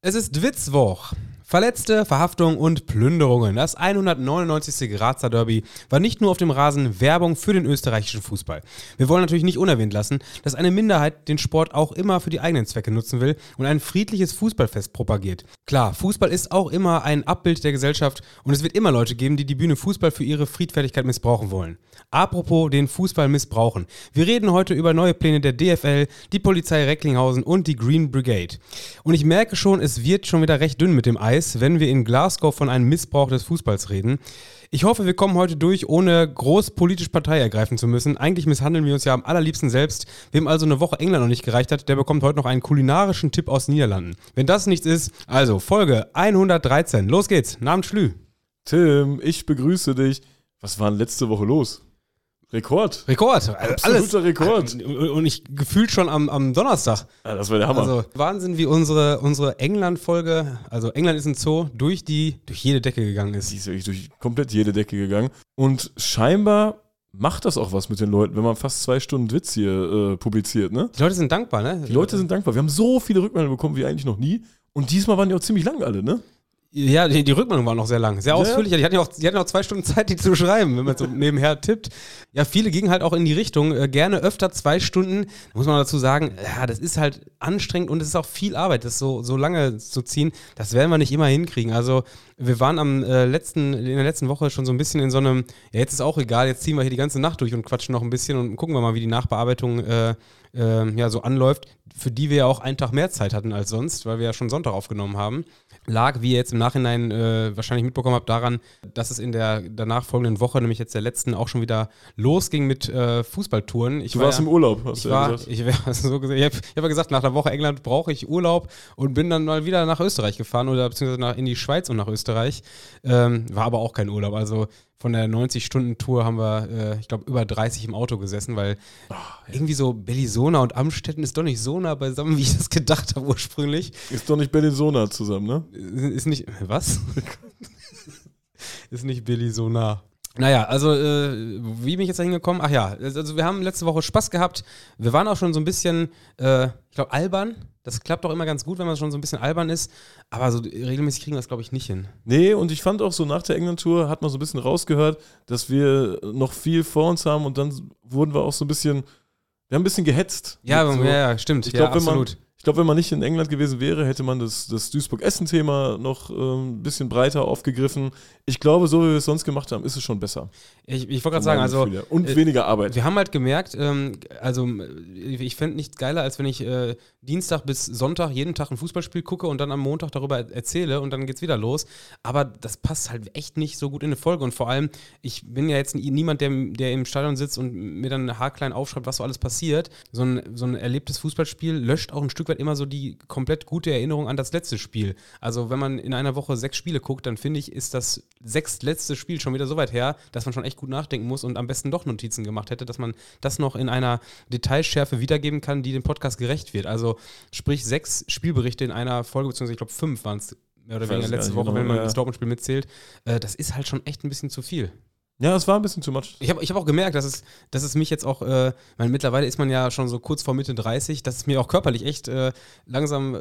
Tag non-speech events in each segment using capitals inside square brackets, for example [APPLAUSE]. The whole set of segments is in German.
Es ist Witzwoch. Verletzte, Verhaftungen und Plünderungen. Das 199. Grazer Derby war nicht nur auf dem Rasen Werbung für den österreichischen Fußball. Wir wollen natürlich nicht unerwähnt lassen, dass eine Minderheit den Sport auch immer für die eigenen Zwecke nutzen will und ein friedliches Fußballfest propagiert. Klar, Fußball ist auch immer ein Abbild der Gesellschaft und es wird immer Leute geben, die die Bühne Fußball für ihre Friedfertigkeit missbrauchen wollen. Apropos den Fußball missbrauchen. Wir reden heute über neue Pläne der DFL, die Polizei Recklinghausen und die Green Brigade. Und ich merke schon, es wird schon wieder recht dünn mit dem Eis Preis, wenn wir in Glasgow von einem Missbrauch des Fußballs reden. Ich hoffe, wir kommen heute durch, ohne groß politisch Partei ergreifen zu müssen. Eigentlich misshandeln wir uns ja am allerliebsten selbst. Wem also eine Woche England noch nicht gereicht hat, der bekommt heute noch einen kulinarischen Tipp aus Niederlanden. Wenn das nichts ist, also Folge 113. Los geht's. Namen Schlü. Tim, ich begrüße dich. Was war denn letzte Woche los? Rekord. Rekord. Absoluter Alles. Rekord. Und ich gefühlt schon am, am Donnerstag. Ja, das war der Hammer. Also Wahnsinn, wie unsere, unsere England-Folge, also England ist ein Zoo, durch die, durch jede Decke gegangen ist. Die ist wirklich durch komplett jede Decke gegangen. Und scheinbar macht das auch was mit den Leuten, wenn man fast zwei Stunden Witz hier äh, publiziert, ne? Die Leute sind dankbar, ne? Die Leute sind dankbar. Wir haben so viele Rückmeldungen bekommen wie eigentlich noch nie. Und diesmal waren die auch ziemlich lang alle, ne? Ja, die, die Rückmeldung war noch sehr lang, sehr ausführlich. Ja. Die hatten ja auch, die hatten auch zwei Stunden Zeit, die zu schreiben, wenn man so nebenher tippt. Ja, viele gingen halt auch in die Richtung, äh, gerne öfter zwei Stunden. Muss man dazu sagen, ja, das ist halt anstrengend und es ist auch viel Arbeit, das so, so lange zu ziehen. Das werden wir nicht immer hinkriegen. Also, wir waren am äh, letzten, in der letzten Woche schon so ein bisschen in so einem, ja, jetzt ist auch egal, jetzt ziehen wir hier die ganze Nacht durch und quatschen noch ein bisschen und gucken wir mal, wie die Nachbearbeitung äh, äh, ja, so anläuft, für die wir ja auch einen Tag mehr Zeit hatten als sonst, weil wir ja schon Sonntag aufgenommen haben lag, wie ihr jetzt im Nachhinein äh, wahrscheinlich mitbekommen habt, daran, dass es in der danach folgenden Woche, nämlich jetzt der letzten, auch schon wieder losging mit äh, Fußballtouren. Ich du warst ja, im Urlaub, hast du ja war, gesagt. Ich, [LAUGHS] so gesagt, ich habe hab ja gesagt, nach der Woche England brauche ich Urlaub und bin dann mal wieder nach Österreich gefahren oder beziehungsweise nach, in die Schweiz und nach Österreich. Ähm, war aber auch kein Urlaub. Also von der 90-Stunden-Tour haben wir, äh, ich glaube, über 30 im Auto gesessen, weil oh, ja. irgendwie so Bellisona und Amstetten ist doch nicht so nah beisammen, [LAUGHS] wie ich das gedacht habe ursprünglich. Ist doch nicht Bellisona zusammen, ne? Ist nicht, was? [LAUGHS] ist nicht Bellisona. Naja, also äh, wie bin ich jetzt da hingekommen? Ach ja, also wir haben letzte Woche Spaß gehabt. Wir waren auch schon so ein bisschen, äh, ich glaube, albern. Das klappt auch immer ganz gut, wenn man schon so ein bisschen albern ist. Aber so regelmäßig kriegen wir das, glaube ich, nicht hin. Nee, und ich fand auch so nach der England-Tour hat man so ein bisschen rausgehört, dass wir noch viel vor uns haben und dann wurden wir auch so ein bisschen, wir haben ein bisschen gehetzt. Ja, so, ja, stimmt. Ich glaube, ja. Wenn man, ich glaube, wenn man nicht in England gewesen wäre, hätte man das, das Duisburg-Essen-Thema noch äh, ein bisschen breiter aufgegriffen. Ich glaube, so wie wir es sonst gemacht haben, ist es schon besser. Ich, ich wollte gerade sagen, also. Und äh, weniger Arbeit. Wir haben halt gemerkt, ähm, also ich fände nichts geiler, als wenn ich äh, Dienstag bis Sonntag jeden Tag ein Fußballspiel gucke und dann am Montag darüber erzähle und dann geht's wieder los. Aber das passt halt echt nicht so gut in eine Folge. Und vor allem, ich bin ja jetzt niemand, der, der im Stadion sitzt und mir dann haarklein aufschreibt, was so alles passiert. So ein, so ein erlebtes Fußballspiel löscht auch ein Stück weit immer so die komplett gute Erinnerung an das letzte Spiel. Also wenn man in einer Woche sechs Spiele guckt, dann finde ich, ist das sechstletzte Spiel schon wieder so weit her, dass man schon echt gut nachdenken muss und am besten doch Notizen gemacht hätte, dass man das noch in einer Detailschärfe wiedergeben kann, die dem Podcast gerecht wird. Also sprich sechs Spielberichte in einer Folge, beziehungsweise ich glaube fünf waren es mehr oder weniger letzte Woche, genau, wenn man ja. das Dortmund-Spiel mitzählt. Äh, das ist halt schon echt ein bisschen zu viel. Ja, es war ein bisschen zu much. Ich habe ich hab auch gemerkt, dass es, dass es mich jetzt auch, äh, meine, mittlerweile ist man ja schon so kurz vor Mitte 30, dass es mir auch körperlich echt äh, langsam, äh,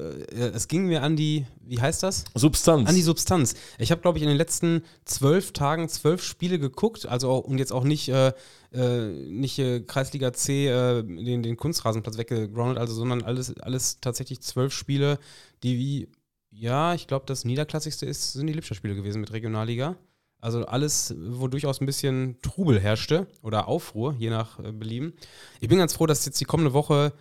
es ging mir an die, wie heißt das? Substanz. An die Substanz. Ich habe, glaube ich, in den letzten zwölf Tagen zwölf Spiele geguckt, also auch, und jetzt auch nicht, äh, äh nicht äh, Kreisliga C äh, den, den Kunstrasenplatz weggegroundet, also, sondern alles, alles tatsächlich zwölf Spiele, die wie, ja, ich glaube, das niederklassigste ist, sind die Lipscher-Spiele gewesen mit Regionalliga. Also alles, wo durchaus ein bisschen Trubel herrschte oder Aufruhr, je nach äh, Belieben. Ich bin ganz froh, dass jetzt die kommende Woche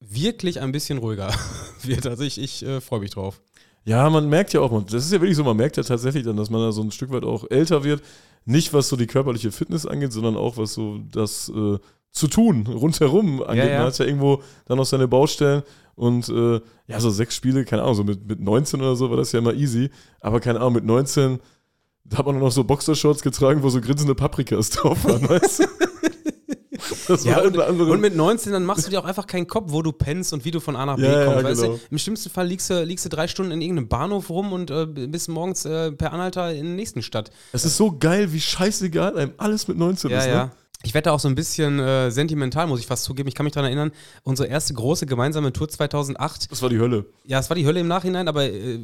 wirklich ein bisschen ruhiger [LAUGHS] wird. Also ich, ich äh, freue mich drauf. Ja, man merkt ja auch, das ist ja wirklich so, man merkt ja tatsächlich dann, dass man da so ein Stück weit auch älter wird. Nicht was so die körperliche Fitness angeht, sondern auch was so das äh, zu tun rundherum angeht. Ja, ja. Man hat ja irgendwo dann noch seine Baustellen und äh, ja, so sechs Spiele, keine Ahnung, so mit, mit 19 oder so war das ja immer easy. Aber keine Ahnung, mit 19 da hat man noch so Boxershorts getragen, wo so grinsende Paprikas drauf waren, weißt du? [LAUGHS] Das ja, und, und, mit 19 dann machst du dir auch einfach keinen Kopf, wo du pennst und wie du von A nach B ja, kommst. Ja, weißt genau. du? Im schlimmsten Fall liegst du, liegst du drei Stunden in irgendeinem Bahnhof rum und äh, bist morgens äh, per Anhalter in der nächsten Stadt. Es ist so geil, wie scheißegal einem alles mit 19 ja, ist. Ne? Ja. Ich werde auch so ein bisschen äh, sentimental, muss ich fast zugeben. Ich kann mich daran erinnern, unsere erste große gemeinsame Tour 2008. Das war die Hölle. Ja, es war die Hölle im Nachhinein, aber äh,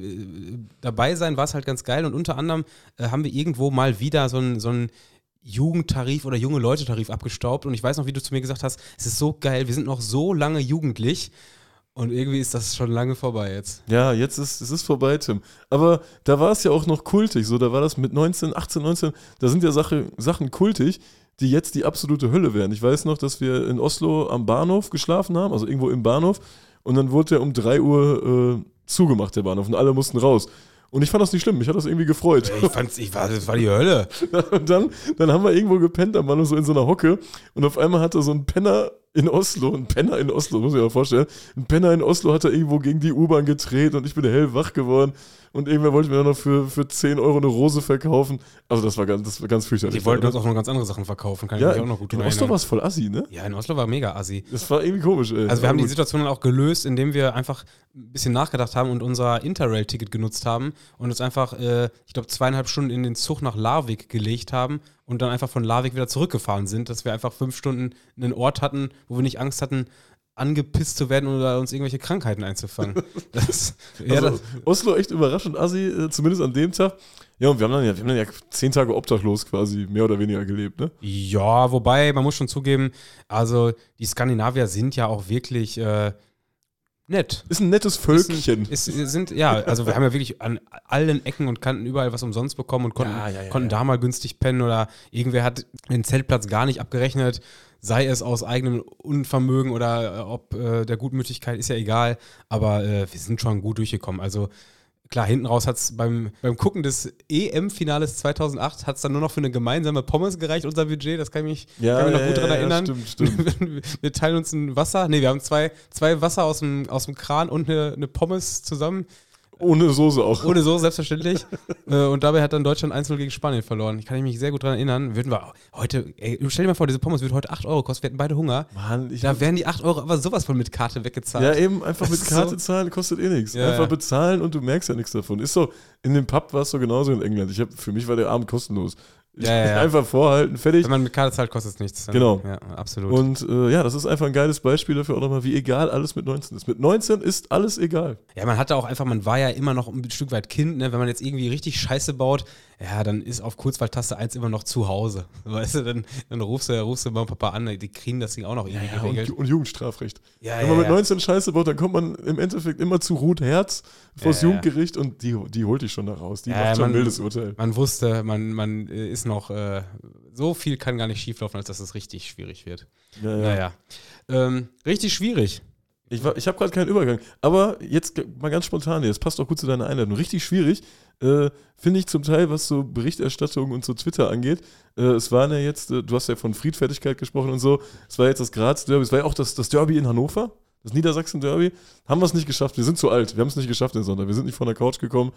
dabei sein war es halt ganz geil. Und unter anderem äh, haben wir irgendwo mal wieder so einen so Jugendtarif oder junge Leute-Tarif abgestaubt. Und ich weiß noch, wie du zu mir gesagt hast, es ist so geil, wir sind noch so lange jugendlich. Und irgendwie ist das schon lange vorbei jetzt. Ja, jetzt ist es ist vorbei, Tim. Aber da war es ja auch noch kultig. So, da war das mit 19, 18, 19, da sind ja Sache, Sachen kultig die jetzt die absolute Hölle wären. Ich weiß noch, dass wir in Oslo am Bahnhof geschlafen haben, also irgendwo im Bahnhof, und dann wurde der um 3 Uhr äh, zugemacht, der Bahnhof, und alle mussten raus. Und ich fand das nicht schlimm, mich hat das irgendwie gefreut. Ich fand's, ich war, das war die Hölle. [LAUGHS] und dann, dann haben wir irgendwo gepennt am Bahnhof, so in so einer Hocke, und auf einmal hatte so ein Penner in Oslo, ein Penner in Oslo, muss ich mir mal vorstellen, ein Penner in Oslo hat er irgendwo gegen die U-Bahn gedreht und ich bin hellwach geworden und irgendwer wollte mir dann noch für, für 10 Euro eine Rose verkaufen. Also das war ganz, das war ganz fürchterlich. Die wollten uns auch noch ganz andere Sachen verkaufen, kann ja, ich mich auch noch gut In Oslo war es voll assi, ne? Ja, in Oslo war mega assi. Das war irgendwie komisch, ey. Also wir haben die Situation dann auch gelöst, indem wir einfach ein bisschen nachgedacht haben und unser Interrail-Ticket genutzt haben und uns einfach, äh, ich glaube, zweieinhalb Stunden in den Zug nach Larvik gelegt haben und dann einfach von Larvik wieder zurückgefahren sind, dass wir einfach fünf Stunden einen Ort hatten, wo wir nicht Angst hatten, angepisst zu werden oder uns irgendwelche Krankheiten einzufangen. [LAUGHS] Das, ja, also, Oslo echt überraschend assi, äh, zumindest an dem Tag. Ja, und wir haben dann ja, wir haben dann ja zehn Tage obdachlos quasi mehr oder weniger gelebt, ne? Ja, wobei, man muss schon zugeben, also die Skandinavier sind ja auch wirklich äh, nett. Ist ein nettes Völkchen. Ist, ist, sind, ja, also wir haben ja wirklich an allen Ecken und Kanten überall was umsonst bekommen und konnten, ja, ja, ja, konnten da mal günstig pennen oder irgendwer hat den Zeltplatz gar nicht abgerechnet sei es aus eigenem Unvermögen oder äh, ob äh, der Gutmütigkeit, ist ja egal. Aber äh, wir sind schon gut durchgekommen. Also klar, hinten raus hat es beim, beim Gucken des EM-Finales 2008 hat es dann nur noch für eine gemeinsame Pommes gereicht, unser Budget. Das kann ich mich, ja, kann mich noch gut ja, dran erinnern. Stimmt, [LAUGHS] stimmt. wir teilen uns ein Wasser. Ne, wir haben zwei, zwei Wasser aus dem, aus dem Kran und eine, eine Pommes zusammen. Ohne Soße auch. Ohne Soße, selbstverständlich. [LAUGHS] Äh, und dabei hat dann Deutschland 1 gegen Spanien verloren. Ich kann mich sehr gut daran erinnern. Würden wir heute, ey, stell dir mal vor, diese Pommes würde heute 8 Euro kosten. Wir hätten beide Hunger. Mann, ich da wären die 8 Euro aber sowas von mit Karte weggezahlt. Ja, eben einfach mit [LAUGHS] Karte so zahlen kostet eh nichts. Ja, einfach ja. bezahlen und du merkst ja nichts davon. Ist so, in dem Pub war es so genauso in England. Ich hab, für mich war der Abend kostenlos. Ja, ja. Einfach vorhalten, fertig. Wenn man mit Karte zahlt, kostet es nichts. Genau. Ja, absolut. Und äh, ja, das ist einfach ein geiles Beispiel dafür auch nochmal, wie egal alles mit 19 ist. Mit 19 ist alles egal. Ja, man hatte auch einfach, man war ja immer noch ein Stück weit Kind, ne? wenn man jetzt irgendwie richtig Scheiße baut, ja, dann ist auf Kurzwahltaste 1 immer noch zu Hause. [LAUGHS] Weißt du, dann, dann rufst, du, rufst du und Papa an, die kriegen das Ding auch noch irgendwie ja, geregelt. Und, und, Jugendstrafrecht. Ja, Wenn man mit 19 Scheiße baut, dann kommt man im Endeffekt immer zu Ruth Herz vors Jugendgericht und die, die holt dich schon da raus. Die macht schon man, ein wildes Urteil. Man wusste, man, man ist noch, äh, so viel kann gar nicht schieflaufen, als dass es richtig schwierig wird. Ja, ja. Naja. Ähm, richtig schwierig. Ich, ich habe gerade keinen Übergang, aber jetzt mal ganz spontan, das passt auch gut zu deiner Einladung. Richtig schwierig, äh, finde ich zum Teil, was so Berichterstattung und so Twitter angeht. Äh, es waren ja jetzt, äh, du hast ja von Friedfertigkeit gesprochen und so, es war jetzt das Graz-Derby, es war ja auch das, das Derby in Hannover, das Niedersachsen-Derby. Haben wir es nicht geschafft, wir sind zu alt, wir haben es nicht geschafft den Sonntag, wir sind nicht von der Couch gekommen.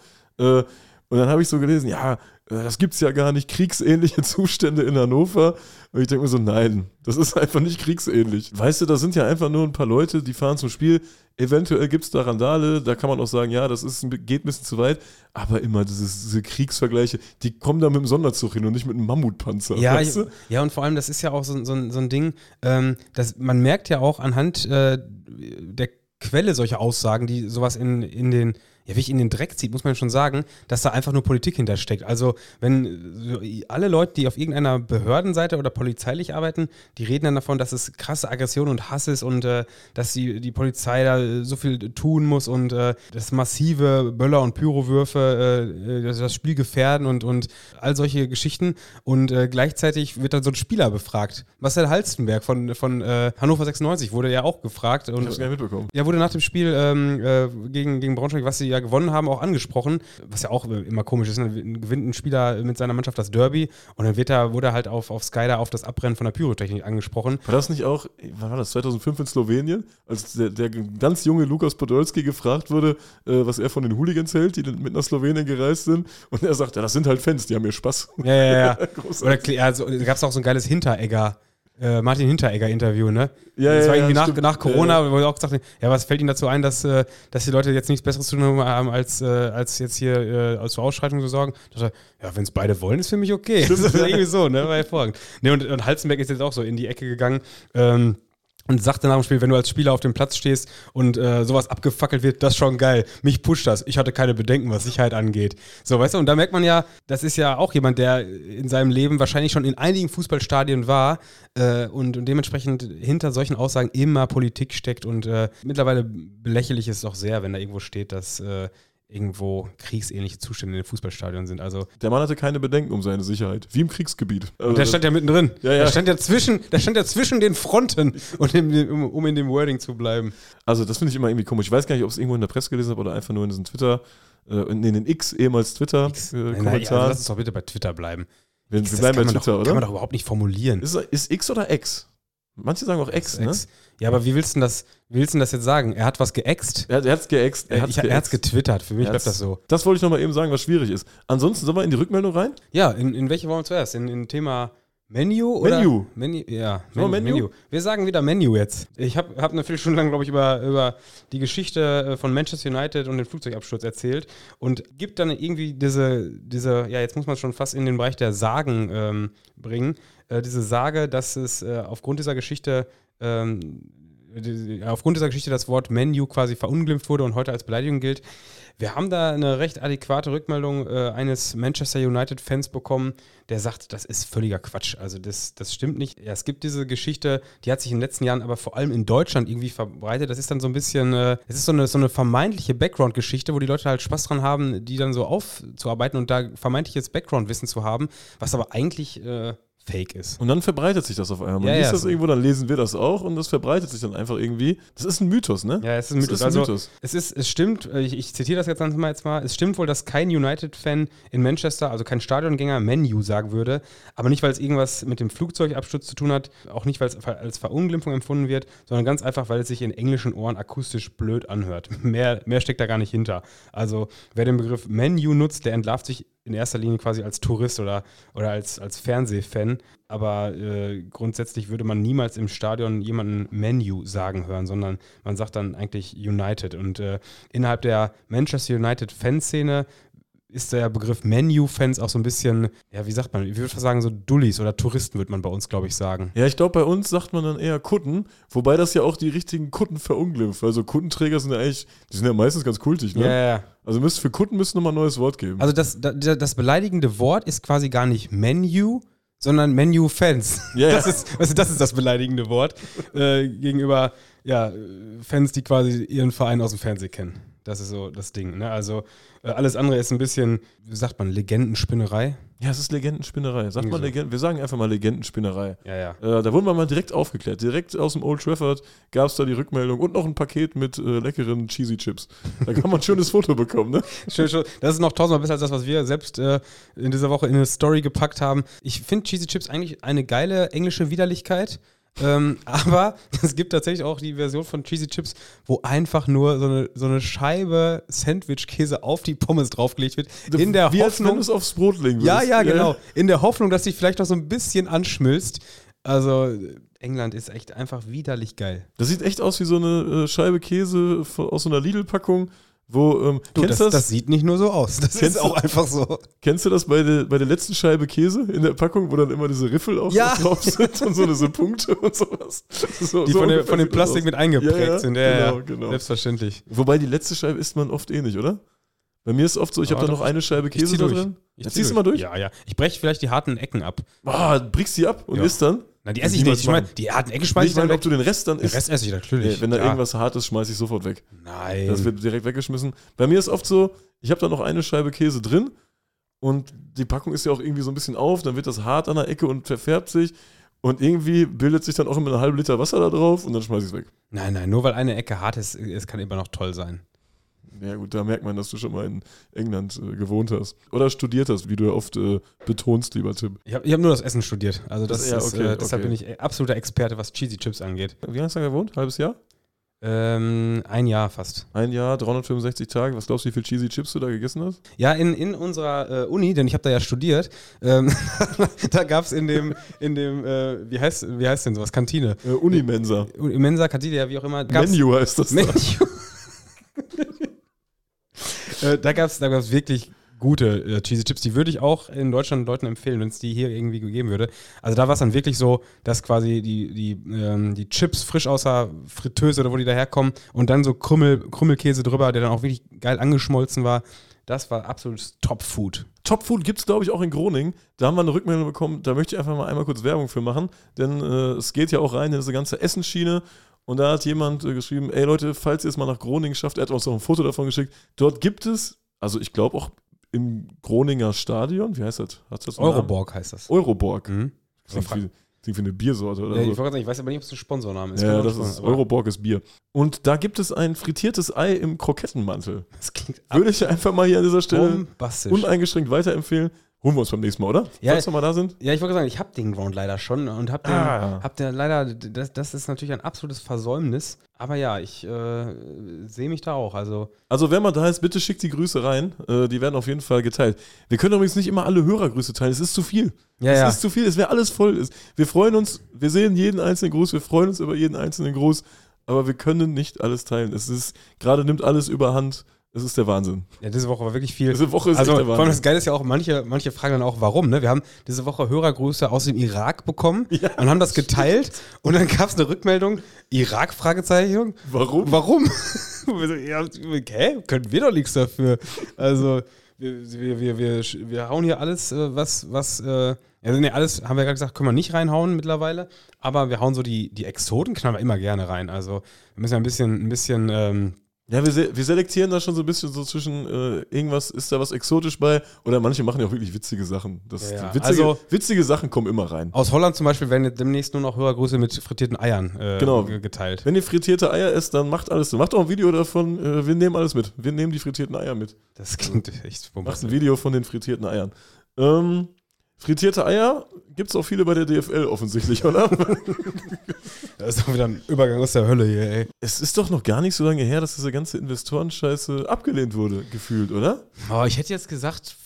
Und dann habe ich so gelesen, ja, äh, das gibt es ja gar nicht, kriegsähnliche Zustände in Hannover. Und ich denke mir so, nein, das ist einfach nicht kriegsähnlich. Weißt du, da sind ja einfach nur ein paar Leute, die fahren zum Spiel. Eventuell gibt es da Randale, da kann man auch sagen, ja, das ist, geht ein bisschen zu weit. Aber immer dieses, diese Kriegsvergleiche, die kommen da mit dem Sonderzug hin und nicht mit einem Mammutpanzer. Ja, weißt du? ja und vor allem, das ist ja auch so, so, so ein Ding, ähm, dass man merkt ja auch anhand äh, der Quelle solcher Aussagen, die sowas in, in den ja, wie ich in den Dreck zieht, muss man schon sagen, dass da einfach nur Politik hintersteckt. Also, wenn alle Leute, die auf irgendeiner Behördenseite oder polizeilich arbeiten, die reden dann davon, dass es krasse Aggression und Hass ist und äh, dass die, die Polizei da so viel tun muss und äh, dass massive Böller und Pyrowürfe äh, das Spiel gefährden und, und all solche Geschichten. Und äh, gleichzeitig wird dann so ein Spieler befragt. Marcel Halstenberg von, von äh, Hannover 96 wurde ja auch gefragt. Und, ich hab's gar nicht mitbekommen. Ja, wurde nach dem Spiel ähm, äh, gegen, gegen Braunschweig, was sie ja gewonnen haben, auch angesprochen, was ja auch immer komisch ist. Dann ne? gewinnt ein Spieler mit seiner Mannschaft das Derby und dann wird er, wurde er halt auf, auf Sky da auf das Abbrennen von der Pyrotechnik angesprochen. War das nicht auch, wann war das, 2005 in Slowenien, als der, der ganz junge Lukas Podolski gefragt wurde, äh, was er von den Hooligans hält, die mit nach Slowenien gereist sind und er sagt, ja, das sind halt Fans, die haben mir Spaß. Ja, ja, ja. [LAUGHS] Oder also, gab es auch so ein geiles Hinteregger äh, Martin Hinteregger-Interview, ne? Ja, das ja, war irgendwie ja, nach, stimmt. nach Corona, Ja, wo er auch gesagt hat, ja, was fällt Ihnen dazu ein, dass, äh, dass die Leute jetzt nichts Besseres zu tun haben, als, äh, als jetzt hier äh, als zur Ausschreitung zu sorgen? Da dachte ja, wenn es beide wollen, ist für mich okay. [LAUGHS] das ist irgendwie so, ne? War hervorragend. Ne, und, und Halzenberg ist jetzt auch so in die Ecke gegangen. Ähm, und sagte nach dem Spiel, wenn du als Spieler auf dem Platz stehst und äh, sowas abgefackelt wird, das ist schon geil. Mich pusht das. Ich hatte keine Bedenken, was Sicherheit angeht. So, weißt du, und da merkt man ja, das ist ja auch jemand, der in seinem Leben wahrscheinlich schon in einigen Fußballstadien war äh, und, und dementsprechend hinter solchen Aussagen immer Politik steckt. Und äh, mittlerweile belächle ich es auch sehr, wenn da irgendwo steht, dass äh, irgendwo kriegsähnliche Zustände in den Fußballstadien sind. Also Der Mann hatte keine Bedenken um seine Sicherheit, wie im Kriegsgebiet. Also, der stand ja mittendrin. Ja, ja. Der stand ja zwischen, der stand ja zwischen den Fronten, und um, um in dem Wording zu bleiben. also das finde ich immer irgendwie komisch. Ich weiß gar nicht, ob es irgendwo in der Presse gelesen habe oder einfach nur in diesem Twitter, äh, in den X, ehemals Twitter, äh, Nein, nein, also lass uns doch bitte bei Twitter bleiben. wir, X, wir das bleiben bei kann man Twitter, doch, Kann man oder? doch überhaupt nicht formulieren. Ist, ist X oder X? Manche sagen auch X, ne? Ex. Ja, aber wie willst du das, wie willst du das jetzt sagen? Er hat was geäxt. Er, er hat es geäxt. Er, ich, er hat's getwittert. Für mich bleibt hat's- das so. Das wollte ich nochmal eben sagen, was schwierig ist. Ansonsten sollen wir in die Rückmeldung rein? Ja, in, in welche wollen wir zuerst? In, in Thema Menu oder? Menu. Menu ja, Sollen wir Menu? Wir sagen wieder Menu jetzt. Ich habe hab eine Viertelstunde lang, glaube ich, über, über die Geschichte äh, von Manchester United und den Flugzeugabsturz erzählt und gibt dann irgendwie diese, diese ja, jetzt muss man es schon fast in den Bereich der Sagen ähm, bringen, äh, diese Sage, dass es äh, aufgrund dieser Geschichte ähm, aufgrund dieser Geschichte das Wort Menu quasi verunglimpft wurde und heute als Beleidigung gilt. Wir haben da eine recht adäquate Rückmeldung äh, eines Manchester United-Fans bekommen, der sagt, das ist völliger Quatsch. Also das, das stimmt nicht. Ja, es gibt diese Geschichte, die hat sich in den letzten Jahren aber vor allem in Deutschland irgendwie verbreitet. Das ist dann so ein bisschen, äh, es ist so eine, so eine vermeintliche Background-Geschichte, wo die Leute halt Spaß dran haben, die dann so aufzuarbeiten und da vermeintliches Background-Wissen zu haben, was aber eigentlich äh, fake ist. Und dann verbreitet sich das auf einmal. Man Ja, liest ja, das so. irgendwo, dann lesen wir das auch und das verbreitet sich dann einfach irgendwie. Das ist ein Mythos, ne? Ja, es ist ein Mythos. ist ein also, Mythos. Es, ist, es stimmt, äh, ich, ich zitiere das jetzt mal jetzt mal, es stimmt wohl, dass kein United-Fan in Manchester, also kein Stadiongänger, Menu sagen würde, aber nicht, weil es irgendwas mit dem Flugzeugabsturz zu tun hat, auch nicht, weil es als Verunglimpfung empfunden wird, sondern ganz einfach, weil es sich in englischen Ohren akustisch blöd anhört. [LAUGHS] Mehr, mehr steckt da gar nicht hinter. Also, wer den Begriff Menu nutzt, der entlarvt sich in erster Linie quasi als Tourist oder, oder als, als Fernsehfan. Aber äh, grundsätzlich würde man niemals im Stadion jemanden Menu sagen hören, sondern man sagt dann eigentlich United. Und äh, innerhalb der Manchester United Fanszene ist der Begriff Menu-Fans auch so ein bisschen, ja, wie sagt man, ich würde sagen, so Dullis oder Touristen, würde man bei uns, glaube ich, sagen. Ja, ich glaube, bei uns sagt man dann eher Kutten, wobei das ja auch die richtigen Kutten verunglimpft. Also Kuttenträger sind ja eigentlich, die sind ja meistens ganz kultig, ne? Ja, ja, ja. Also müsst, für Kutten ihr nochmal ein neues Wort geben. Also das, das, das beleidigende Wort ist quasi gar nicht Menu, sondern Menu-Fans. Ja, ja. Das, ist, also das ist das beleidigende Wort äh, gegenüber ja, Fans, die quasi ihren Verein aus dem Fernsehen kennen. Das ist so das Ding. Ne? Also äh, alles andere ist ein bisschen, wie sagt man, Legendenspinnerei. ja, es ist Legendenspinnerei. Sagt so. Legenden, wir sagen einfach mal Legendenspinnerei. Ja, ja. Äh, da wurden wir mal direkt aufgeklärt. Direkt aus dem Old Trafford gab es da die Rückmeldung und noch ein Paket mit äh, leckeren Cheesy Chips. Da kann man ein [LAUGHS] schönes Foto bekommen, ne? Schön, schön. Das ist noch tausendmal besser als das, was wir selbst äh, in dieser Woche in eine Story gepackt haben. Ich finde Cheesy Chips eigentlich eine geile englische Widerlichkeit. Ähm, [LAUGHS] aber es gibt tatsächlich auch die Version von Cheesy Chips, wo einfach nur so eine, so eine Scheibe Sandwich-Käse auf die Pommes draufgelegt wird. In der Wie als wenn Hoffnung. es aufs Brot legen Ja, würdest. ja, genau. In der Hoffnung, dass sich vielleicht noch so ein bisschen anschmilzt. Also, England ist echt einfach widerlich geil. Das sieht echt aus wie so eine äh, Scheibe Käse aus so einer Lidl-Packung, wo, ähm, Du, kennst, das, das, das sieht nicht nur so aus. Das ist du- auch einfach so. kennst du das bei der, bei der letzten Scheibe Käse in der Packung, wo dann immer diese Riffel auch Ja. drauf sind und so diese Punkte und sowas? So, Die so von, der, von dem Plastik aus. mit eingeprägt Ja, ja, sind. Ja, genau, ja. genau. Selbstverständlich. Wobei die letzte Scheibe isst man oft eh nicht, oder? Bei mir ist oft so, ich habe da noch eine Scheibe Käse da durch. drin. Ich Jetzt zieh ziehst du mal durch? Ja, ja. Ich breche vielleicht die harten Ecken ab. Ah, brichst die ab und isst dann? Na, die esse ich nicht. Ich meine, die harten Ecken Ich schmeiße ich dann meine, ob weg. du den Rest dann Den isst. Rest esse ich natürlich. Nee, wenn da ja. irgendwas hart ist, schmeiße ich sofort weg. Nein. Das wird direkt weggeschmissen. Bei mir ist oft so, ich habe da noch eine Scheibe Käse drin und die Packung ist ja auch irgendwie so ein bisschen auf, dann wird das hart an der Ecke und verfärbt sich und irgendwie bildet sich dann auch immer eine halbe Liter Wasser da drauf und dann schmeiße ich es weg. nein, nein, nur weil eine Ecke hart ist, es kann immer noch toll sein. Ja gut, da merkt man, dass du schon mal in England äh, gewohnt hast. Oder studiert hast, wie du ja oft äh, betonst, lieber Tim. Ich habe hab nur das Essen studiert. Also das Das- ja, ist, okay, äh, deshalb okay. bin ich absoluter Experte, was Cheesy Chips angeht. Wie lange hast du da gewohnt? Halbes Jahr? Ähm, ein Jahr fast. Ein Jahr, 365 Tage. Was glaubst du, wie viel Cheesy Chips du da gegessen hast? Ja, in, in unserer äh, Uni, denn ich habe da ja studiert, ähm, [LAUGHS] da gab es in dem, in dem äh, wie, heißt, wie heißt denn sowas? Kantine. Äh, Unimensa. Äh, Mensa, Kantine, ja, wie auch immer. Menu heißt das. Menu. [LAUGHS] äh, da gab es da gab's wirklich gute äh, Cheesy Chips. Die würde ich auch in Deutschland Leuten empfehlen, wenn es die hier irgendwie gegeben würde. Also da war es dann wirklich so, dass quasi die, die, ähm, die Chips frisch aus der Fritteuse oder wo die daherkommen und dann so Krümmel, Krümmelkäse drüber, der dann auch wirklich geil angeschmolzen war. Das war absolutes Top-Food. Top-Food gibt es, glaube ich, auch in Groningen. Da haben wir eine Rückmeldung bekommen. Da möchte ich einfach mal einmal kurz Werbung für machen. Denn äh, es geht ja auch rein in diese ganze Essensschiene. Und da hat jemand äh, geschrieben: Ey Leute, falls ihr es mal nach Groningen schafft, er hat uns auch ein Foto davon geschickt. Dort gibt es, also ich glaube auch im Groninger Stadion, wie heißt das? Hat das Euroborg heißt das. Euroborg. Mhm. Klingt, wie, klingt wie eine Biersorte oder ja, so. Ich, ich weiß aber nicht, ob es ein Sponsorname ist. Ja, das ist Euroborg ist Bier. Und da gibt es ein frittiertes Ei im Krokettenmantel. Das klingt Würde ich einfach mal hier an dieser Stelle uneingeschränkt weiterempfehlen. Holen wir uns beim nächsten Mal, oder? Ja, Falls wir mal da sind. Ja, ich wollte sagen, ich habe den Ground leider schon und habe den, ah. hab den leider, das, das ist natürlich ein absolutes Versäumnis. Aber ja, ich äh, sehe mich da auch. Also, also, wenn man da ist, bitte schickt die Grüße rein. Äh, die werden auf jeden Fall geteilt. Wir können übrigens nicht immer alle Hörergrüße teilen. Es ist zu viel. Ja, es ja. ist zu viel. Es wäre alles voll. Wir freuen uns, wir sehen jeden einzelnen Gruß, wir freuen uns über jeden einzelnen Gruß. Aber wir können nicht alles teilen. Es ist, gerade nimmt alles überhand. Es ist der Wahnsinn. Ja, diese Woche war wirklich viel. Diese Woche ist also, der Wahnsinn. Vor allem das Geile ist ja auch, manche, manche fragen dann auch, warum. Ne? Wir haben diese Woche Hörergrüße aus dem Irak bekommen ja, und haben das geteilt. Und dann gab es eine Rückmeldung, Irak? Fragezeichen. Warum? Warum? [LAUGHS] ja, hä? Können wir doch nichts dafür. Also, wir, wir, wir, wir, wir hauen hier alles, äh, was, was, äh, ja, nee, alles, haben wir gerade gesagt, können wir nicht reinhauen mittlerweile. Aber wir hauen so die, die Exoten, knallen wir immer gerne rein. Also, wir müssen ja ein bisschen, ein bisschen, ähm, ja, wir, wir selektieren da schon so ein bisschen so zwischen äh, irgendwas, ist da was exotisch bei oder manche machen ja auch wirklich witzige Sachen. Das, ja, witzige, also, witzige Sachen kommen immer rein. Aus Holland zum Beispiel werden demnächst nur noch Hörergrüße mit frittierten Eiern äh, genau. geteilt. Wenn ihr frittierte Eier esst, dann macht alles. Macht auch ein Video davon. Äh, wir nehmen alles mit. Wir nehmen die frittierten Eier mit. Das klingt echt bombastisch. Macht ein Video von den frittierten Eiern. Ähm, Frittierte Eier gibt es auch viele bei der DFL offensichtlich, oder? [LAUGHS] das ist doch wieder ein Übergang aus der Hölle hier, ey. Es ist doch noch gar nicht so lange her, dass diese ganze Investorenscheiße abgelehnt wurde, gefühlt, oder? Oh, ich hätte jetzt gesagt,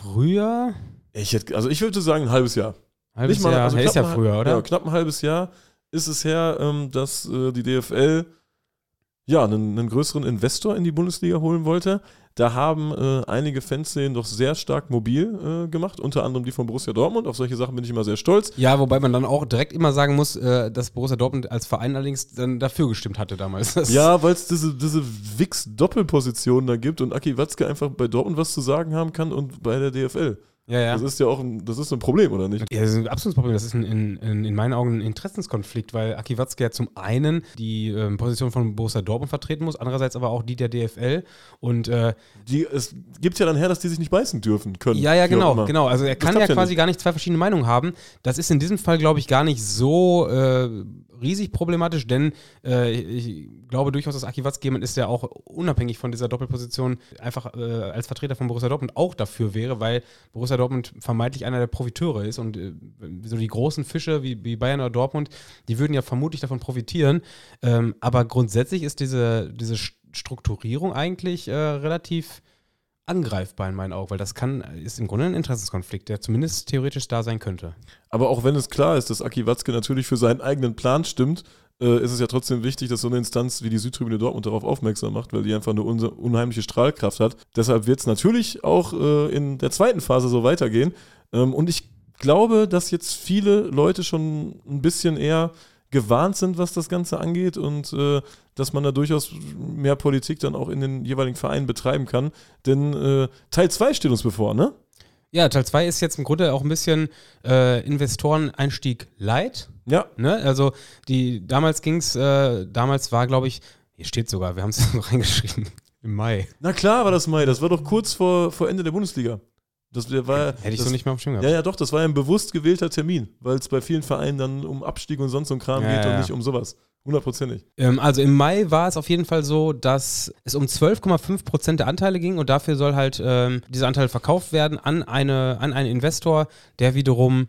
früher. Ich hätte, also ich würde sagen, ein halbes Jahr. Halbes mal, Jahr, also ist ja früher, oder? Ja, knapp ein halbes Jahr ist es her, ähm, dass äh, die DFL ja, einen, einen, größeren Investor in die Bundesliga holen wollte. Da haben äh, einige Fanszenen doch sehr stark mobil äh, gemacht, unter anderem die von Borussia Dortmund. Auf solche Sachen bin ich immer sehr stolz. Ja, wobei man dann auch direkt immer sagen muss, äh, dass Borussia Dortmund als Verein allerdings dann dafür gestimmt hatte damals. Das ja, weil es diese, diese Wix-Doppelposition da gibt und Aki Watzke einfach bei Dortmund was zu sagen haben kann und bei der DFL. Ja, ja. Das ist ja auch ein, das ist ein Problem, oder nicht? Ja, das ist ein absolutes Problem. Das ist ein, in, in, meinen Augen ein Interessenskonflikt, weil Aki Watzke ja zum einen die ähm, Position von Borussia Dortmund vertreten muss, andererseits aber auch die der DFL. Und äh, die, es gibt ja dann her, dass die sich nicht beißen dürfen können. Ja, ja, genau, genau. Also er kann ja quasi nicht. gar nicht zwei verschiedene Meinungen haben. Das ist in diesem Fall, glaube ich, gar nicht so äh, riesig problematisch, denn äh, ich glaube durchaus, dass Aki Watzke jemand ist, der auch unabhängig von dieser Doppelposition einfach äh, als Vertreter von Borussia Dortmund auch dafür wäre, weil Borussia Dortmund vermeintlich einer der Profiteure ist und äh, so die großen Fische wie, wie, Bayern oder Dortmund, die würden ja vermutlich davon profitieren. Ähm, aber grundsätzlich ist diese, diese Strukturierung eigentlich äh, relativ angreifbar in meinen Augen, weil das kann, ist im Grunde ein Interessenskonflikt, der zumindest theoretisch da sein könnte. Aber auch wenn es klar ist, dass Aki Watzke natürlich für seinen eigenen Plan stimmt, äh, ist es ja trotzdem wichtig, dass so eine Instanz wie die Südtribüne Dortmund darauf aufmerksam macht, weil die einfach eine unheimliche Strahlkraft hat. Deshalb wird es natürlich auch äh, in der zweiten Phase so weitergehen. Ähm, und ich glaube, dass jetzt viele Leute schon ein bisschen eher gewarnt sind, was das Ganze angeht und äh, dass man da durchaus mehr Politik dann auch in den jeweiligen Vereinen betreiben kann. Denn äh, Teil 2 steht uns bevor, ne? Ja, Teil 2 ist jetzt im Grunde auch ein bisschen äh, Investoreneinstieg light. Ja. Ne? Also die damals ging es, äh, damals war, glaube ich, hier steht sogar, wir haben es [LAUGHS] noch reingeschrieben, im Mai. Na klar war das Mai, das war doch kurz vor, vor Ende der Bundesliga. Das war, Hätte ich das, so nicht mehr auf Schirm gehabt. Ja, ja, doch, das war ein bewusst gewählter Termin, weil es bei vielen Vereinen dann um Abstieg und sonst so ein Kram ja, geht ja. und nicht um sowas. Hundertprozentig. Ähm, also im Mai war es auf jeden Fall so, dass es um 12,5 Prozent der Anteile ging und dafür soll halt ähm, dieser Anteil verkauft werden an, eine, an einen Investor, der wiederum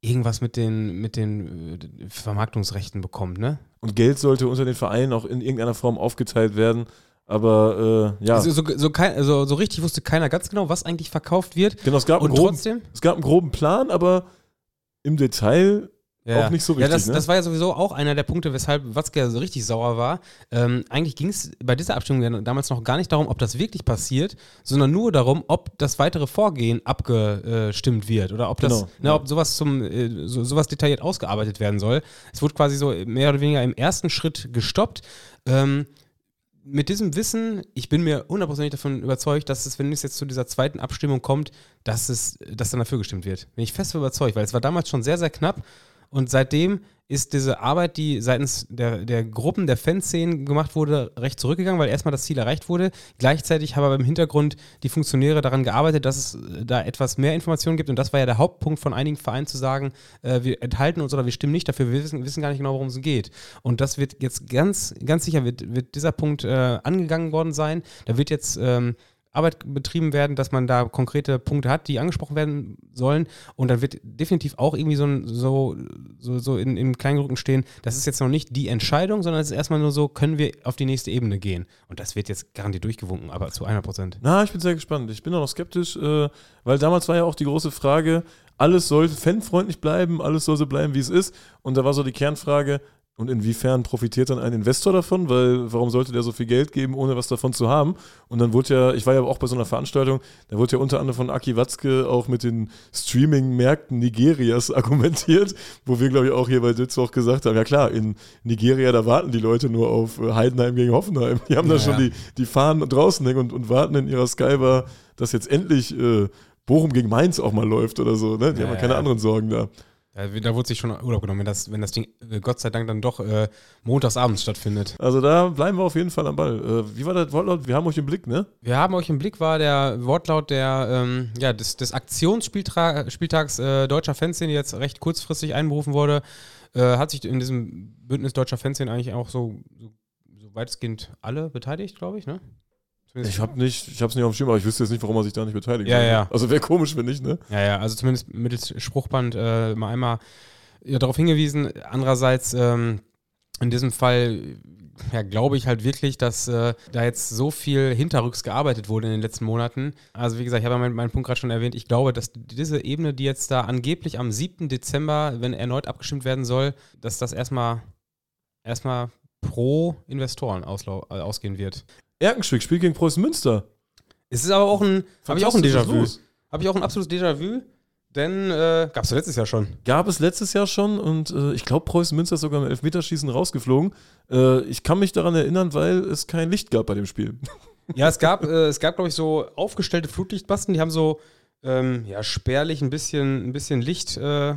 irgendwas mit den, mit den äh, Vermarktungsrechten bekommt, ne? und Geld sollte unter den Vereinen auch in irgendeiner Form aufgeteilt werden. Aber äh, ja. Also, so, so, kein, also, so, richtig wusste keiner ganz genau, was eigentlich verkauft wird. Genau, es gab, und einen groben, trotzdem? es gab einen groben Plan, aber im Detail ja. auch nicht so richtig. Ja, das, ne? das, war ja sowieso auch einer der Punkte, weshalb Watzke so richtig sauer war. Ähm, eigentlich ging es bei dieser Abstimmung damals noch gar nicht darum, ob das wirklich passiert, sondern nur darum, ob das weitere Vorgehen abgestimmt wird oder ob das, genau, ne, ob sowas zum äh, so, sowas detailliert ausgearbeitet werden soll. Es wurde quasi so mehr oder weniger im ersten Schritt gestoppt. Ähm, mit diesem Wissen, ich bin mir hundertprozentig davon überzeugt, dass es, wenn es jetzt zu dieser zweiten Abstimmung kommt, dass es, dass dann dafür gestimmt wird. Bin ich fest überzeugt, weil es war damals schon sehr, sehr knapp und seitdem ist diese Arbeit, die seitens der, der Gruppen, der Fanszenen gemacht wurde, recht zurückgegangen, weil erstmal das Ziel erreicht wurde. Gleichzeitig haben aber im Hintergrund die Funktionäre daran gearbeitet, dass es da etwas mehr Informationen gibt. Und das war ja der Hauptpunkt von einigen Vereinen zu sagen, äh, wir enthalten uns oder wir stimmen nicht dafür, wir wissen, wissen gar nicht genau, worum es geht. Und das wird jetzt ganz, ganz sicher, wird, wird dieser Punkt äh, angegangen worden sein. Da wird jetzt. Ähm, Arbeit betrieben werden, dass man da konkrete Punkte hat, die angesprochen werden sollen. Und dann wird definitiv auch irgendwie so, ein, so, so, so in, in Kleingruppen stehen, das ist jetzt noch nicht die Entscheidung, sondern es ist erstmal nur so, können wir auf die nächste Ebene gehen. Und das wird jetzt garantiert durchgewunken, aber zu 100 Prozent. Na, ich bin sehr gespannt. Ich bin auch noch skeptisch, äh, weil damals war ja auch die große Frage, alles soll fanfreundlich bleiben, alles soll so bleiben, wie es ist. Und da war so die Kernfrage, und inwiefern profitiert dann ein Investor davon? Weil warum sollte der so viel Geld geben, ohne was davon zu haben? Und dann wurde ja, ich war ja auch bei so einer Veranstaltung, da wurde ja unter anderem von Aki Watzke auch mit den Streaming-Märkten Nigerias [LAUGHS] argumentiert, wo wir, glaube ich, auch hier bei Ditzo auch gesagt haben, ja klar, in Nigeria, da warten die Leute nur auf äh, Heidenheim gegen Hoffenheim. Die haben ja, da schon ja. die, die Fahnen draußen hängen und, und warten in ihrer Skybar, dass jetzt endlich äh, Bochum gegen Mainz auch mal läuft oder so. Ne? Die ja, haben ja keine anderen Sorgen da. Da wurde sich schon Urlaub genommen, wenn das, wenn das Ding äh, Gott sei Dank dann doch äh, montagsabends stattfindet. Also da bleiben wir auf jeden Fall am Ball. Äh, wie war der Wortlaut? Wir haben euch im Blick, ne? Wir haben euch im Blick, war der Wortlaut der, ähm, ja, des, des Aktionsspieltags äh, deutscher Fanszene, die jetzt recht kurzfristig einberufen wurde. Äh, hat sich in diesem Bündnis deutscher Fanszene eigentlich auch so, so, so weitestgehend alle beteiligt, glaube ich, ne? Ich habe nicht, ich habe es nicht auf dem Schirm, aber ich wüsste jetzt nicht, warum er sich da nicht beteiligt. Ja, ja. Also wäre komisch, wenn nicht, ne? Ja, ja. Also zumindest mittels Spruchband äh, mal einmal ja, darauf hingewiesen. Andererseits ähm, in diesem Fall ja, glaube ich halt wirklich, dass äh, da jetzt so viel hinterrücks gearbeitet wurde in den letzten Monaten. Also wie gesagt, ich habe ja meinen, meinen Punkt gerade schon erwähnt. Ich glaube, dass diese Ebene, die jetzt da angeblich am 7. Dezember, wenn erneut abgestimmt werden soll, dass das erstmal erstmal pro Investoren ausgehen wird. Erkenschwick spielt gegen Preußen Münster. Es ist aber auch ein, habe ich auch ein Déjà-vu. Habe ich auch ein absolutes Déjà-vu, denn äh, gab es letztes Jahr schon. Gab es letztes Jahr schon und äh, ich glaube, Preußen Münster ist sogar im Elfmeterschießen rausgeflogen. Äh, ich kann mich daran erinnern, weil es kein Licht gab bei dem Spiel. Ja, es gab, äh, es gab glaube ich, so aufgestellte Flutlichtbasten, die haben so ähm, ja, spärlich ein bisschen, ein bisschen Licht äh,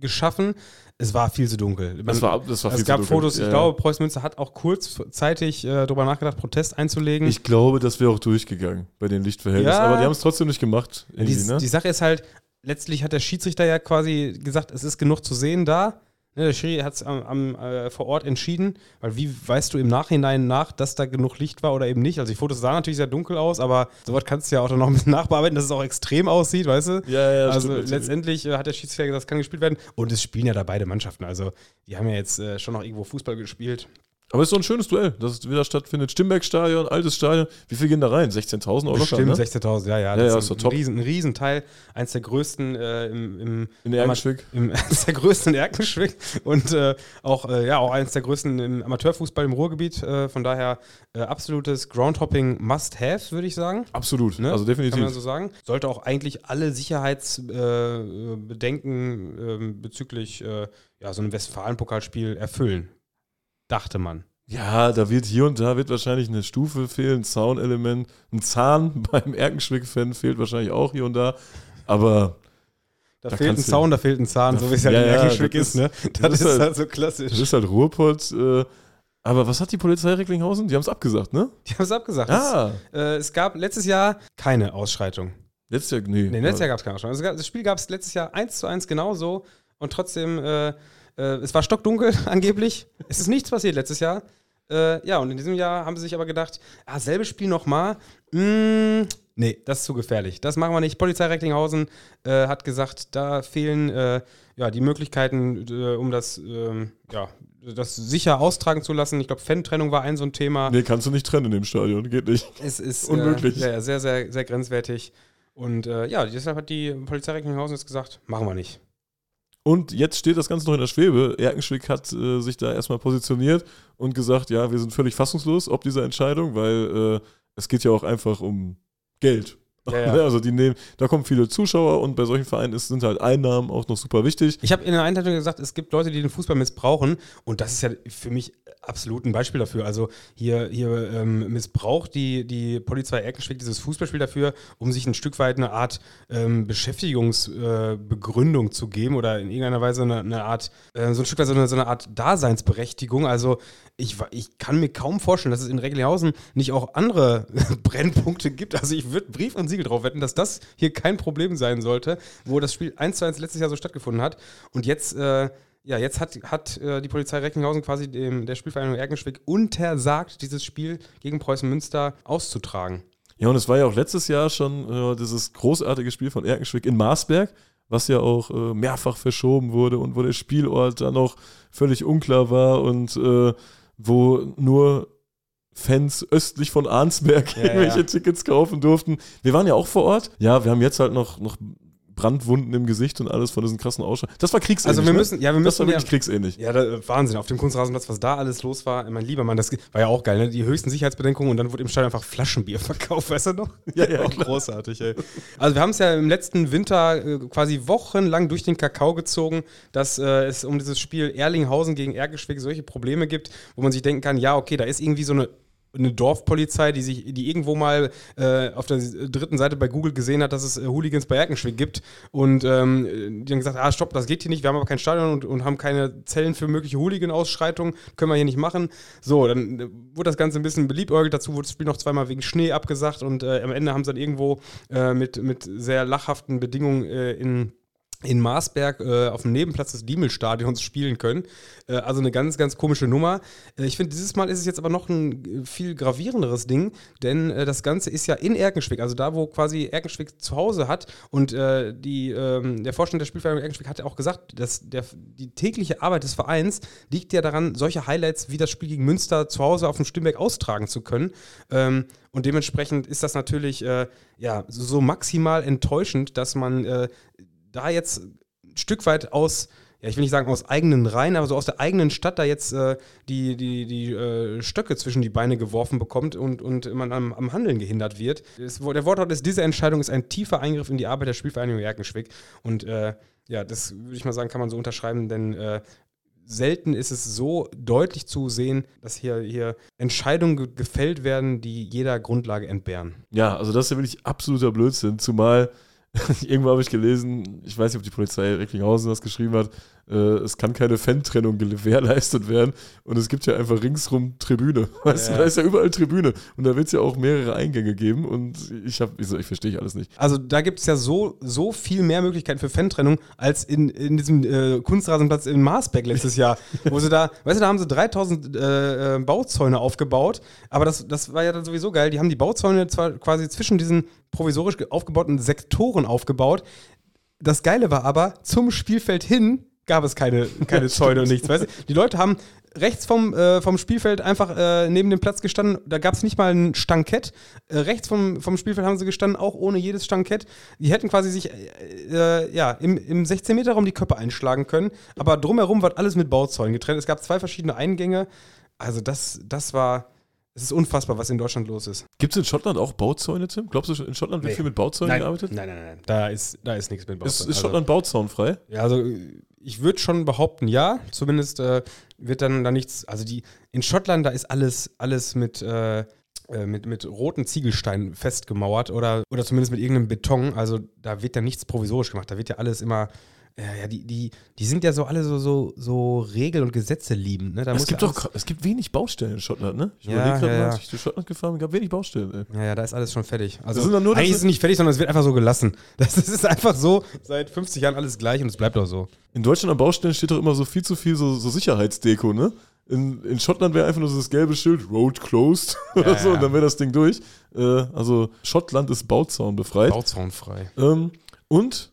geschaffen es war viel zu dunkel. Man, das war, das war viel es gab dunkel. Fotos, ich ja, glaube, Preußen Münster hat auch kurzzeitig äh, darüber nachgedacht, Protest einzulegen. Ich glaube, das wäre auch durchgegangen bei den Lichtverhältnissen, ja, aber die haben es trotzdem nicht gemacht. Die, ne? die Sache ist halt, letztlich hat der Schiedsrichter ja quasi gesagt, es ist genug zu sehen da. Ne, der Schiri hat es äh, vor Ort entschieden, weil wie weißt du im Nachhinein nach, dass da genug Licht war oder eben nicht? Also die Fotos sahen natürlich sehr dunkel aus, aber sowas kannst du ja auch dann noch ein bisschen [LAUGHS] nachbearbeiten, dass es auch extrem aussieht, weißt du? Ja, ja, Also stimmt, letztendlich äh, hat der Schiedsrichter gesagt, es kann gespielt werden und es spielen ja da beide Mannschaften. Also die haben ja jetzt äh, schon noch irgendwo Fußball gespielt. Aber es ist so ein schönes Duell, das wieder stattfindet. Stimberg-Stadion, altes Stadion. Wie viel gehen da rein? 16.000 Euro? Stimmt, ne? 16.000, ja, ja. Das ja, ist, ein, top. Riesen, ein Riesenteil. Eins der größten äh, im, im, In Erkenschwick. [LAUGHS] Eins der größten in Erkenschwick und äh, auch, äh, ja, auch eins der größten im Amateurfußball im Ruhrgebiet. Äh, von daher äh, absolutes Groundhopping Must-Have, würde ich sagen. Absolut, ne? also definitiv. Kann man so sagen. Sollte auch eigentlich alle Sicherheitsbedenken ähm, bezüglich ja, so einem Westfalen-Pokalspiel erfüllen dachte man. Ja, da wird hier und da wird wahrscheinlich eine Stufe fehlen, ein Zaunelement, ein Zahn [LAUGHS] beim Erkenschwick-Fan fehlt wahrscheinlich auch hier und da, aber da, da fehlt ein Zaun, da fehlt ein Zahn, so wie es ja, halt ja, in Erkenschwick ist, ne? Das, das ist, halt, halt, so klassisch. Das ist halt Ruhrpott. Äh, aber was hat die Polizei Recklinghausen? Die haben es abgesagt, ne? Die haben es abgesagt. Ah. Es, äh, es, gab letztes Jahr keine Ausschreitung. Letztes Jahr, nee. Nee, letztes Jahr gab es keine Ausschreitung. Also das Spiel gab es letztes Jahr eins zu eins genauso und trotzdem äh, äh, es war stockdunkel [LAUGHS] angeblich. Es ist nichts passiert letztes Jahr. Äh, ja, und in diesem Jahr haben sie sich aber gedacht, ah, selbes Spiel nochmal. Mm, nee, das ist zu gefährlich. Das machen wir nicht. Polizei Recklinghausen äh, hat gesagt, da fehlen äh, ja, die Möglichkeiten, äh, um das, ähm, ja, das sicher austragen zu lassen. Ich glaube, Fan-Trennung war ein so ein Thema. Nee, kannst du nicht trennen in dem Stadion, geht nicht. Es ist [LAUGHS] Unmöglich. Äh, ja, sehr, sehr, sehr grenzwertig. Und äh, ja, deshalb hat die Polizei Recklinghausen jetzt gesagt, machen wir nicht. Und jetzt steht das Ganze noch in der Schwebe. Erkenschwick hat äh, sich da erstmal positioniert und gesagt, ja, wir sind völlig fassungslos ob dieser Entscheidung, weil äh, es geht ja auch einfach um Geld. Ja, [LAUGHS] ja. Also die nehmen, da kommen viele Zuschauer und bei solchen Vereinen ist, sind halt Einnahmen auch noch super wichtig. Ich habe in der Einleitung gesagt, es gibt Leute, die den Fußball missbrauchen und das ist ja für mich absolut ein Beispiel dafür. Also hier, hier ähm, missbraucht die, die Polizei Erkenschwick dieses Fußballspiel dafür, um sich ein Stück weit eine Art ähm, Beschäftigungsbegründung äh, zu geben oder in irgendeiner Weise eine, eine Art, äh, so ein Stück weit so eine, so eine Art Daseinsberechtigung. Also ich, ich kann mir kaum vorstellen, dass es in Recklinghausen nicht auch andere [LAUGHS] Brennpunkte gibt. Also ich würde Brief und Siegel drauf wetten, dass das hier kein Problem sein sollte, wo das Spiel 1 zu 1 letztes Jahr so stattgefunden hat. Und jetzt, äh, ja, jetzt hat, hat äh, die Polizei Recklinghausen quasi dem, der Spielvereinigung Erkenschwick untersagt, dieses Spiel gegen Preußen Münster auszutragen. Ja, und es war ja auch letztes Jahr schon äh, dieses großartige Spiel von Erkenschwick in Marsberg, was ja auch äh, mehrfach verschoben wurde und wo der Spielort dann noch völlig unklar war und äh, wo nur Fans östlich von Arnsberg Ja, irgendwelche ja. Tickets kaufen durften. Wir waren ja auch vor Ort. Ja, wir haben jetzt halt noch, noch Brandwunden im Gesicht und alles von diesen krassen Ausschau. Das war kriegsähnlich. Also wir ne? müssen, ja, wir das war müssen ja, wirklich kriegsähnlich. Ja, da, Wahnsinn. Auf dem Kunstrasenplatz, was da alles los war, mein lieber Mann, das war ja auch geil, ne? Die höchsten Sicherheitsbedenkungen und dann wurde im Stadion einfach Flaschenbier [LAUGHS] verkauft, weißt du noch? Ja, ja, [LAUGHS] auch klar. großartig, ey. Also wir haben es ja im letzten Winter äh, quasi wochenlang durch den Kakao gezogen, dass äh, es um dieses Spiel Erlinghausen gegen Erkenschwick solche Probleme gibt, wo man sich denken kann, ja, okay, da ist irgendwie so eine eine Dorfpolizei, die sich, die irgendwo mal äh, auf der dritten Seite bei Google gesehen hat, dass es äh, Hooligans bei Erkenschwick gibt und ähm, die haben gesagt, ah stopp, das geht hier nicht, wir haben aber kein Stadion und, und haben keine Zellen für mögliche Hooligan-Ausschreitungen, können wir hier nicht machen. So, dann äh, wurde das Ganze ein bisschen beliebäugelt, dazu wurde das Spiel noch zweimal wegen Schnee abgesagt und äh, am Ende haben sie dann irgendwo äh, mit, mit sehr lachhaften Bedingungen äh, in in Marsberg äh, auf dem Nebenplatz des Diemelstadions spielen können. Äh, also eine ganz, ganz komische Nummer. Äh, ich finde, dieses Mal ist es jetzt aber noch ein äh, viel gravierenderes Ding, denn äh, das Ganze ist ja in Erkenschwick, also da, wo quasi Erkenschwick zu Hause hat. Und äh, die, ähm, der Vorstand der Spielvereinigung Erkenschwick hat ja auch gesagt, dass der, die tägliche Arbeit des Vereins liegt ja daran, solche Highlights wie das Spiel gegen Münster zu Hause auf dem Stimmberg austragen zu können. Ähm, und dementsprechend ist das natürlich äh, ja, so, maximal enttäuschend, dass man äh, da jetzt ein Stück weit aus, ja, ich will nicht sagen aus eigenen Reihen, aber so aus der eigenen Stadt da jetzt äh, die, die, die äh, Stöcke zwischen die Beine geworfen bekommt und, und man am, am Handeln gehindert wird. Es, der Wortlaut ist, diese Entscheidung ist ein tiefer Eingriff in die Arbeit der Spielvereinigung Erkenschwick. Und äh, ja, das würde ich mal sagen, kann man so unterschreiben, denn äh, selten ist es so deutlich zu sehen, dass hier, hier Entscheidungen ge gefällt werden, die jeder Grundlage entbehren. Ja, also das ist ja wirklich absoluter Blödsinn, zumal [LAUGHS] irgendwo habe ich gelesen, ich weiß nicht, ob die Polizei Recklinghausen das geschrieben hat, äh, es kann keine Fan-Trennung gewährleistet werden und es gibt ja einfach ringsrum Tribüne. [LAUGHS] Weißt Ja. du, da ist ja überall Tribüne und da wird es ja auch mehrere Eingänge geben und ich habe, ich, so, ich verstehe alles nicht. Also da gibt es ja so, so viel mehr Möglichkeiten für Fantrennung als in, in diesem äh, Kunstrasenplatz in Marsberg letztes Jahr. wo sie da, [LAUGHS] weißt du, da haben sie 3000 äh, äh, Bauzäune aufgebaut, aber das, das war ja dann sowieso geil. Die haben die Bauzäune zwar quasi zwischen diesen provisorisch ge- aufgebauten Sektoren aufgebaut. Das Geile war aber, zum Spielfeld hin gab es keine, keine [LAUGHS] Zäune und nichts. Weißt du? Die Leute haben rechts vom, äh, vom Spielfeld einfach äh, neben dem Platz gestanden. Da gab es nicht mal ein Stankett. Äh, rechts vom, vom Spielfeld haben sie gestanden, auch ohne jedes Stankett. Die hätten quasi sich äh, äh, ja, im, im 16-Meter-Raum die Köpfe einschlagen können. Aber drumherum war alles mit Bauzäunen getrennt. Es gab zwei verschiedene Eingänge. Also das, das war. Es ist unfassbar, was in Deutschland los ist. Gibt es in Schottland auch Bauzäune, Tim? Glaubst du, in Schottland wird Nee. viel mit Bauzäunen Nein, gearbeitet? nein, nein, nein. Da ist, da ist nichts mit Ist, Bauzäunen. ist Schottland bauzaunfrei? Ja, also ich würde schon behaupten, ja. Zumindest äh, wird dann da nichts. Also die in Schottland, da ist alles, alles mit, äh, äh, mit, mit roten Ziegelsteinen festgemauert oder, oder zumindest mit irgendeinem Beton. Also da wird ja nichts provisorisch gemacht. Da wird ja alles immer. Ja, ja, die, die, die sind ja so alle so, so, so Regel- und Gesetze liebend. Ne? Da es gibt doch, es gibt wenig Baustellen in Schottland, ne? Ich Ja, überlege gerade ja, als ich durch Schottland gefahren bin, gab wenig Baustellen, ey. Ja, ja, da ist alles schon fertig. Also Das sind dann nur- eigentlich ist es nicht fertig, sondern es wird einfach so gelassen. Das, [LAUGHS] das ist einfach so, seit 50 Jahren alles gleich und es bleibt auch so. In Deutschland an Baustellen steht doch immer so viel zu viel so, so Sicherheitsdeko, ne? in, in Schottland wäre einfach nur so das gelbe Schild, Road closed [LAUGHS] oder ja, so, ja. und dann wäre das Ding durch. Äh, also Schottland ist Bauzaun befreit. Bauzaunfrei. Ähm, und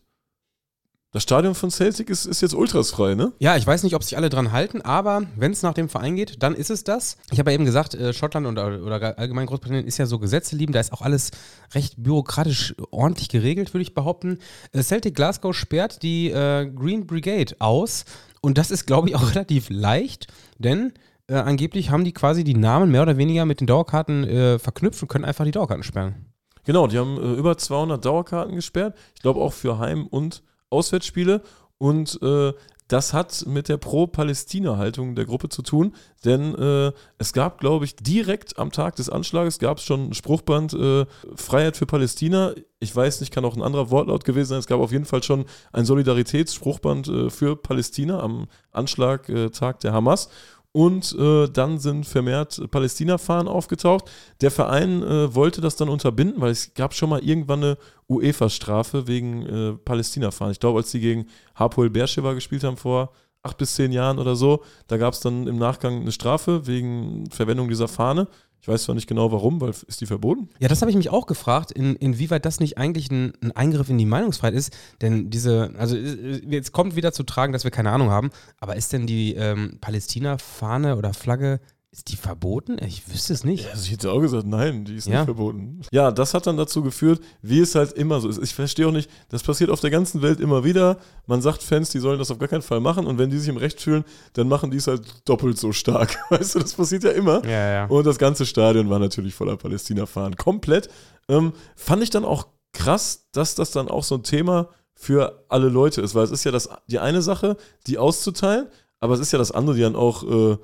das Stadion von Celtic ist, ist jetzt ultrasfrei, ne? Ja, ich weiß nicht, ob sich alle dran halten, aber wenn es nach dem Verein geht, dann ist es das. Ich habe ja eben gesagt, äh, Schottland und, oder allgemein Großbritannien ist ja so Gesetze lieben, da ist auch alles recht bürokratisch ordentlich geregelt, würde ich behaupten. Äh, Celtic Glasgow sperrt die äh, Green Brigade aus und das ist, glaube ich, auch [LAUGHS] relativ leicht, denn äh, angeblich haben die quasi die Namen mehr oder weniger mit den Dauerkarten äh, verknüpft und können einfach die Dauerkarten sperren. Genau, die haben äh, über 200 Dauerkarten gesperrt. Ich glaube auch für Heim- und Auswärtsspiele und äh, das hat mit der Pro-Palästina-Haltung der Gruppe zu tun, denn äh, es gab, glaube ich, direkt am Tag des Anschlages gab es schon ein Spruchband äh, Freiheit für Palästina. Ich weiß nicht, kann auch ein anderer Wortlaut gewesen sein. Es gab auf jeden Fall schon ein Solidaritätsspruchband äh, für Palästina am Anschlagtag der Hamas und äh, dann sind vermehrt Palästina-Fahnen aufgetaucht. Der Verein äh, wollte das dann unterbinden, weil es gab schon mal irgendwann eine UEFA-Strafe wegen äh, Palästina-Fahnen. Ich glaube, als die gegen Hapoel Beersheba gespielt haben vor acht bis zehn Jahren oder so, da gab es dann im Nachgang eine Strafe wegen Verwendung dieser Fahne. Ich weiß zwar nicht genau warum, weil ist die verboten? Ja, das habe ich mich auch gefragt, in, inwieweit das nicht eigentlich ein, ein, Eingriff in die Meinungsfreiheit ist. Denn diese, also jetzt kommt wieder zu tragen, dass wir keine Ahnung haben, aber ist denn die ähm, Palästina-Fahne oder Flagge ist die verboten? Ich wüsste es nicht. Ja, also ich hätte auch gesagt, nein, die ist ja. nicht verboten. Ja, das hat dann dazu geführt, wie es halt immer so ist. Ich verstehe auch nicht, das passiert auf der ganzen Welt immer wieder. Man sagt Fans, die sollen das auf gar keinen Fall machen und wenn die sich im Recht fühlen, dann machen die es halt doppelt so stark. [LAUGHS] Weißt du, das passiert ja immer. Ja, ja. Und das ganze Stadion war natürlich voller Palästina-Fahren. Komplett. Ähm, fand ich dann auch krass, dass das dann auch so ein Thema für alle Leute ist, weil es ist ja das, die eine Sache, die auszuteilen, aber es ist ja das andere, die dann auch äh,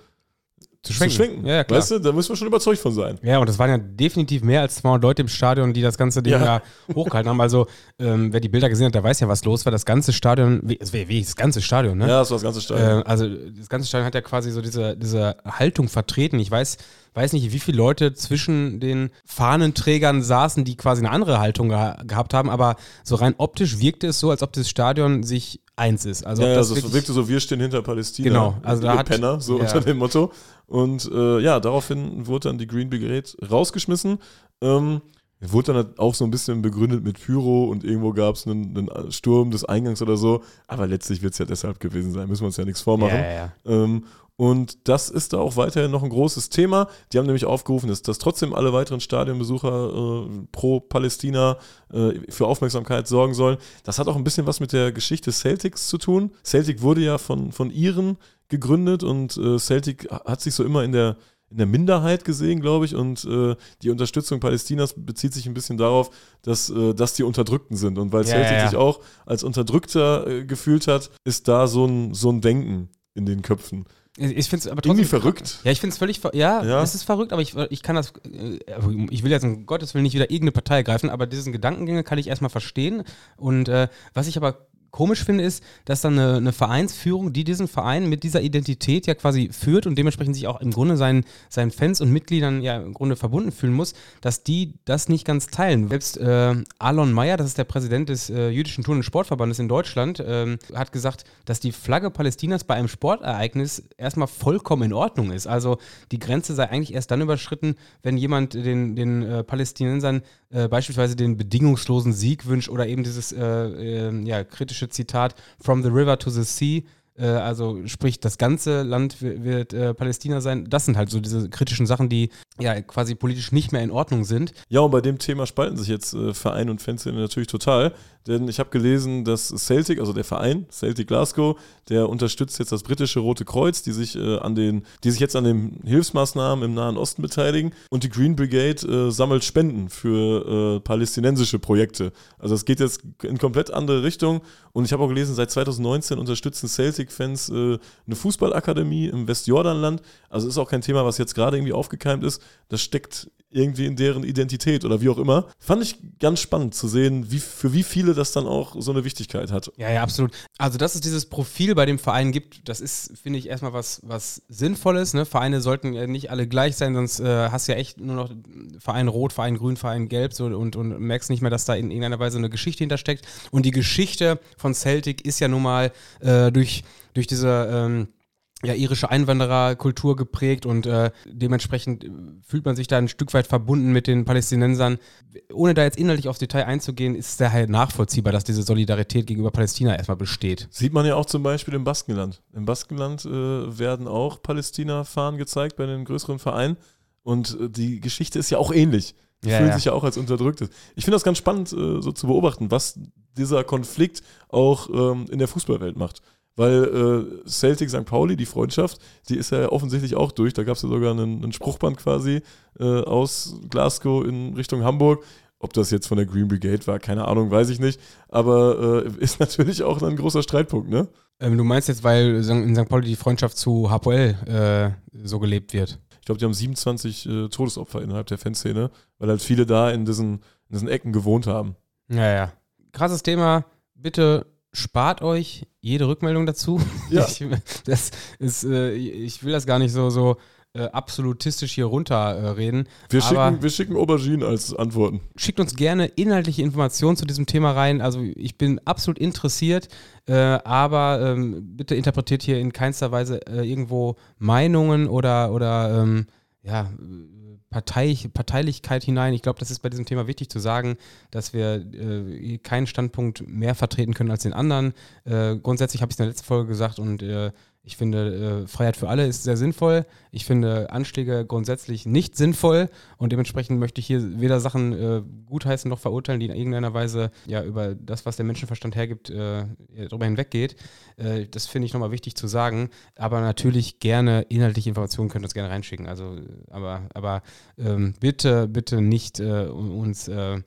zu schwenken. Zu schwenken. Ja, ja, klar. Weißt du, da müssen wir schon überzeugt von sein. Ja, und das waren ja definitiv mehr als 200 Leute im Stadion, die das ganze Ding ja, da hochgehalten haben. Also, ähm, wer die Bilder gesehen hat, der weiß ja, was los war. Das ganze Stadion, wie, wie das ganze Stadion, ne? Ja, das war das ganze Stadion. Äh, also, das ganze Stadion hat ja quasi so diese, diese Haltung vertreten. Ich weiß, weiß nicht, wie viele Leute zwischen den Fahnenträgern saßen, die quasi eine andere Haltung ge gehabt haben, aber so rein optisch wirkte es so, als ob das Stadion sich eins ist. Also ja, das also es wirkte so, wir stehen hinter Palästina. Genau, also da hat, Penner, so ja. unter dem Motto. Und äh, ja, daraufhin wurde dann die Green Brigade rausgeschmissen. Ähm, wurde dann auch so ein bisschen begründet mit Pyro und irgendwo gab es einen, einen, Sturm des Eingangs oder so. Aber letztlich wird es ja deshalb gewesen sein, müssen wir uns ja nichts vormachen. Ja, ja. Ähm, und das ist da auch weiterhin noch ein großes Thema. Die haben nämlich aufgerufen, dass, dass trotzdem alle weiteren Stadionbesucher äh, pro Palästina äh, für Aufmerksamkeit sorgen sollen. Das hat auch ein bisschen was mit der Geschichte Celtics zu tun. Celtic wurde ja von, von Iren gegründet und äh, Celtic hat sich so immer in der, in der Minderheit gesehen, glaube ich. Und äh, die Unterstützung Palästinas bezieht sich ein bisschen darauf, dass, äh, dass die Unterdrückten sind. Und weil ja, Celtic ja. sich auch als Unterdrückter äh, gefühlt hat, ist da so ein, so ein Denken in den Köpfen. Ich finde es aber trotzdem. Irgendwie verrückt. Ja, ich finde es völlig. Ja, ja, es ist verrückt, aber ich, ich kann das. Äh, ich will jetzt um Gottes Willen nicht wieder irgendeine Partei greifen, aber diesen Gedankengänge kann ich erstmal verstehen. Und äh, was ich aber komisch finde, ist, dass dann eine, eine, Vereinsführung, die diesen Verein mit dieser Identität ja quasi führt und dementsprechend sich auch im Grunde seinen, seinen Fans und Mitgliedern ja im Grunde verbunden fühlen muss, dass die das nicht ganz teilen. Selbst äh, Alon Mayer, das ist der Präsident des äh, jüdischen Turn- und Sportverbandes in Deutschland, äh, hat gesagt, dass die Flagge Palästinas bei einem Sportereignis erstmal vollkommen in Ordnung ist. Also die Grenze sei eigentlich erst dann überschritten, wenn jemand den, den äh, Palästinensern äh, beispielsweise den bedingungslosen Sieg wünscht oder eben dieses äh, äh, ja, kritische Zitat From the River to the Sea äh, also sprich, das ganze Land wird, äh, Palästina sein. Das sind halt so diese kritischen Sachen, die ja quasi politisch nicht mehr in Ordnung sind. Ja, und bei dem Thema spalten sich jetzt äh, Verein und Fanszene natürlich total. Denn ich habe gelesen, dass Celtic, also der Verein, Celtic Glasgow, der unterstützt jetzt das britische Rote Kreuz, die sich äh, an den, die sich jetzt an den Hilfsmaßnahmen im Nahen Osten beteiligen. Und die Green Brigade äh, sammelt Spenden für äh, palästinensische Projekte. Also es geht jetzt in komplett andere Richtung. Und ich habe auch gelesen, seit 2019 unterstützen Celtic-Fans äh, eine Fußballakademie im Westjordanland. Also ist auch kein Thema, was jetzt gerade irgendwie aufgekeimt ist. Das steckt irgendwie in deren Identität oder wie auch immer. Fand ich ganz spannend zu sehen, wie, für wie viele das dann auch so eine Wichtigkeit hat. Ja, ja, absolut. Also, dass es dieses Profil bei dem Verein gibt, das ist, finde ich, erstmal was, was Sinnvolles. Ne? Vereine sollten ja nicht alle gleich sein, sonst äh, hast du ja echt nur noch Verein Rot, Verein Grün, Verein Gelb so, und, und merkst nicht mehr, dass da in irgendeiner Weise eine Geschichte hintersteckt. Und die Geschichte von Celtic ist ja nun mal äh, durch, durch diese. Ähm, ja, irische Einwandererkultur geprägt und äh, dementsprechend äh, fühlt man sich da ein Stück weit verbunden mit den Palästinensern. Ohne da jetzt inhaltlich aufs Detail einzugehen, ist es daher nachvollziehbar, dass diese Solidarität gegenüber Palästina erstmal besteht. Sieht man ja auch zum Beispiel im Baskenland. Im Baskenland äh, werden auch Palästina-Fahnen gezeigt bei den größeren Vereinen und äh, die Geschichte ist ja auch ähnlich. Die ja, fühlen ja. sich ja auch als unterdrückt. Ich finde das ganz spannend, äh, so zu beobachten, was dieser Konflikt auch ähm, in der Fußballwelt macht weil äh, Celtic St. Pauli, die Freundschaft, die ist ja offensichtlich auch durch. Da gab es ja sogar einen, einen Spruchband quasi äh, aus Glasgow in Richtung Hamburg. Ob das jetzt von der Green Brigade war, keine Ahnung, weiß ich nicht. Aber äh, [LAUGHS] ist natürlich auch ein großer Streitpunkt, ne? Ähm, du meinst jetzt, weil in St. Pauli die Freundschaft zu HPL äh, so gelebt wird? Ich glaube, die haben 27 äh, Todesopfer innerhalb der Fanszene, weil halt viele da in diesen, in diesen Ecken gewohnt haben. Ja, ja. Krasses Thema. Bitte spart euch jede Rückmeldung dazu. [LAUGHS] Ja. Ich, das ist, äh, ich will das gar nicht so, so äh, absolutistisch hier runterreden. Äh, wir, schicken, wir schicken Aubergine als Antworten. Schickt uns gerne inhaltliche Informationen zu diesem Thema rein. Also ich bin absolut interessiert, äh, aber ähm, bitte interpretiert hier in keinster Weise äh, irgendwo Meinungen oder, oder ähm, ja, Partei, Parteilichkeit hinein. Ich glaube, das ist bei diesem Thema wichtig zu sagen, dass wir äh, keinen Standpunkt mehr vertreten können als den anderen. Äh, grundsätzlich habe ich es in der letzten Folge gesagt und äh, ich finde, äh, Freiheit für alle ist sehr sinnvoll. Ich finde Anschläge grundsätzlich nicht sinnvoll und dementsprechend möchte ich hier weder Sachen äh, gutheißen noch verurteilen, die in irgendeiner Weise ja über das, was der Menschenverstand hergibt, äh, darüber hinweggeht. Äh, das finde ich nochmal wichtig zu sagen. Aber natürlich gerne inhaltliche Informationen könnt ihr uns gerne reinschicken. Also, aber, aber ähm, bitte, bitte nicht äh, uns äh,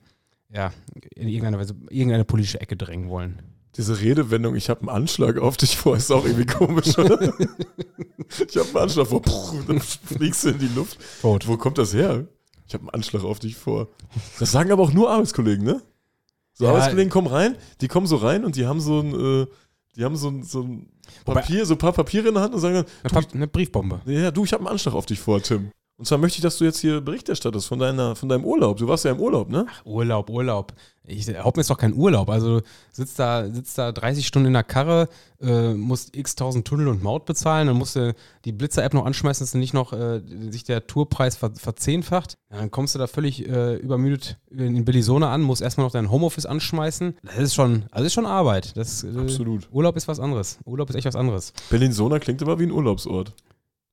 ja, in irgendeiner Weise irgendeine politische Ecke drängen wollen. Diese Redewendung, ich habe einen Anschlag auf dich vor, ist auch irgendwie komisch, oder? [LAUGHS] ich habe einen Anschlag vor, Puh, dann fliegst du in die Luft. Tot. Wo kommt das her? Ich habe einen Anschlag auf dich vor. Das sagen aber auch nur Arbeitskollegen, ne? So ja, Arbeitskollegen kommen rein, die kommen so rein und die haben so ein, äh, die haben so ein, so ein Papier, so ein paar Papiere in der Hand und sagen dann, eine Briefbombe. Ja, du, ich habe einen Anschlag auf dich vor, Tim. Und zwar möchte ich, dass du jetzt hier Bericht erstattest von, deiner, von deinem Urlaub. Du warst ja im Urlaub, ne? Ach, Urlaub, Urlaub. Ich erlaube mir jetzt doch keinen Urlaub. Also sitzt da, sitzt da 30 Stunden in der Karre, äh, musst x tausend Tunnel und Maut bezahlen, dann musst du die Blitzer-App noch anschmeißen, dass nicht noch äh, sich der Tourpreis ver verzehnfacht. Ja, dann kommst du da völlig äh, übermüdet in Bellisona an, musst erstmal noch dein Homeoffice anschmeißen. Das ist schon, also ist schon Arbeit. Das, äh, Absolut. Urlaub ist was anderes. Urlaub ist echt was anderes. Bellinzona klingt immer wie ein Urlaubsort.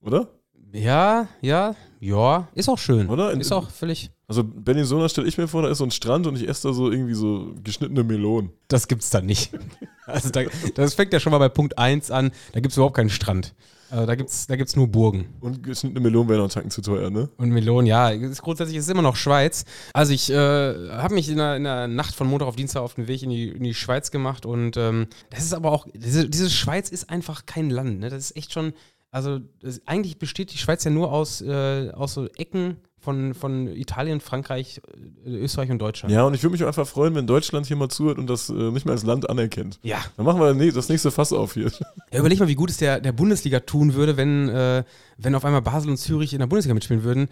Oder? Ja, ja, ja, ist auch schön. Oder? Ist auch völlig. Also Bellinzona stelle ich mir vor, da ist so ein Strand und ich esse da so irgendwie so geschnittene Melonen. Das gibt's da nicht. [LAUGHS] Also da, das fängt ja schon mal bei Punkt 1 an, da gibt es überhaupt keinen Strand. Also da gibt's, da gibt's nur Burgen. Und geschnittene Melonen wären noch Tanken zu teuer, ne? Und Melonen, ja. Ist, grundsätzlich ist es immer noch Schweiz. Also ich äh, habe mich in der, in der, Nacht von Montag auf Dienstag auf den Weg in die, in die Schweiz gemacht und ähm, das ist aber auch, diese, diese Schweiz ist einfach kein Land, ne? Das ist echt schon also das, eigentlich besteht die Schweiz ja nur aus, äh, aus so Ecken von, von Italien, Frankreich, äh, Österreich und Deutschland. Ja, und ich würde mich einfach freuen, wenn Deutschland hier mal zuhört und das äh, nicht mehr als Land anerkennt. Ja. Dann machen wir das nächste Fass auf hier. Ja, überleg mal, wie gut es der, der Bundesliga tun würde, wenn, äh, wenn auf einmal Basel und Zürich in der Bundesliga mitspielen würden.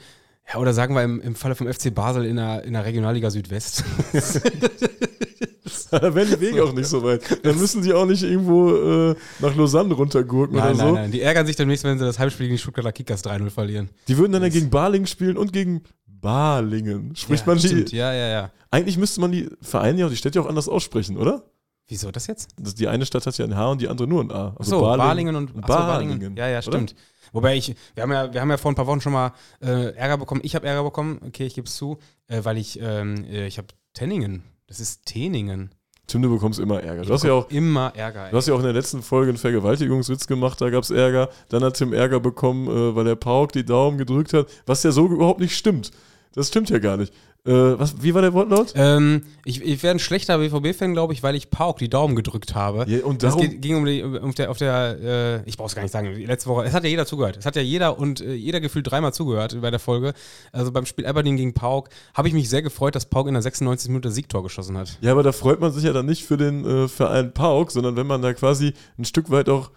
Ja, oder sagen wir im, im Falle vom FC Basel in der, in der Regionalliga Südwest. [LAUGHS] da [LAUGHS] wären die Wege auch nicht so weit. Dann müssen die auch nicht irgendwo äh, nach Lausanne runtergurken nein, oder nein, so. Nein, nein, die ärgern sich demnächst, wenn sie das Heimspiel gegen die Stuttgarter Kickers 3-0 verlieren. Die würden dann ja gegen Balingen spielen und gegen Balingen. Spricht ja, man die. Stimmt. Ja, ja, ja. Eigentlich müsste man die Vereine ja und die Städte ja auch anders aussprechen, oder? Wieso das jetzt? Das, die eine Stadt hat ja ein H und die andere nur ein A. Also so, Balingen, Balingen und achso, Balingen. Balingen. Ja, ja, stimmt. Oder? Wobei ich, wir haben ja, wir haben ja vor ein paar Wochen schon mal äh, Ärger bekommen. Ich habe Ärger bekommen, okay, ich gebe es zu, äh, weil ich, ähm, äh, ich habe Tenningen. Das ist Teningen. Tim, du bekommst immer Ärger. Du hast ja auch immer Ärger. Du hast ja auch in der letzten Folge einen Vergewaltigungswitz gemacht, da gab es Ärger. Dann hat Tim Ärger bekommen, äh, weil der Pauk die Daumen gedrückt hat, was ja so überhaupt nicht stimmt. Das stimmt ja gar nicht. Äh, was, wie war der Wortlaut? Ähm, ich, ich wäre ein schlechter BVB-Fan, glaube ich, weil ich Pauk die Daumen gedrückt habe. Ja, und darum das ging um die, um der, auf der, äh, ich brauche es gar nicht sagen, letzte Woche, es hat ja jeder zugehört. Es hat ja jeder und äh, jeder gefühlt dreimal zugehört bei der Folge. Also beim Spiel Aberdeen gegen Pauk habe ich mich sehr gefreut, dass Pauk in der 96 Minute Siegtor geschossen hat. Ja, aber da freut man sich ja dann nicht für den äh, Verein Pauk, sondern wenn man da quasi ein Stück weit auch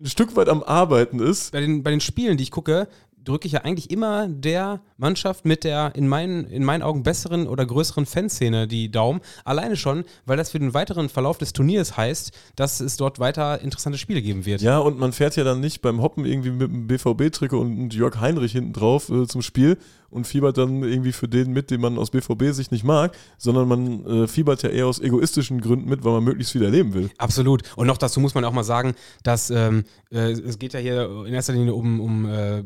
ein Stück weit am Arbeiten ist. Bei den, bei den Spielen, die ich gucke, drücke ich ja eigentlich immer der Mannschaft mit der in meinen, in meinen Augen besseren oder größeren Fanszene die Daumen. Alleine schon, weil das für den weiteren Verlauf des Turniers heißt, dass es dort weiter interessante Spiele geben wird. Ja, und man fährt ja dann nicht beim Hoppen irgendwie mit einem BVB-Trikot und Jörg Heinrich hinten drauf äh, zum Spiel und fiebert dann irgendwie für den mit, den man aus BVB-Sicht nicht mag, sondern man äh, fiebert ja eher aus egoistischen Gründen mit, weil man möglichst viel erleben will. Absolut. Und noch dazu muss man auch mal sagen, dass ähm, äh, es geht ja hier in erster Linie um, um äh,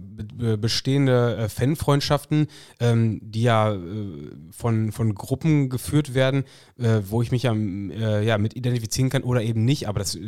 bestehende äh, Fanfreundschaften, ähm, die ja äh, von, von Gruppen geführt werden, äh, wo ich mich ja, ja mit identifizieren kann oder eben nicht. Aber das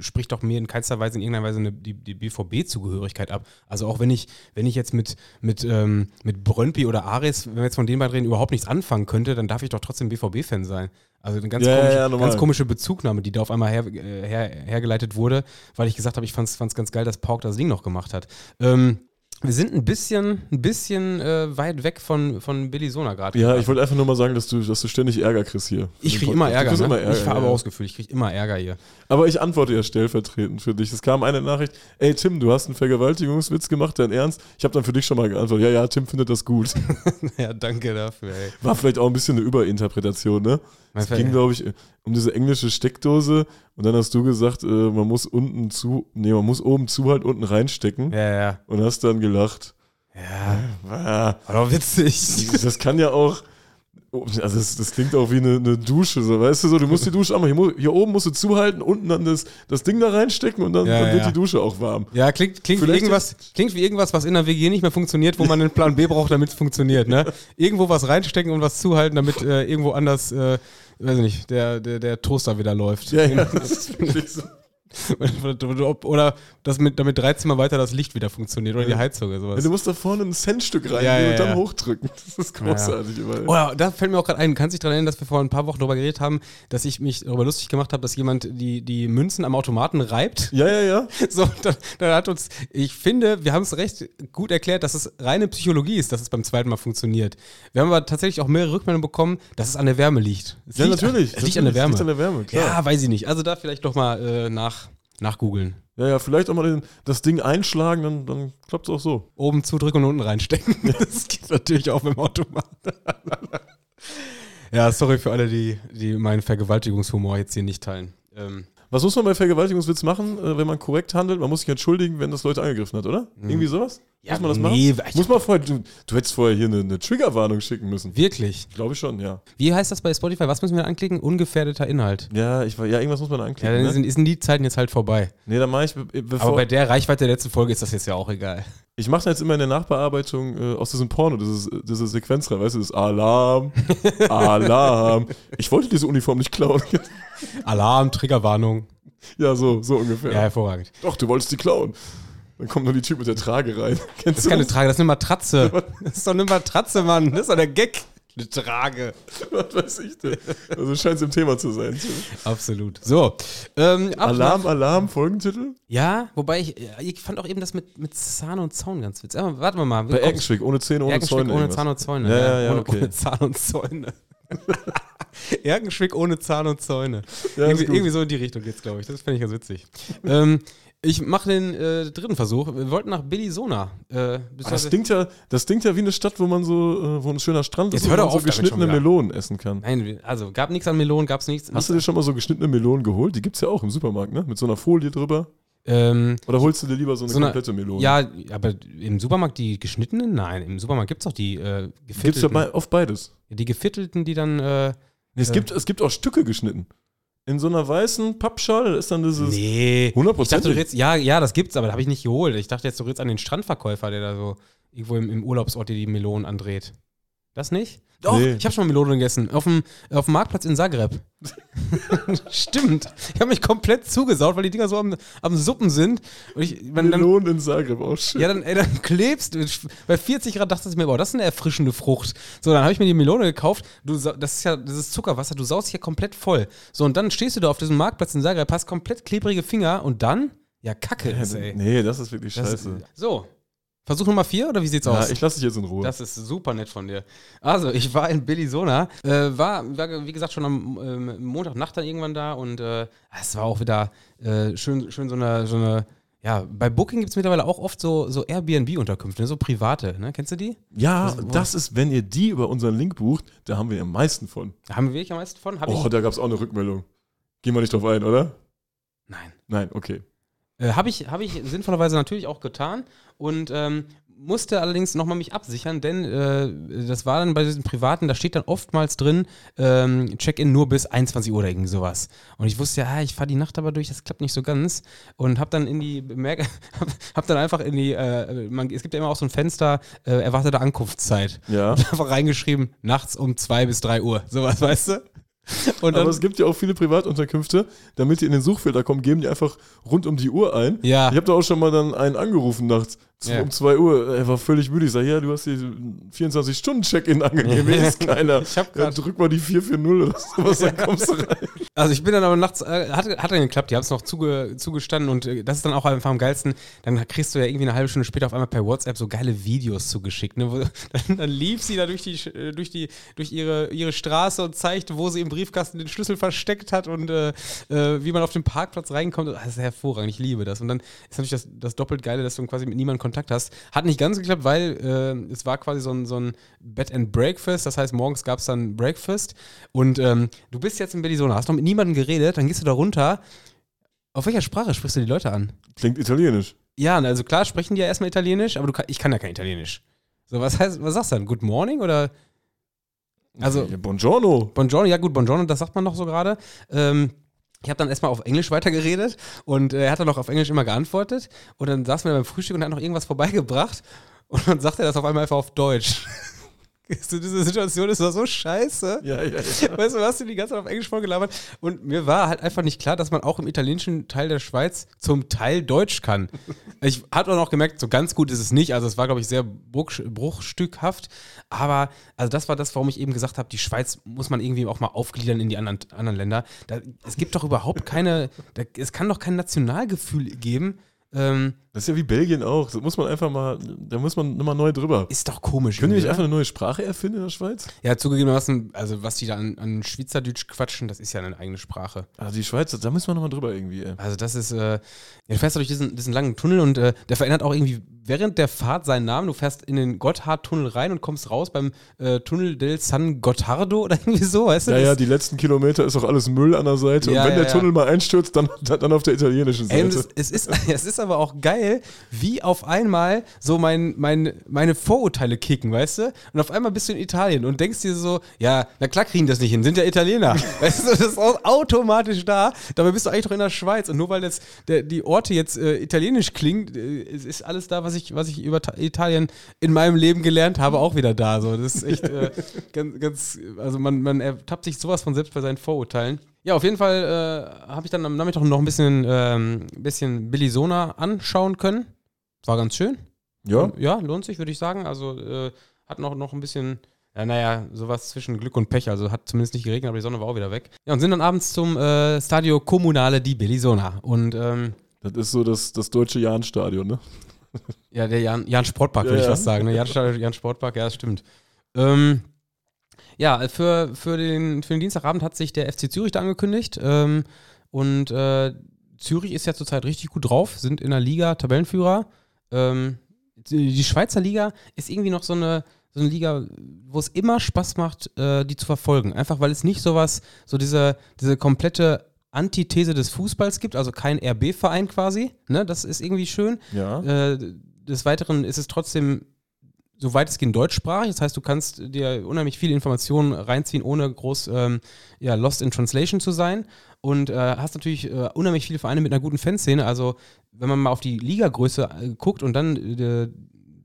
spricht doch mir in keinster Weise in irgendeiner Weise eine, die, die BVB-Zugehörigkeit ab. Also auch wenn ich, wenn ich jetzt mit, mit, ähm, mit Brøndby oder Ares, wenn wir jetzt von den beiden reden, überhaupt nichts anfangen könnte, dann darf ich doch trotzdem BVB-Fan sein. Also eine ganz, ja, komische, ja, ganz komische Bezugnahme, die da auf einmal her, her, hergeleitet wurde, weil ich gesagt habe, ich fand es ganz geil, dass Pauk das Ding noch gemacht hat. Ähm, wir sind ein bisschen, ein bisschen äh, weit weg von, von Billy Sona gerade. Ja, ich wollte einfach nur mal sagen, dass du, dass du ständig Ärger kriegst hier. Ich kriege immer Ärger. Ne? immer Ärger. Ich habe ja. das Gefühl, ich kriege immer Ärger hier. Aber ich antworte ja stellvertretend für dich. Es kam eine Nachricht: Ey, Tim, du hast einen Vergewaltigungswitz gemacht, dein Ernst? Ich habe dann für dich schon mal geantwortet: Ja, ja, Tim findet das gut. [LAUGHS] ja, danke dafür, ey. War vielleicht auch ein bisschen eine Überinterpretation, ne? Es ging, glaube ich, um diese englische Steckdose und dann hast du gesagt, äh, man muss unten zu, nee, man muss oben zu halt unten reinstecken. Ja, ja. Und hast dann gelacht. Ja. War doch witzig. Das kann ja auch. Also das, das klingt auch wie eine, eine, Dusche, so weißt du so, du musst die Dusche anmachen, hier, hier, oben musst du zuhalten, unten dann das, das Ding da reinstecken und dann, ja, dann wird die Dusche auch warm. Ja, klingt, klingt, wie irgendwas, klingt wie irgendwas, was in der WG nicht mehr funktioniert, wo man einen Plan B braucht, damit es funktioniert. Ne? [LAUGHS] Irgendwo was reinstecken und was zuhalten, damit äh, irgendwo anders äh, weiß ich nicht, der, der, der Toaster wieder läuft. Ja, ja, [LAUGHS] das ist wirklich so. Oder dass mit, damit 13 Mal weiter das Licht wieder funktioniert oder die Heizung oder sowas. Ja, du musst da vorne ein Centstück rein ja, ja, und dann hochdrücken. Das ist großartig. Ja. Oder da fällt mir auch gerade ein, kannst dich daran erinnern, dass wir vor ein paar Wochen darüber geredet haben, dass ich mich darüber lustig gemacht habe, dass jemand die, die Münzen am Automaten reibt? Ja, ja, ja. [LAUGHS] So, dann, dann hat uns, ich finde, wir haben es recht gut erklärt, dass es reine Psychologie ist, dass es beim zweiten Mal funktioniert. Wir haben aber tatsächlich auch mehrere Rückmeldungen bekommen, dass es an der Wärme liegt. Es ja, liegt, natürlich. Es liegt an der Wärme. Liegt an der Wärme, klar. Ja, weiß ich nicht. Also da vielleicht doch mal äh, nach Nachgoogeln. Ja, ja, vielleicht auch mal den, das Ding einschlagen, dann, dann klappt es auch so. Oben zudrücken und unten reinstecken. [LAUGHS] Das geht natürlich auch mit dem Automat. [LAUGHS] ja, sorry für alle, die, die meinen Vergewaltigungshumor jetzt hier nicht teilen. Ähm, was muss man bei Vergewaltigungswitz machen, äh, wenn man korrekt handelt? Man muss sich entschuldigen, wenn das Leute angegriffen hat, oder? Mhm. Irgendwie sowas? Ja, muss man das nee, machen? Muss man vorher, du, du hättest vorher hier eine, eine Triggerwarnung schicken müssen. Wirklich? Glaube ich schon, ja. Wie heißt das bei Spotify? Was müssen wir anklicken? Ungefährdeter Inhalt. Ja, ich, ja irgendwas muss man anklicken. Ja, dann ne? sind, sind die Zeiten jetzt halt vorbei. Nee, dann mache ich. Bevor Aber bei der Reichweite der letzten Folge ist das jetzt ja auch egal. Ich mache jetzt immer in der Nachbearbeitung äh, aus diesem Porno, dieses, diese Sequenz rein, weißt du, das Alarm, [LAUGHS] Alarm. Ich wollte diese Uniform nicht klauen. Alarm, Triggerwarnung. Ja, so, so ungefähr. Ja, hervorragend. Doch, du wolltest die klauen. Dann kommt nur die Typ mit der Trage rein. Kennst das ist keine? Trage, das ist eine Matratze. [LAUGHS] Das ist doch eine Matratze, Mann. Das ist doch der Gag. Eine Trage. [LAUGHS] Was weiß ich denn? Also scheint es im Thema zu sein. Absolut. So. Ähm, Alarm, Alarm, Folgentitel? Ja, wobei ich, ich fand auch eben das mit, mit Zahn und Zaun ganz witzig. Aber warten wir mal. Bei Erkenschwick, ohne Zähne, ohne Zäune. ohne Zahn und Zäune. Ja, ja, ja, ohne, okay. ohne Zahn und Zäune. [LAUGHS] Erkenschwick ohne Zahn und Zäune. Ja, irgendwie, irgendwie, so in die Richtung jetzt, glaube ich. Das finde ich ganz witzig. ähm, ich mache den äh, dritten Versuch. Wir wollten nach Billy Sona. Äh, das, klingt ja, das klingt ja wie eine Stadt, wo man so, äh, wo ein schöner Strand ist, wo man so geschnittene Melonen essen kann. Nein, also gab nichts an Melonen, gab es nichts. Hast du dir schon mal so geschnittene Melonen geholt? Die gibt es ja auch im Supermarkt, ne? Mit so einer Folie drüber. Ähm, Oder holst du dir lieber so eine, so eine komplette Melone? Ja, aber im Supermarkt die geschnittenen? Nein, im Supermarkt gibt es doch die äh, gefittelten. Gibt es ja oft beides. Die gefittelten, die dann. Äh, es, äh, gibt, es gibt auch Stücke geschnitten. In so einer weißen Pappschale ist dann dieses. Nee. 100%. Ich dachte, du redest, ja, ja, das gibt's, aber das habe ich nicht geholt. Ich dachte jetzt, du redest an den Strandverkäufer, der da so irgendwo im, im Urlaubsort die Melonen andreht. Das nicht? Doch, nee. ich habe schon mal Melonen gegessen. Auf dem, auf dem Marktplatz in Zagreb. [LAUGHS] Stimmt. Ich habe mich komplett zugesaut, weil die Dinger so am, am Suppen sind. Und ich, Melonen dann, in Zagreb, auch schön. Ja, dann, ey, dann klebst du. Bei 40 Grad dachte ich mir, boah, das ist eine erfrischende Frucht. So, dann habe ich mir die Melone gekauft. Du, das ist ja das ist Zuckerwasser. Du saust dich ja komplett voll. So, und dann stehst du da auf diesem Marktplatz in Zagreb, hast komplett klebrige Finger und dann, ja, kacke. Ja, ey. Nee, das ist wirklich scheiße. Das, so, Versuch Nummer vier oder wie sieht's ja, aus? ich lasse dich jetzt in Ruhe. Das ist super nett von dir. Also, ich war in Bellisona, äh, war, war, wie gesagt, schon am äh, Montagnacht dann irgendwann da und äh, es war auch wieder äh, schön, schön so eine, so eine ja, bei Booking gibt es mittlerweile auch oft so, so Airbnb-Unterkünfte, ne? so private, ne? Kennst du die? Ja, das, das, ist, wenn ihr die über unseren Link bucht, da haben wir am meisten von. Da haben wir wirklich am meisten von? Hab oh, da gab es auch eine Rückmeldung. Gehen wir nicht drauf ein, oder? Nein. Nein, okay. Äh, Habe ich, hab ich sinnvollerweise natürlich auch getan und ähm, musste allerdings nochmal mich absichern, denn äh, das war dann bei diesen privaten, da steht dann oftmals drin, ähm, Check-in nur bis 21 Uhr oder irgendwie sowas. Und ich wusste ja, ich fahre die Nacht aber durch, das klappt nicht so ganz. Und habe dann in die, merke, [LAUGHS] hab dann einfach in die, äh, man, es gibt ja immer auch so ein Fenster, äh, erwartete Ankunftszeit. Ja. [LAUGHS] Und einfach reingeschrieben, nachts um 2 bis 3 Uhr, sowas, weißt du? [LAUGHS] Dann, aber es gibt ja auch viele Privatunterkünfte, damit die in den Suchfilter kommen, geben die einfach rund um die Uhr ein. Ja. Ich habe da auch schon mal dann einen angerufen nachts ja. um 2 Uhr. Er war völlig müde. Ich sage, ja, du hast die 24-Stunden-Check-In angegeben. [LAUGHS] Hier ist keiner. Ich hab grad drück mal die 440 oder sowas, dann kommst du rein. [LAUGHS] Also ich bin dann aber nachts, äh, hat, hat dann geklappt, die haben es noch zuge, zugestanden und äh, das ist dann auch einfach am geilsten. Dann kriegst du ja irgendwie eine halbe Stunde später auf einmal per WhatsApp so geile Videos zugeschickt. Ne? Wo, [LAUGHS] dann, dann, lief sie da durch, die, äh, durch, die, durch ihre, ihre Straße und zeigte, wo sie im Briefkasten den Schlüssel versteckt hat und äh, äh, wie man auf den Parkplatz reinkommt. Das ist hervorragend, ich liebe das. Und dann ist natürlich das, das doppelt Geile, dass du quasi mit niemandem Kontakt hast. Hat nicht ganz geklappt, weil äh, es war quasi so ein, so ein Bed and Breakfast. Das heißt, morgens gab es dann Breakfast. Und ähm, du bist jetzt in Bellisona, hast noch mit niemandem geredet, dann gehst du da runter. Auf welcher Sprache sprichst du die Leute an? Klingt italienisch. Ja, also klar sprechen die ja erstmal Italienisch, aber du, ich kann ja kein Italienisch. So, was heißt, was sagst du dann? Good morning oder? Also. Ja, buongiorno. Buongiorno, ja gut, buongiorno, das sagt man noch so gerade. Ähm, ich habe dann erstmal auf Englisch weitergeredet und äh, er hat dann noch auf Englisch immer geantwortet. Und dann saßen wir beim Frühstück und hat noch irgendwas vorbeigebracht. Und dann sagt er das auf einmal einfach auf Deutsch. [LAUGHS] diese Situation ist doch so scheiße. Ja, ja, ja. Weißt du, hast du die ganze Zeit auf Englisch vorgelabert? Und mir war halt einfach nicht klar, dass man auch im italienischen Teil der Schweiz zum Teil Deutsch kann. [LAUGHS] Ich habe auch noch gemerkt, so ganz gut ist es nicht. Also es war, glaube ich, sehr bruchstückhaft. Aber also das war das, warum ich eben gesagt habe, die Schweiz muss man irgendwie auch mal aufgliedern in die anderen, anderen Länder. Da, es gibt doch überhaupt keine, da, es kann doch kein Nationalgefühl geben, ähm, das ist ja wie Belgien auch. Da muss man einfach mal, da muss man nochmal neu drüber. Ist doch komisch. Können die nicht einfach eine neue Sprache erfinden in der Schweiz? Ja, zugegebenermaßen, also was die da an, an Schweizerdeutsch quatschen, das ist ja eine eigene Sprache. Also die Schweiz, da müssen wir nochmal drüber irgendwie. Ey. Also das ist, äh, ja, du fährst durch diesen, diesen langen Tunnel und äh, der verändert auch irgendwie während der Fahrt seinen Namen. Du fährst in den Gotthardtunnel rein und kommst raus beim äh, Tunnel del San Gottardo oder [LAUGHS] irgendwie so, weißt du? Ja, ja, die letzten Kilometer ist auch alles Müll an der Seite. Ja, und wenn ja, der Tunnel mal einstürzt, dann, dann auf der italienischen Seite. Ey, es, es, ist, [LAUGHS] es ist aber auch geil, wie auf einmal so mein, mein, meine Vorurteile kicken, weißt du? Und auf einmal bist du in Italien und denkst dir so, ja, na klar kriegen das nicht hin, sind ja Italiener. [LAUGHS] weißt du, das ist auch automatisch da. Dabei bist du eigentlich doch in der Schweiz. Und nur weil jetzt der, die Orte jetzt äh, italienisch klingen, äh, ist alles da, was ich, was ich über Italien in meinem Leben gelernt habe, auch wieder da. So, das ist echt äh, [LAUGHS] ganz, ganz, also man, man ertappt sich sowas von selbst bei seinen Vorurteilen. Ja, auf jeden Fall äh, habe ich dann am Nachmittag noch ein bisschen, ähm, bisschen Billy Sona anschauen können. War ganz schön. Ja. Ja, lohnt sich, würde ich sagen. Also äh, hat noch, noch ein bisschen, ja, naja, sowas zwischen Glück und Pech. Also hat zumindest nicht geregnet, aber die Sonne war auch wieder weg. Ja, und sind dann abends zum äh, Stadio Comunale di Bellisona. Und ähm, das ist so das, das deutsche Jahn-Stadion, ne? Ja, der Jan, Jan Sportpark, würde ja, ich ja. fast sagen. Ne? Jan, Jan Sportpark, ja, das stimmt. Ähm, ja, für, für, den, für den Dienstagabend hat sich der FC Zürich da angekündigt. Ähm, und äh, Zürich ist ja zurzeit richtig gut drauf, sind in der Liga Tabellenführer. Ähm, die Schweizer Liga ist irgendwie noch so eine, so eine Liga, wo es immer Spaß macht, äh, die zu verfolgen. Einfach weil es nicht sowas, so diese, diese komplette Antithese des Fußballs gibt, also kein RB-Verein quasi. Ne? Das ist irgendwie schön. Ja. Äh, des Weiteren ist es trotzdem so weitestgehend deutschsprachig. Das heißt, du kannst dir unheimlich viele Informationen reinziehen, ohne groß ähm, ja, lost in translation zu sein. Und äh, hast natürlich äh, unheimlich viele Vereine mit einer guten Fanszene. Also, wenn man mal auf die Ligagröße äh, guckt und dann äh,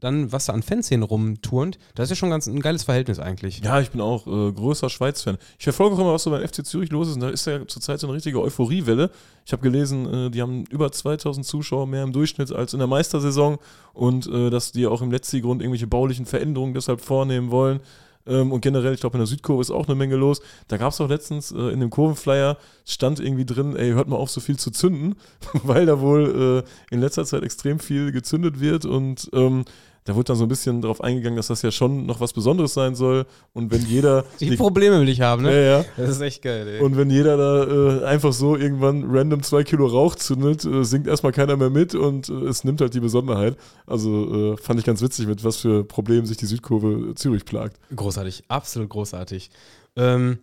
dann, was da an Fanszenen rumturnt, das ist ja schon ganz ein geiles Verhältnis eigentlich. Ja, ich bin auch äh, größer Schweiz-Fan. Ich verfolge auch immer, was so beim FC Zürich los ist. Und da ist ja zurzeit so eine richtige Euphoriewelle. Ich habe gelesen, äh, die haben über 2000 Zuschauer mehr im Durchschnitt als in der Meistersaison und äh, dass die auch im letzten Grund irgendwelche baulichen Veränderungen deshalb vornehmen wollen. Ähm, und generell, ich glaube, in der Südkurve ist auch eine Menge los. Da gab es auch letztens äh, in dem Kurvenflyer, stand irgendwie drin, ey, hört mal auf, so viel zu zünden, [LAUGHS] weil da wohl äh, in letzter Zeit extrem viel gezündet wird und ähm, da wurde dann so ein bisschen darauf eingegangen, dass das ja schon noch was Besonderes sein soll. Und wenn jeder. die, [LAUGHS] die, Probleme will ich haben, ne? Ja, ja. Das ist echt geil, ey. Und wenn jeder da äh, einfach so irgendwann random zwei Kilo Rauch zündet, äh, singt erstmal keiner mehr mit und äh, es nimmt halt die Besonderheit. Also äh, fand ich ganz witzig, mit was für Problemen sich die Südkurve Zürich plagt. Großartig, absolut großartig. Ähm,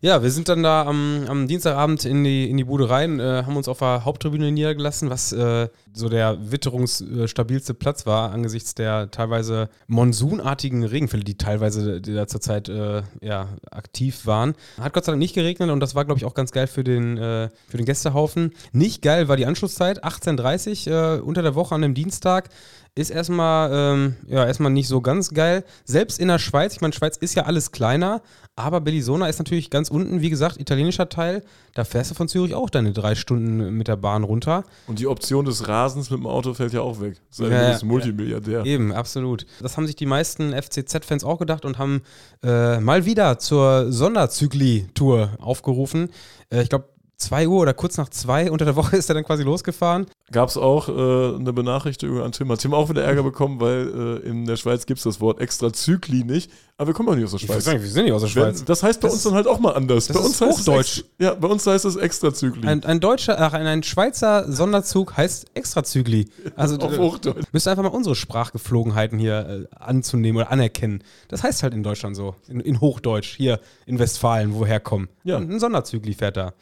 ja, wir sind dann da am, am Dienstagabend in die, in die Bude rein, äh, haben uns auf der Haupttribüne niedergelassen, was äh, so der witterungsstabilste Platz war, angesichts der teilweise monsunartigen Regenfälle, die teilweise die da zurzeit äh, ja, aktiv waren. Hat Gott sei Dank nicht geregnet und das war, glaube ich, auch ganz geil für den, äh, für den Gästehaufen. Nicht geil war die Anschlusszeit, 18.30 Uhr äh, unter der Woche an dem Dienstag ist erstmal, ähm, ja, erstmal nicht so ganz geil. Selbst in der Schweiz, ich meine, Schweiz ist ja alles kleiner, aber Bellisona ist natürlich ganz unten, wie gesagt, italienischer Teil. Da fährst du von Zürich auch deine drei Stunden mit der Bahn runter. Und die Option des Rasens mit dem Auto fällt ja auch weg. Sei ja, ja, Multimilliardär. Eben, absolut. Das haben sich die meisten FCZ-Fans auch gedacht und haben äh, mal wieder zur Sonderzykli-Tour aufgerufen. Äh, ich glaube, 2 Uhr oder kurz nach 2 unter der Woche [LAUGHS] ist er dann quasi losgefahren. Gab es auch äh, eine Benachrichtigung an Tim. Hat Tim auch wieder Ärger bekommen, weil äh, in der Schweiz gibt es das Wort Extrazykli nicht. Aber wir kommen auch nicht aus der Schweiz. Sagen, wir sind nicht aus der Schweiz. Das heißt bei das uns dann halt auch mal anders. bei uns heißt Hochdeutsch. Es ja, bei uns heißt es Extrazykli. Ein, ein deutscher, ach, ein Schweizer Sonderzug heißt Extrazykli. Also Auf Hochdeutsch. Müsst einfach mal unsere Sprachgeflogenheiten hier äh, anzunehmen oder anerkennen. Das heißt halt in Deutschland so. In, in Hochdeutsch, hier in Westfalen, woher kommen. Ja. Ein Sonderzygli fährt da.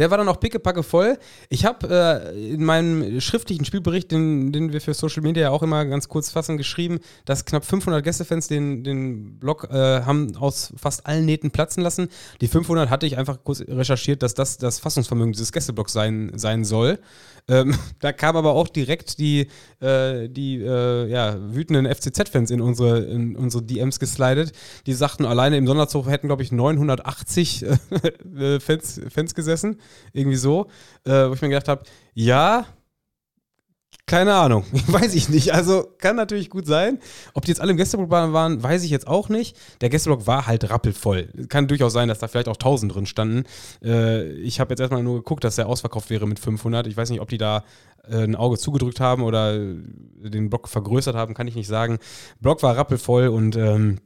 Der war dann auch pickepacke voll. Ich habe äh, in meinem schriftlichen Spielbericht, den, den wir für Social Media ja auch immer ganz kurz fassen, geschrieben, dass knapp 500 Gästefans den, den Blog äh, haben aus fast allen Nähten platzen lassen. Die 500 hatte ich einfach kurz recherchiert, dass das das Fassungsvermögen dieses Gästeblocks sein, sein soll. Ähm, [LAUGHS] da kam aber auch direkt die, äh, die äh, ja, wütenden FCZ-Fans in unsere, in unsere DMs geslidet. Die sagten, alleine im Sonderzug hätten, glaube ich, 980 [LAUGHS] äh, Fans, Fans gesessen. Irgendwie so. Äh, wo ich mir gedacht habe, ja, keine Ahnung, [LAUGHS] weiß ich nicht. Also kann natürlich gut sein. Ob die jetzt alle im Gästeblock waren, weiß ich jetzt auch nicht. Der Gästeblock war halt rappelvoll. Kann durchaus sein, dass da vielleicht auch 1000 drin standen. Äh, ich habe jetzt erstmal nur geguckt, dass der ausverkauft wäre mit 500. Ich weiß nicht, ob die da äh, ein Auge zugedrückt haben oder den Block vergrößert haben, kann ich nicht sagen. Block war rappelvoll und ähm,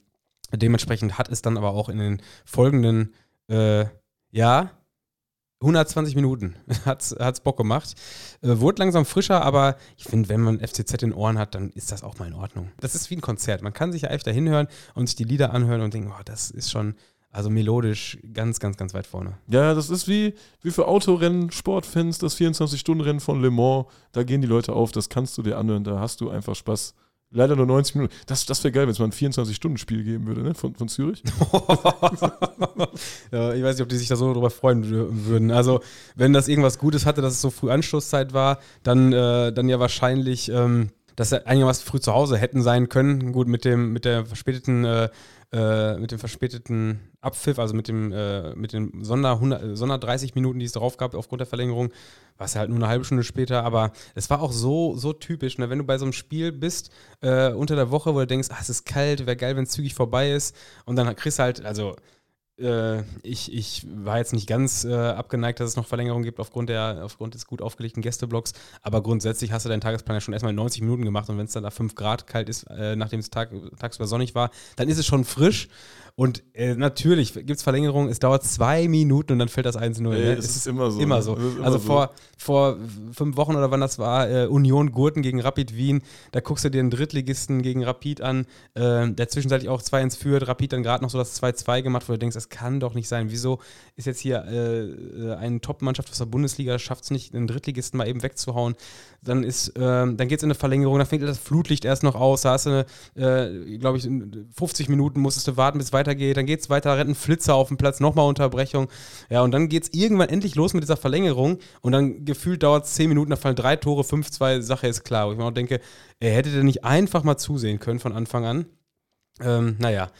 dementsprechend hat es dann aber auch in den folgenden, äh, ja, 120 Minuten. [LAUGHS] Hat's, hat's Bock gemacht. Äh, wurde langsam frischer, aber ich finde, wenn man FCZ in Ohren hat, dann ist das auch mal in Ordnung. Das ist wie ein Konzert. Man kann sich ja einfach hinhören und sich die Lieder anhören und denken, oh, das ist schon, also melodisch ganz, ganz, ganz weit vorne. Ja, das ist wie, wie für Autorennen, Sportfans, das 24-Stunden-Rennen von Le Mans. Da gehen die Leute auf, das kannst du dir anhören, da hast du einfach Spaß. Leider nur 90 Minuten. Das, das wäre geil, wenn es mal ein 24-Stunden-Spiel geben würde, ne? Von, von Zürich. [LAUGHS] ja, ich weiß nicht, ob die sich da so drüber freuen würden. Also, wenn das irgendwas Gutes hatte, dass es so früh Anschlusszeit war, dann, äh, dann ja wahrscheinlich, ähm, dass sie einigermaßen früh zu Hause hätten sein können. Gut, mit dem, mit der verspäteten äh, äh, mit dem verspäteten Abpfiff, also mit dem äh, mit den Sonder, 100, Sonder 30 Minuten, die es darauf gab aufgrund der Verlängerung, war es halt nur eine halbe Stunde später, aber es war auch so, so typisch, ne? wenn du bei so einem Spiel bist äh, unter der Woche, wo du denkst, ach, es ist kalt, wäre geil, wenn es zügig vorbei ist und dann kriegst du halt, also äh, ich, ich war jetzt nicht ganz äh, abgeneigt, dass es noch Verlängerungen gibt aufgrund, der, aufgrund des gut aufgelegten Gästeblocks, aber grundsätzlich hast du deinen Tagesplan ja schon erstmal 90 Minuten gemacht. Und wenn es dann da 5 Grad kalt ist, äh, nachdem es Tag, tagsüber sonnig war, dann ist es schon frisch und äh, natürlich gibt es Verlängerungen, es dauert zwei Minuten und dann fällt das 1-0. Ne? Es ist, ist immer so. Immer so. Immer also so. Vor, vor fünf Wochen oder wann das war, äh, Union Gurten gegen Rapid Wien, da guckst du dir einen Drittligisten gegen Rapid an, äh, der zwischenzeitlich auch 2-1 führt, Rapid dann gerade noch so das 2-2 gemacht, wo du denkst, das kann doch nicht sein. Wieso ist jetzt hier äh, eine Top-Mannschaft aus der Bundesliga, schafft es nicht, einen Drittligisten mal eben wegzuhauen? Dann ist, ähm, dann geht es in eine Verlängerung, dann fängt das Flutlicht erst noch aus, da hast du, äh, glaube ich, 50 Minuten musstest du warten, bis weiter weitergeht, dann geht es weiter, rennt ein Flitzer auf dem Platz, nochmal Unterbrechung. Ja, und dann geht es irgendwann endlich los mit dieser Verlängerung und dann gefühlt dauert es 10 Minuten, da fallen drei Tore, 5-2, Sache ist klar. Wo ich mir auch denke, er hätte denn nicht einfach mal zusehen können von Anfang an. Ähm, naja.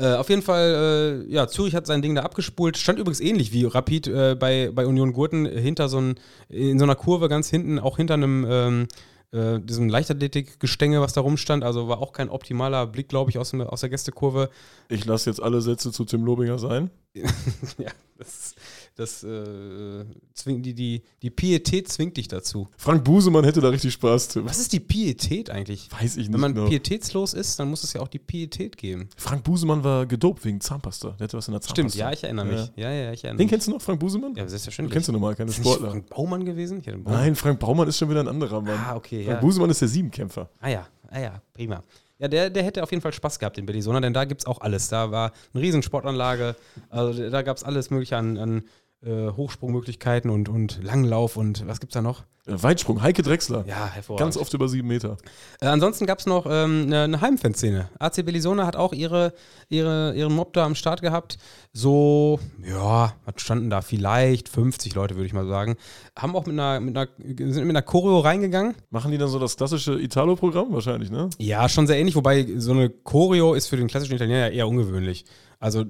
Äh, auf jeden Fall, äh, ja, Zürich hat sein Ding da abgespult. Stand übrigens ähnlich wie Rapid äh, bei, bei Union Gurten hinter so ein, in so einer Kurve ganz hinten, auch hinter einem ähm, äh, diesem Leichtathletik-Gestänge, was da rumstand. Also war auch kein optimaler Blick, glaube ich, aus, dem, aus der Gästekurve. Ich lasse jetzt alle Sätze zu Tim Lobinger sein. [LAUGHS] ja, das, Das äh, zwingt, die, die, die Pietät zwingt dich dazu. Frank Busemann hätte da richtig Spaß, Tim. Was ist die Pietät eigentlich? Weiß ich nicht. Wenn man genau. pietätslos ist, dann muss es ja auch die Pietät geben. Frank Busemann war gedopt wegen Zahnpasta. Der hatte was in der Zahnpasta. Stimmt, ja, ich erinnere mich. Ja, ja, ich erinnere Den mich. kennst du noch, Frank Busemann? Ja, Du selbstverständlich. kennst du normal, keine Ist Sportler. Frank Baumann gewesen? Baumann. Nein, Frank Baumann ist schon wieder ein anderer Mann. Ah, okay, Frank ja. Busemann ist der Siebenkämpfer. Ah ja, ah ja, prima. Ja, der, der hätte auf jeden Fall Spaß gehabt in Bellisona, denn da gibt es auch alles. Da war eine riesen Sportanlage, also da gab es alles mögliche an, an äh, Hochsprungmöglichkeiten und, und Langlauf und was gibt's da noch? Äh, Weitsprung, Heike Drechsler. Ja, hervorragend. Ganz oft über sieben Meter. Äh, ansonsten gab es noch ähm, eine, eine Heimfanszene. AC Bellisona hat auch ihre, ihre, ihren Mob da am Start gehabt. So, ja, was standen da? Vielleicht 50 Leute, würde ich mal sagen. Haben auch mit einer, mit einer, sind mit einer Choreo reingegangen. Machen die dann so das klassische Italo-Programm? Wahrscheinlich, ne? Ja, schon sehr ähnlich, wobei so eine Choreo ist für den klassischen Italiener eher ungewöhnlich. Also,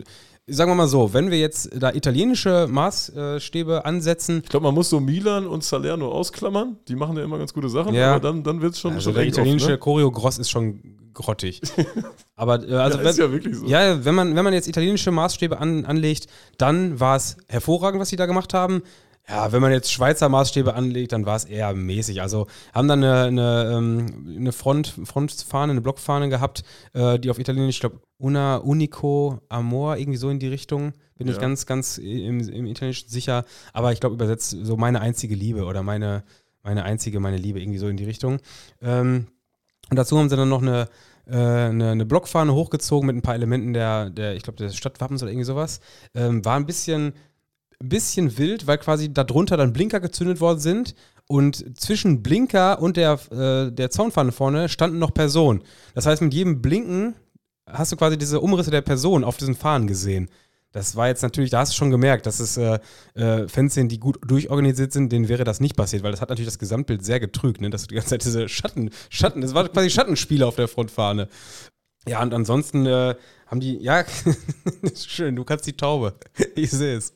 sagen wir mal so, wenn wir jetzt da italienische Maßstäbe ansetzen, Ich glaube, man muss so Milan und Salerno ausklammern. Die machen ja immer ganz gute Sachen, Ja. aber dann, dann wird es schon, also schon der italienische oft, ne? Choreo Gross ist schon grottig. [LAUGHS] Aber äh, also ja, wenn, ist ja wirklich so. Ja, wenn man, wenn man jetzt italienische Maßstäbe an, anlegt, dann war es hervorragend, was sie da gemacht haben. Ja, wenn man jetzt Schweizer Maßstäbe anlegt, dann war es eher mäßig. Also haben dann eine, eine, ähm, eine Front, Frontfahne, eine Blockfahne gehabt, äh, die auf Italienisch, ich glaube, Una Unico Amor, irgendwie so in die Richtung. Bin ich Ja. ganz, ganz im, im Italienischen sicher. Aber ich glaube, übersetzt so meine einzige Liebe oder meine, meine einzige, meine Liebe, irgendwie so in die Richtung. Ähm, und dazu haben sie dann noch eine, äh, eine, eine Blockfahne hochgezogen mit ein paar Elementen der, der ich glaube, des Stadtwappens oder irgendwie sowas. Ähm, war ein bisschen, bisschen wild, weil quasi darunter dann Blinker gezündet worden sind. Und zwischen Blinker und der, äh, der Zaunfahne vorne standen noch Personen. Das heißt, mit jedem Blinken hast du quasi diese Umrisse der Person auf diesen Fahnen gesehen. Das war jetzt natürlich, da hast du schon gemerkt, dass es äh, äh, Fans sind, die gut durchorganisiert sind, denen wäre das nicht passiert, weil das hat natürlich das Gesamtbild sehr getrügt, ne? dass du die ganze Zeit diese Schatten, Schatten, das war quasi Schattenspiele auf der Frontfahne. Ja, und ansonsten äh, haben die, ja, [LAUGHS] schön, du kannst die Taube. Ich sehe es.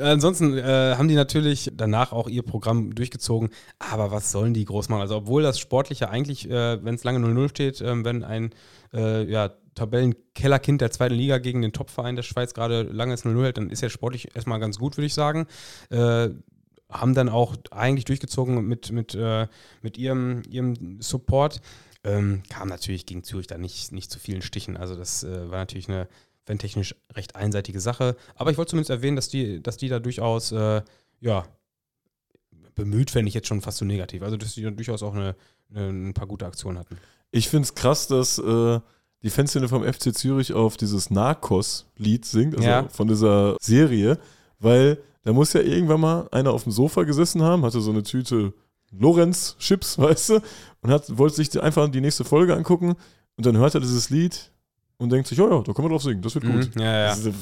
Ansonsten äh, haben die natürlich danach auch ihr Programm durchgezogen. Aber was sollen die groß machen? Also, obwohl das Sportliche eigentlich, äh, wenn es lange 0-0 steht, ähm, wenn ein äh, ja, Tabellenkellerkind der zweiten Liga gegen den Topverein der Schweiz gerade lange 0-0 hält, dann ist ja sportlich erstmal ganz gut, würde ich sagen. Äh, haben dann auch eigentlich durchgezogen mit, mit, äh, mit ihrem, ihrem Support. Ähm, kam natürlich gegen Zürich da nicht, nicht zu vielen Stichen. Also das äh, war natürlich eine fan-technisch recht einseitige Sache. Aber ich wollte zumindest erwähnen, dass die, dass die da durchaus, äh, ja, bemüht fände ich jetzt schon fast so negativ. Also dass die da durchaus auch eine, eine, ein paar gute Aktionen hatten. Ich finde es krass, dass äh, die Fanszene vom FC Zürich auf dieses Narcos-Lied singt, also Ja. von dieser Serie, weil da muss ja irgendwann mal einer auf dem Sofa gesessen haben, hatte so eine Tüte Lorenz-Chips, [LAUGHS] weißt du, und hat, wollte sich einfach die nächste Folge angucken und dann hört er dieses Lied und denkt sich, ja, ja, da können wir drauf singen, das wird gut. Mhm, ja, ja. Das ist, äh,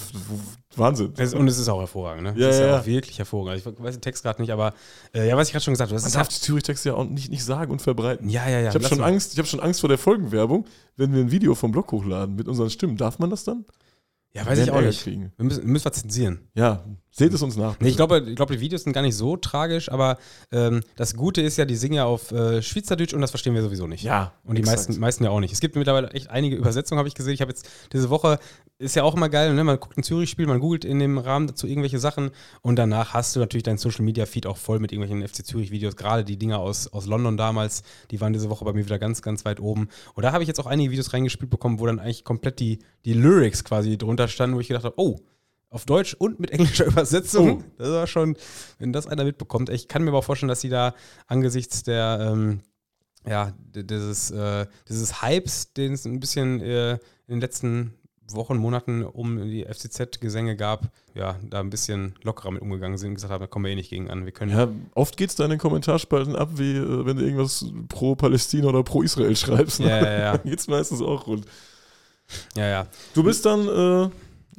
Wahnsinn. Es, und es ist auch hervorragend, ne? Ja, es ist ja, auch wirklich hervorragend. Ich weiß den Text gerade nicht, aber äh, ja, was ich gerade schon gesagt habe, Man darf die Zürich-Texte ja auch nicht, nicht sagen und verbreiten. ja, ja, ja. Ich habe schon mal. Angst, ich habe schon Angst vor der Folgenwerbung, wenn wir ein Video vom Blog hochladen mit unseren Stimmen. Darf man das dann? Ja, weiß ich auch nicht. Kriegen. Wir müssen, müssen wir zensieren. Ja, seht es uns nach. Nee, ich glaube, ich glaube, die Videos sind gar nicht so tragisch, aber ähm, das Gute ist ja, die singen ja auf äh, Schweizerdeutsch und das verstehen wir sowieso nicht. Ja, Und die exakt. meisten, meisten ja auch nicht. Es gibt mittlerweile echt einige Übersetzungen, habe ich gesehen. Ich habe jetzt diese Woche, ist ja auch immer geil, ne? man guckt ein Zürich-Spiel, man googelt in dem Rahmen dazu irgendwelche Sachen und danach hast du natürlich dein Social-Media-Feed auch voll mit irgendwelchen FC Zürich-Videos. Gerade die Dinger aus, aus London damals, die waren diese Woche bei mir wieder ganz, ganz weit oben. Und da habe ich jetzt auch einige Videos reingespielt bekommen, wo dann eigentlich komplett die, die Lyrics quasi drunter standen, wo ich gedacht habe, oh, auf Deutsch und mit englischer [LAUGHS] Übersetzung. Oh. Das war schon, wenn das einer mitbekommt. Ich kann mir aber auch vorstellen, dass sie da angesichts der, ähm, ja, dieses, äh, dieses Hypes, den es ein bisschen äh, in den letzten Wochen, Monaten um die FCZ-Gesänge gab, ja, da ein bisschen lockerer mit umgegangen sind und gesagt haben, da kommen wir eh nicht gegen an. Wir können Ja, oft geht es da in den Kommentarspalten ab, wie äh, wenn du irgendwas pro Palästina oder pro Israel schreibst. Ne? Ja, ja, ja. Dann geht's meistens auch rund. ja, ja. Du bist dann äh,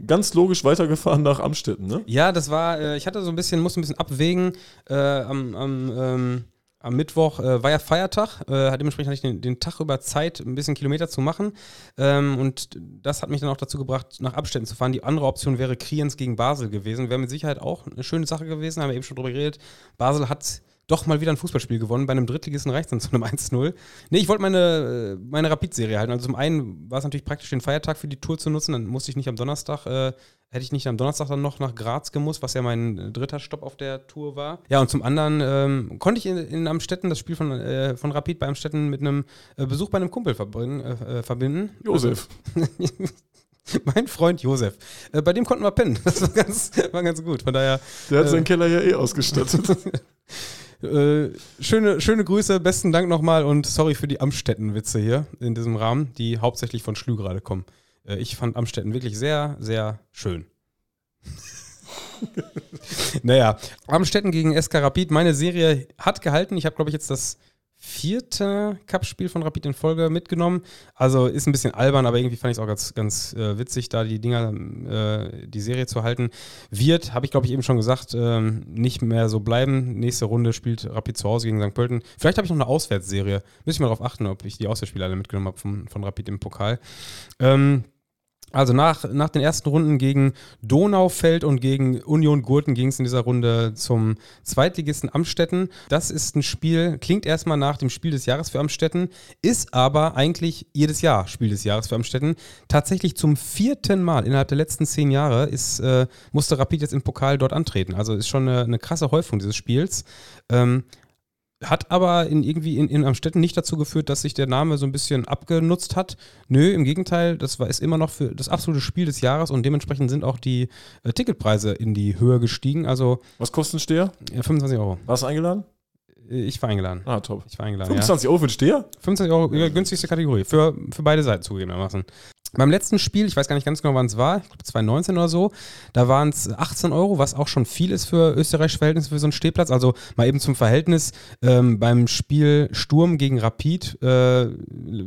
ganz logisch weitergefahren nach Amstetten, ne? Ja, das war, äh, ich hatte so ein bisschen, musste ein bisschen abwägen. Äh, am, am, ähm, am Mittwoch äh, war ja Feiertag, äh, dementsprechend hatte ich den, den Tag über Zeit, ein bisschen Kilometer zu machen. Ähm, und das hat mich dann auch dazu gebracht, nach Abständen zu fahren. Die andere Option wäre Kriens gegen Basel gewesen. Wäre mit Sicherheit auch eine schöne Sache gewesen, haben wir eben schon drüber geredet. Basel hat doch mal wieder ein Fußballspiel gewonnen. Bei einem Drittligisten reicht es dann zu einem [LAUGHS] 1-0. Nee, ich wollte meine, meine Rapid-Serie halten. Also zum einen war es natürlich praktisch, den Feiertag für die Tour zu nutzen. Dann musste ich nicht am Donnerstag, äh, hätte ich nicht am Donnerstag dann noch nach Graz gemusst, was ja mein dritter Stopp auf der Tour war. Ja, und zum anderen ähm, konnte ich in, in Amstetten das Spiel von, äh, von Rapid bei Amstetten mit einem äh, Besuch bei einem Kumpel äh, äh, verbinden. Josef. [LAUGHS] mein Freund Josef. Äh, bei dem konnten wir pennen. [LAUGHS] Das war ganz, war ganz gut. Von daher. Der hat seinen Keller ja eh ausgestattet. Äh, schöne, schöne Grüße, besten Dank nochmal und sorry für die Amstetten-Witze hier in diesem Rahmen, die hauptsächlich von Schlü gerade kommen. Äh, ich fand Amstetten wirklich sehr, sehr schön. [LAUGHS] naja, Amstetten gegen SK Rapid. Meine Serie hat gehalten. Ich habe, glaube ich, jetzt das vierte Cup-Spiel von Rapid in Folge mitgenommen. Also ist ein bisschen albern, aber irgendwie fand ich es auch ganz, ganz äh, witzig, da die Dinger, äh, die Serie zu halten. Wird, habe ich glaube ich eben schon gesagt, ähm, nicht mehr so bleiben. Nächste Runde spielt Rapid zu Hause gegen St. Pölten. Vielleicht habe ich noch eine Auswärtsserie. Müsste ich mal darauf achten, ob ich die Auswärtsspiele alle mitgenommen habe von, von Rapid im Pokal. Ähm, also nach, nach den ersten Runden gegen Donaufeld und gegen Union Gurten ging es in dieser Runde zum Zweitligisten Amstetten. Das ist ein Spiel, klingt erstmal nach dem Spiel des Jahres für Amstetten, ist aber eigentlich jedes Jahr Spiel des Jahres für Amstetten. Tatsächlich zum vierten Mal innerhalb der letzten zehn Jahre ist, äh, musste Rapid jetzt im Pokal dort antreten. Also ist schon eine, eine krasse Häufung dieses Spiels. Ähm, hat aber in irgendwie in, in Amstetten nicht dazu geführt, dass sich der Name so ein bisschen abgenutzt hat. Nö, im Gegenteil, das war, ist immer noch für das absolute Spiel des Jahres und dementsprechend sind auch die äh, Ticketpreise in die Höhe gestiegen. Also Was kostet ein Steher? Ja, 25 Euro. Warst du eingeladen? Ich war eingeladen. Ah, top. Ich war eingeladen. 25 ja. Euro für einen Steher? 25 Euro, günstigste Kategorie. Für, für beide Seiten zugegebenermaßen. Beim letzten Spiel, ich weiß gar nicht ganz genau, wann es war, ich glaube 2019 oder so, da waren es 18 Euro, was auch schon viel ist für österreichische Verhältnisse für so einen Stehplatz. Also mal eben zum Verhältnis, ähm, beim Spiel Sturm gegen Rapid äh,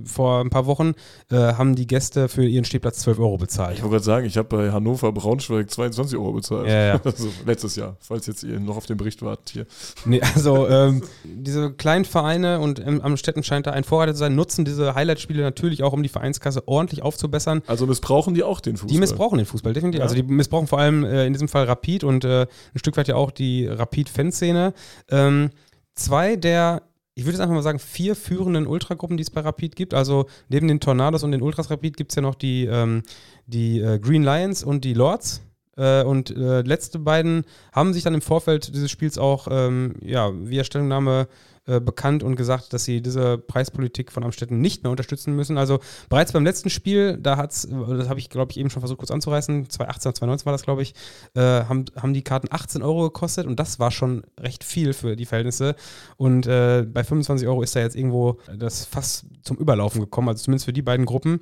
vor ein paar Wochen äh, haben die Gäste für ihren Stehplatz 12 Euro bezahlt. Ich wollte gerade sagen, ich habe bei Hannover Braunschweig 22 Euro bezahlt. Ja, ja. [LAUGHS] Also letztes Jahr, falls jetzt ihr noch auf den Bericht wartet hier. Nee, also ähm, [LAUGHS] diese kleinen Vereine und ähm, am Städten scheint da ein Vorreiter zu sein, nutzen diese Highlight-Spiele natürlich auch, um die Vereinskasse ordentlich aufzubauen verbessern. Also missbrauchen die auch den Fußball? Die missbrauchen den Fußball, definitiv. Ja. Also die missbrauchen vor allem äh, in diesem Fall Rapid und äh, ein Stück weit ja auch die Rapid-Fanszene. Ähm, zwei der ich würde jetzt einfach mal sagen, vier führenden Ultragruppen, die es bei Rapid gibt. Also neben den Tornados und den Ultras Rapid gibt es ja noch die, ähm, die äh, Green Lions und die Lords. Äh, und äh, letzte beiden haben sich dann im Vorfeld dieses Spiels auch ähm, ja, via Stellungnahme äh, bekannt und gesagt, dass sie diese Preispolitik von Amstetten nicht mehr unterstützen müssen. Also bereits beim letzten Spiel, da hat es, das habe ich glaube ich eben schon versucht kurz anzureißen, 2018 oder 2019 war das glaube ich, äh, haben, haben die Karten 18 Euro gekostet und das war schon recht viel für die Verhältnisse. Und äh, bei 25 Euro ist da jetzt irgendwo das fast zum Überlaufen gekommen, also zumindest für die beiden Gruppen.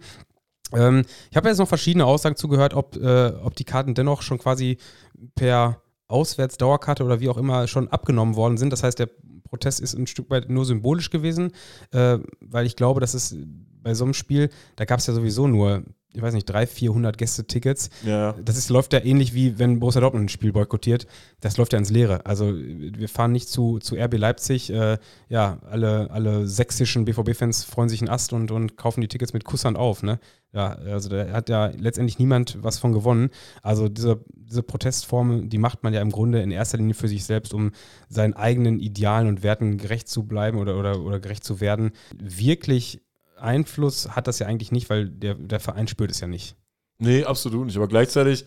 Ähm, ich habe jetzt noch verschiedene Aussagen zugehört, ob, äh, ob die Karten dennoch schon quasi per Auswärtsdauerkarte oder wie auch immer schon abgenommen worden sind. Das heißt, der Protest ist ein Stück weit nur symbolisch gewesen, äh, weil ich glaube, dass es bei so einem Spiel, da gab es ja sowieso nur ich weiß nicht, 300, 400 Gästetickets. Ja. Das ist, läuft ja ähnlich wie wenn Borussia Dortmund ein Spiel boykottiert. Das läuft ja ins Leere. Also wir fahren nicht zu, zu RB Leipzig. Äh, ja, alle, alle sächsischen BVB-Fans freuen sich einen Ast und, und kaufen die Tickets mit Kusshand auf. Ne? Ja, also da hat ja letztendlich niemand was von gewonnen. Also diese, diese Protestform, die macht man ja im Grunde in erster Linie für sich selbst, um seinen eigenen Idealen und Werten gerecht zu bleiben oder, oder, oder gerecht zu werden. Wirklich Einfluss hat das ja eigentlich nicht, weil der, der Verein spürt es ja nicht. Nee, absolut nicht. Aber gleichzeitig,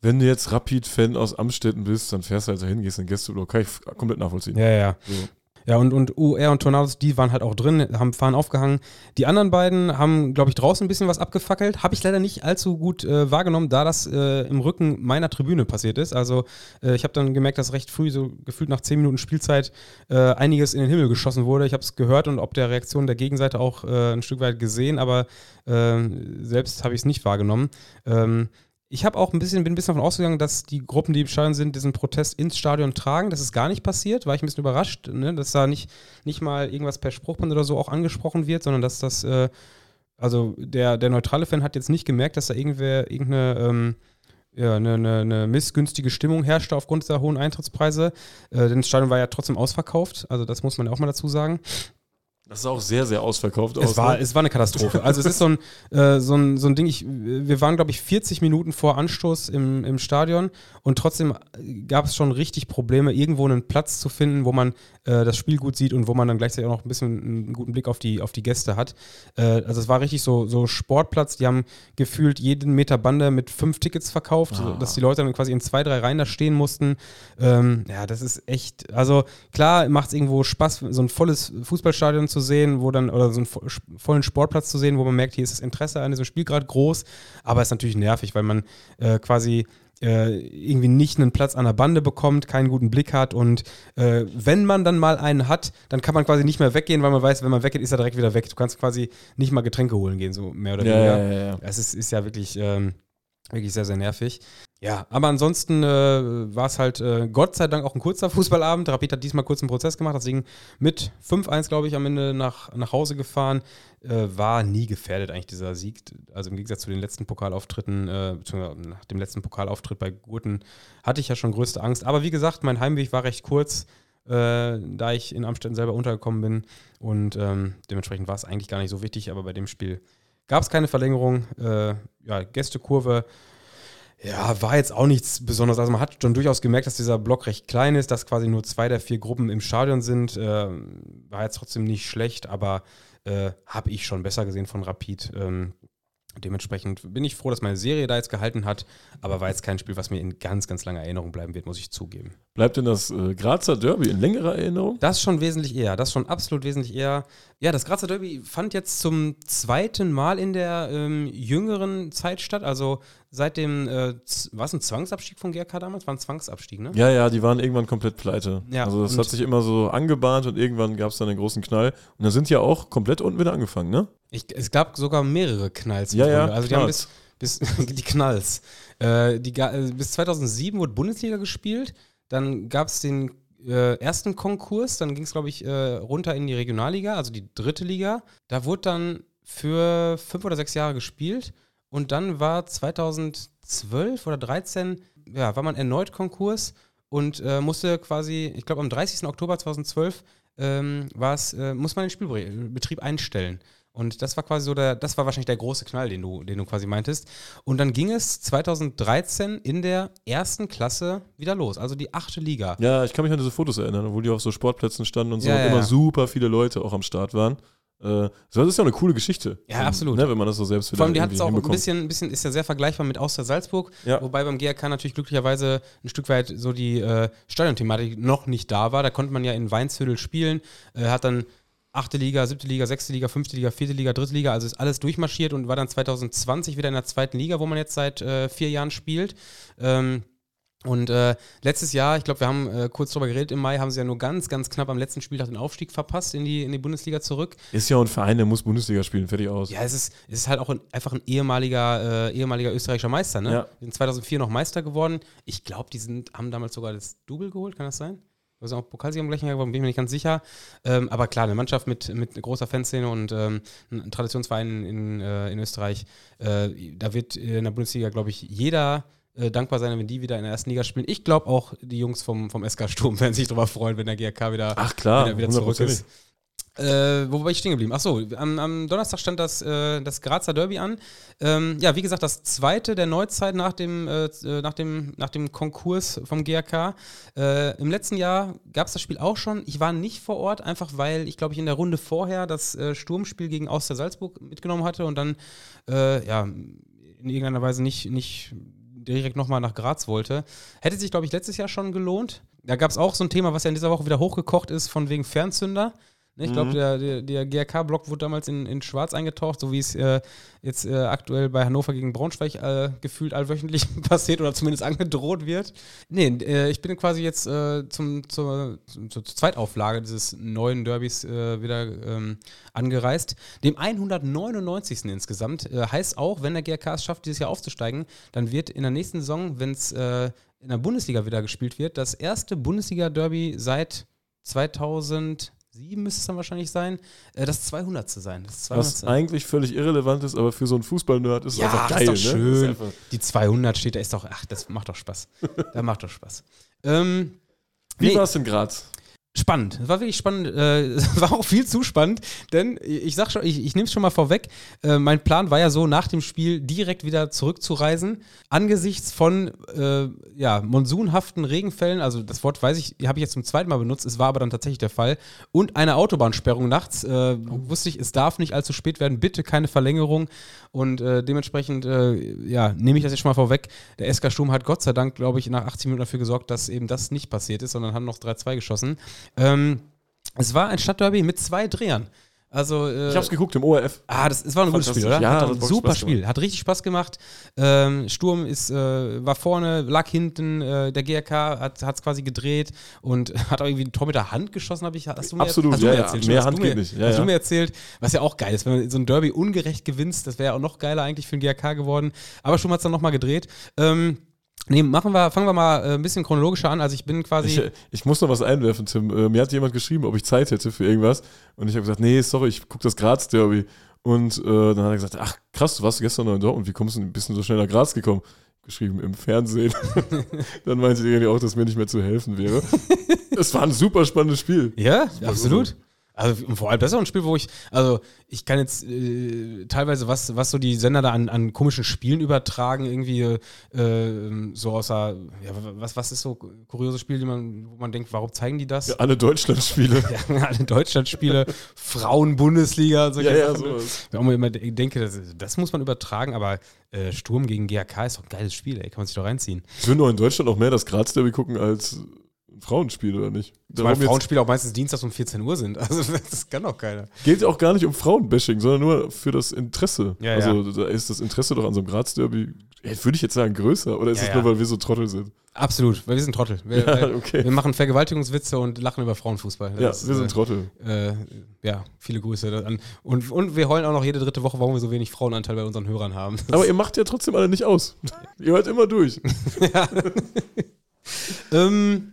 wenn du jetzt Rapid-Fan aus Amstetten bist, dann fährst du halt dahin, gehst in den Gästeblock. Kann ich komplett nachvollziehen. Ja, ja. So. Ja, und, und UR und Tornados, die waren halt auch drin, haben Fahren aufgehangen. Die anderen beiden haben, glaube ich, draußen ein bisschen was abgefackelt. Habe ich leider nicht allzu gut äh, wahrgenommen, da das äh, im Rücken meiner Tribüne passiert ist. Also äh, ich habe dann gemerkt, dass recht früh, so gefühlt nach 10 Minuten Spielzeit, äh, einiges in den Himmel geschossen wurde. Ich habe es gehört und ob der Reaktion der Gegenseite auch äh, ein Stück weit gesehen, aber äh, selbst habe ich es nicht wahrgenommen. Ähm, ich habe auch ein bisschen, bin ein bisschen davon ausgegangen, dass die Gruppen, die im Stadion sind, diesen Protest ins Stadion tragen. Das ist gar nicht passiert, war ich ein bisschen überrascht, ne? dass da nicht, nicht mal irgendwas per Spruchband oder so auch angesprochen wird, sondern dass das, äh, also der, der neutrale Fan hat jetzt nicht gemerkt, dass da irgendwer, irgendeine, ähm, ja, eine, eine, eine, missgünstige Stimmung herrschte aufgrund dieser hohen Eintrittspreise. Äh, denn das Stadion war ja trotzdem ausverkauft, also das muss man ja auch mal dazu sagen. Das ist auch sehr, sehr ausverkauft es aus. War, ne? Es war eine Katastrophe. Also es ist so ein, äh, so ein, so ein Ding, ich, wir waren, glaube ich, 40 Minuten vor Anstoß im, im Stadion und trotzdem gab es schon richtig Probleme, irgendwo einen Platz zu finden, wo man äh, das Spiel gut sieht und wo man dann gleichzeitig auch noch ein bisschen einen guten Blick auf die, auf die Gäste hat. Äh, also es war richtig so, so Sportplatz, die haben gefühlt jeden Meter Bande mit fünf Tickets verkauft, ah. dass die Leute dann quasi in zwei, drei Reihen da stehen mussten. Ähm, ja, das ist echt, also klar macht es irgendwo Spaß, so ein volles Fußballstadion zu sehen, wo dann, oder so einen vollen Sportplatz zu sehen, wo man merkt, hier ist das Interesse an diesem Spiel gerade groß, aber es ist natürlich nervig, weil man äh, quasi äh, irgendwie nicht einen Platz an der Bande bekommt, keinen guten Blick hat und äh, wenn man dann mal einen hat, dann kann man quasi nicht mehr weggehen, weil man weiß, wenn man weggeht, ist er direkt wieder weg. Du kannst quasi nicht mal Getränke holen gehen, so mehr oder weniger. Ja, ja, ja. Es ist, ist ja wirklich, ähm, wirklich sehr, sehr nervig. Ja, aber ansonsten äh, war es halt äh, Gott sei Dank auch ein kurzer Fußballabend. Rapid hat diesmal kurz einen Prozess gemacht, deswegen mit 5-1, glaube ich, am Ende nach, nach Hause gefahren. Äh, war nie gefährdet eigentlich dieser Sieg. Also im Gegensatz zu den letzten Pokalauftritten, äh, beziehungsweise nach dem letzten Pokalauftritt bei Gurten, hatte ich ja schon größte Angst. Aber wie gesagt, mein Heimweg war recht kurz, äh, da ich in Amstetten selber untergekommen bin. Und ähm, dementsprechend war es eigentlich gar nicht so wichtig, aber bei dem Spiel gab es keine Verlängerung. Äh, ja, Gästekurve ja, war jetzt auch nichts Besonderes. Also man hat schon durchaus gemerkt, dass dieser Block recht klein ist, dass quasi nur zwei der vier Gruppen im Stadion sind. Äh, war jetzt trotzdem nicht schlecht, aber äh, habe ich schon besser gesehen von Rapid. Ähm, Dementsprechend bin ich froh, dass meine Serie da jetzt gehalten hat, aber war jetzt kein Spiel, was mir in ganz, ganz langer Erinnerung bleiben wird, muss ich zugeben. Bleibt denn das äh, Grazer Derby in längerer Erinnerung? Das schon wesentlich eher, das schon absolut wesentlich eher. Ja, das Grazer Derby fand jetzt zum zweiten Mal in der ähm, jüngeren Zeit statt, also seit dem, äh, war es ein Zwangsabstieg von GRK damals? War ein Zwangsabstieg, ne? Ja, ja, die waren irgendwann komplett pleite. Ja, also das hat sich immer so angebahnt und irgendwann gab es dann einen großen Knall. Und da sind ja auch komplett unten wieder angefangen, ne? Ich, es gab sogar mehrere Knalls. Ja, ja, also die haben bis, bis [LAUGHS] die Knalls. Äh, die, äh, bis 2007 wurde Bundesliga gespielt. Dann gab es den äh, ersten Konkurs. Dann ging es, glaube ich, äh, runter in die Regionalliga, also die dritte Liga. Da wurde dann für fünf oder sechs Jahre gespielt. Und dann war 2012 oder 2013, ja, war man erneut Konkurs und äh, musste quasi, ich glaube am 30. Oktober 2012 ähm, äh, muss man den Spielbetrieb einstellen. Und das war quasi so der, das war wahrscheinlich der große Knall, den du, den du quasi meintest. Und dann ging es 2013 in der ersten Klasse wieder los, also die achte Liga. Ja, ich kann mich an diese Fotos erinnern, wo die auf so Sportplätzen standen und so ja, und ja, immer super viele Leute auch am Start waren. Äh, das ist ja eine coole Geschichte. Ja, absolut. Ne, wenn man das so selbst Vor allem, die hat es auch ein bisschen, ein bisschen, ist ja sehr vergleichbar mit Austria Salzburg, ja. wobei beim GRK natürlich glücklicherweise ein Stück weit so die äh, Stadionthematik noch nicht da war. Da konnte man ja in Weinshüttel spielen, äh, hat dann achte Liga, siebte Liga, sechste Liga, fünfte Liga, vierte Liga, dritte Liga, also ist alles durchmarschiert und war dann 2020 wieder in der zweiten Liga, wo man jetzt seit äh, vier Jahren spielt. Ähm, und äh, letztes Jahr, ich glaube, wir haben äh, kurz drüber geredet, im Mai haben sie ja nur ganz, ganz knapp am letzten Spieltag den Aufstieg verpasst in die, in die Bundesliga zurück. Ist ja ein Verein, der muss Bundesliga spielen, fertig aus. Ja, es ist, es ist halt auch ein, einfach ein ehemaliger, äh, ehemaliger österreichischer Meister, ne? Ja. Sind 2004 noch Meister geworden. Ich glaube, die sind, haben damals sogar das Double geholt, kann das sein? Also auch Pokalsieger im gleichen Jahr geworden, bin ich mir nicht ganz sicher. Ähm, aber klar, eine Mannschaft mit, mit großer Fanszene und ähm, ein Traditionsverein in, äh, in Österreich, äh, da wird in der Bundesliga, glaube ich, jeder äh, dankbar sein, wenn die wieder in der ersten Liga spielen. Ich glaube auch, die Jungs vom, vom SK Sturm [LAUGHS] werden sich darüber freuen, wenn der GRK wieder, Ach klar, wieder, wieder zurück ist. Äh, wo war ich stehen geblieben? Achso, am, am Donnerstag stand das, äh, das Grazer Derby an. Ähm, ja, wie gesagt, das zweite der Neuzeit nach dem, äh, äh nach dem, nach dem Konkurs vom GRK. Äh, Im letzten Jahr gab es das Spiel auch schon. Ich war nicht vor Ort, einfach weil ich, glaube ich, in der Runde vorher das äh, Sturmspiel gegen Austria Salzburg mitgenommen hatte und dann, ja, in irgendeiner Weise nicht, nicht direkt nochmal nach Graz wollte. Hätte sich, glaube ich, letztes Jahr schon gelohnt. Da gab es auch so ein Thema, was ja in dieser Woche wieder hochgekocht ist, von wegen Fernzünder. Ne, ich glaube, mhm. der, der, der GRK-Block wurde damals in, in Schwarz eingetaucht, so wie es äh, jetzt äh, aktuell bei Hannover gegen Braunschweig äh, gefühlt allwöchentlich [LAUGHS] passiert oder zumindest angedroht wird. Nee, äh, ich bin quasi jetzt äh, zum, zur, zur, zur, Zweitauflage dieses neuen Derbys äh, wieder ähm, angereist. Dem 199. insgesamt. heißt auch, wenn der GRK es schafft, dieses Jahr aufzusteigen, dann wird in der nächsten Saison, wenn es in der Bundesliga wieder gespielt wird, das erste Bundesliga-Derby seit 2000 sieben müsste es dann wahrscheinlich sein, äh, das 200. zu sein. Das 200. Was eigentlich völlig irrelevant ist, aber für so einen Fußball-Nerd ist es ja, einfach geil. Ist doch ne? schön. Ist Die 200 steht da, ist doch, ach, das macht doch Spaß. [LAUGHS] das macht doch Spaß. Ähm, Wie nee. war es in Graz? Spannend. Es war wirklich spannend. Äh, [LAUGHS] es war auch viel zu spannend, denn ich sag schon, ich, ich nehme es schon mal vorweg. Äh, mein Plan war ja so, nach dem Spiel direkt wieder zurückzureisen. Angesichts von äh, ja, monsunhaften Regenfällen, also das Wort weiß ich, habe ich jetzt zum zweiten Mal benutzt, es war aber dann tatsächlich der Fall. Und eine Autobahnsperrung nachts, äh, wusste ich, es darf nicht allzu spät werden, bitte keine Verlängerung. Und äh, dementsprechend, äh, ja, nehme ich das jetzt schon mal vorweg. Der SK Sturm hat Gott sei Dank, glaube ich, nach 80 Minuten dafür gesorgt, dass eben das nicht passiert ist, sondern haben noch 3-2 geschossen. Ähm, es war ein Stadtderby mit zwei Drehern. Also, äh, ich hab's geguckt im ORF. Ah, das, das war ein gutes Spiel, oder? Ja, hat ein super Spiel. Hat richtig Spaß gemacht. Ähm, Sturm ist, äh, war vorne, lag hinten. Äh, der GRK hat es quasi gedreht und [LAUGHS] hat auch irgendwie ein Tor mit der Hand geschossen, habe ich. Hast du mir, Absolut, hast du ja, mir ja. erzählt? Mehr Hast Hand du mir, geht nicht. Ja, hast du ja. mir erzählt, was ja auch geil ist, wenn man so ein Derby ungerecht gewinnst, das wäre ja auch noch geiler eigentlich für den GRK geworden. Aber schon hat es dann nochmal gedreht. Ähm, Nee, machen wir, fangen wir mal äh, ein bisschen chronologischer an. Also ich bin quasi. Ich, ich muss noch was einwerfen, Tim. Äh, mir hat jemand geschrieben, ob ich Zeit hätte für irgendwas. Und ich habe gesagt, nee, sorry, ich gucke das Graz-Derby. Und äh, dann hat er gesagt, ach krass, du warst gestern noch in Dortmund, wie kommst du ein bisschen so schnell nach Graz gekommen? Geschrieben im Fernsehen. [LAUGHS] dann meinte er auch, dass mir nicht mehr zu helfen wäre. [LAUGHS] es war ein super spannendes Spiel. Ja, absolut. Also vor allem, das ist auch ein Spiel, wo ich, also ich kann jetzt äh, teilweise, was, was so die Sender da an, an komischen Spielen übertragen, irgendwie äh, so außer, ja, was, was ist so kuriose Spiel, die man, wo man denkt, warum zeigen die das? Ja, alle Deutschlandspiele. [LAUGHS] Ja, alle Deutschlandspiele, Frauen-Bundesliga, solche Ja, ja, Sachen. sowas. Wenn man immer denke, das, das muss man übertragen, aber äh, Sturm gegen GRK ist doch ein geiles Spiel, ey, kann man sich doch reinziehen. Ich will nur in Deutschland auch mehr das Graz-Derby gucken als ein Frauenspiel, oder nicht? Zumal jetzt- Frauenspiele auch meistens dienstags um 14 Uhr sind. [LAUGHS] Also das kann doch keiner. geht auch gar nicht um Frauenbashing, sondern nur für das Interesse. Ja, also da ist das Interesse doch an so einem Graz-Derby, ja, würde ich jetzt sagen, größer. Oder ist Ja, es ja. nur, weil wir so Trottel sind? Absolut, weil wir sind Trottel. Wir, Ja, okay. wir machen Vergewaltigungswitze und lachen über Frauenfußball. Ja, wir sind äh, Trottel. äh, ja, viele Grüße an. Und, und wir heulen auch noch jede dritte Woche, warum wir so wenig Frauenanteil bei unseren Hörern haben. Das- Aber [LAUGHS] ihr macht ja trotzdem alle nicht aus. [LAUGHS] ihr hört immer durch. ähm,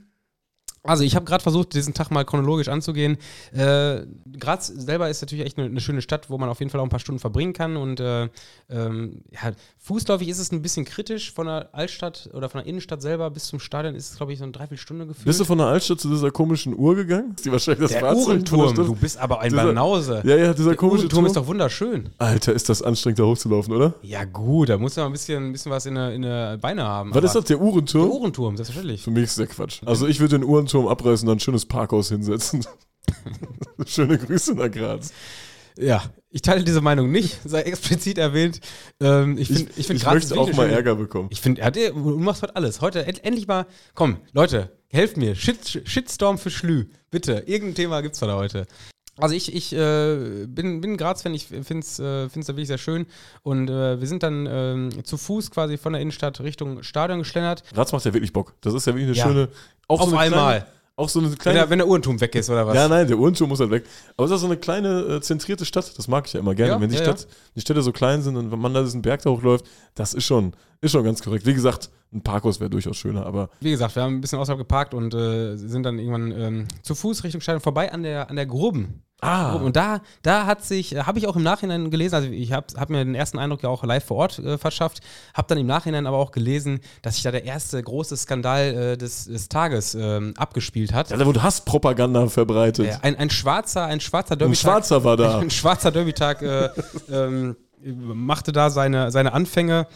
also ich habe gerade versucht, diesen Tag mal chronologisch anzugehen. Äh, Graz selber ist natürlich echt eine, eine schöne Stadt, wo man auf jeden Fall auch ein paar Stunden verbringen kann. Und äh, ähm, ja, fußläufig ist es ein bisschen kritisch. Von der Altstadt oder von der Innenstadt selber bis zum Stadion ist es, glaube ich, so eine Dreiviertelstunde gefühlt. Bist du von der Altstadt zu dieser komischen Uhr gegangen? Ist die wahrscheinlich das der der Uhrenturm, du bist aber ein Dieser- Banause. Ja, ja, dieser Der komische Uhrenturm Turm. ist doch wunderschön. Alter, ist das anstrengend, da hochzulaufen, oder? Ja gut, da muss man ein bisschen, ein bisschen was in der, in der Beine haben. Was ist das, der Der Uhrenturm? Uhrenturm, selbstverständlich. Für mich ist der Quatsch. Also ich würde den Uhrenturm abreißen und dann ein schönes Parkhaus hinsetzen. [LAUGHS] Schöne Grüße nach Graz. Ja, ich teile diese Meinung nicht, sei explizit erwähnt. Ähm, ich Ich, finde, ich, ich, find Graz möchte auch mal Ärger bekommen. Ich finde, er du machst heute alles. Heute end, endlich mal, komm, Leute, helft mir. Shit, Shitstorm für Schlü. Bitte, irgendein Thema gibt's da heute. Also ich, ich äh, bin, bin Graz-Fan, ich finde es äh, find's da wirklich sehr schön. Und äh, wir sind dann ähm, zu Fuß quasi von der Innenstadt Richtung Stadion geschlendert. Graz macht ja wirklich Bock. Das ist ja wirklich eine Ja. schöne. Auch Auf so einmal. Kleine, auch so eine Wenn kleine. der, wenn der Uhrenturm weg ist oder was? ja, nein, der Uhrenturm muss halt weg. Aber es ist so eine kleine, äh, zentrierte Stadt. Das mag ich ja immer gerne. Ja, wenn die, ja, Stadt, die Städte so klein sind und wenn man da diesen Berg da hochläuft, das ist schon, ist schon ganz korrekt. Wie gesagt, ein Parkhaus wäre durchaus schöner, aber Wie gesagt, wir haben ein bisschen außerhalb geparkt und äh, sind dann irgendwann ähm, zu Fuß Richtung Stadion vorbei an der, an der Gruben. Ah. Und da, da hat sich, äh, habe ich auch im Nachhinein gelesen, also ich habe hab mir den ersten Eindruck ja auch live vor Ort äh, verschafft, habe dann im Nachhinein aber auch gelesen, dass sich da der erste große Skandal äh, des, des Tages ähm, abgespielt hat. ja, da wurde Hasspropaganda verbreitet. Äh, ein, ein schwarzer, ein schwarzer ein Derby-Tag. Schwarzer war da. [LAUGHS] Ein schwarzer Derby-Tag äh, ähm, machte da seine, seine Anfänge.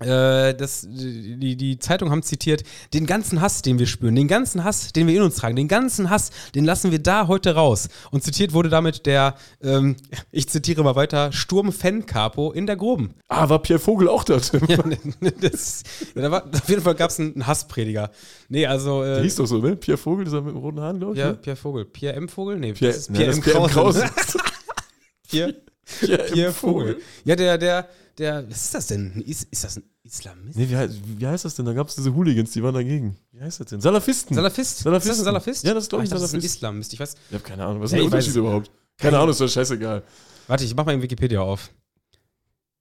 Äh, das, die, die Zeitung haben zitiert, den ganzen Hass, den wir spüren, den ganzen Hass, den wir in uns tragen, den ganzen Hass, den lassen wir da heute raus. Und zitiert wurde damit der, ähm, ich zitiere mal weiter, Sturm-Fan-Capo in der Groben. Ah, war Pierre Vogel auch? Tim? [LAUGHS] Ja, das, da war, auf jeden Fall gab es einen Hassprediger. Nee, also. Äh, Der hieß doch so, ne? Pierre Vogel, dieser mit dem roten Haaren, glaube ich. ja, ne? Pierre Vogel. Pierre M. Vogel? Nee, Pierre, das ist Pierre, das M. ist Pierre M. Krause. Krause. [LAUGHS] Pierre, [LAUGHS] Pierre. Pierre Vogel. Ja, der, der, der, was ist das denn? Ist, ist das ein Islamist? Nee, wie, heißt- wie heißt das denn? Da gab es diese Hooligans, die waren dagegen. Wie heißt das denn? Salafisten. Salafist? Salafisten. Ist das ein Salafist? Ja, das ist, glaub Ah, ich, dachte, das ist ein Salafist. Islamist. Ich weiß. Ich habe keine Ahnung, was ist Ja, der ich weiß Unterschied überhaupt? Keine Ahnung, ist doch scheißegal. Warte, ich mach mal in Wikipedia auf.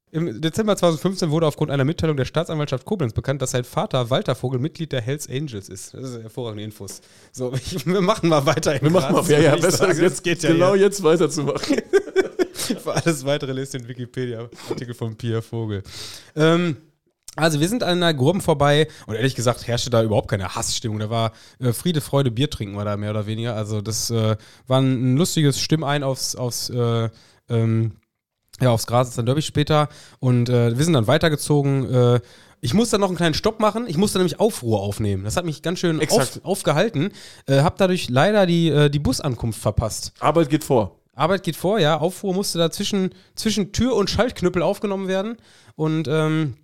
Im Dezember 2015 wurde aufgrund einer Mitteilung der Staatsanwaltschaft Koblenz bekannt, dass sein Vater Walter Vogel Mitglied der Hells Angels ist. Das ist hervorragende Infos. So, ich, [LAUGHS] wir machen mal weiter. Wir machen Graz, mal, ja, ja, besser jetzt, geht ja genau hier. jetzt weiterzumachen. [LAUGHS] [LAUGHS] Für alles weitere lest den Wikipedia-Artikel von Pierre Vogel. Ähm, Also wir sind an einer Gruppen vorbei und ehrlich gesagt herrschte da überhaupt keine Hassstimmung. Da war äh, Friede, Freude, Bier trinken war da mehr oder weniger. Also das äh, war ein lustiges Stimmein aufs, aufs, äh, ähm, ja, aufs Gras dann Derby später. Und äh, wir sind dann weitergezogen. Äh, ich musste dann noch einen kleinen Stopp machen. Ich musste nämlich Aufruhr aufnehmen. Das hat mich ganz schön auf, aufgehalten. Äh, hab dadurch leider die, die Busankunft verpasst. Arbeit geht vor. Arbeit geht vor, ja. Aufruhr musste da zwischen, zwischen Tür und Schaltknüppel aufgenommen werden. Und ähm,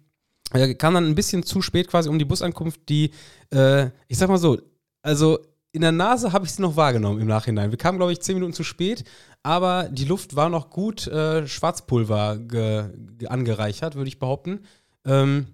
kam dann ein bisschen zu spät quasi um die Busankunft, die, äh, ich sag mal so, also in der Nase habe ich sie noch wahrgenommen im Nachhinein. Wir kamen, glaube ich, zehn Minuten zu spät, aber die Luft war noch gut äh, Schwarzpulver angereichert, würde ich behaupten. Ähm,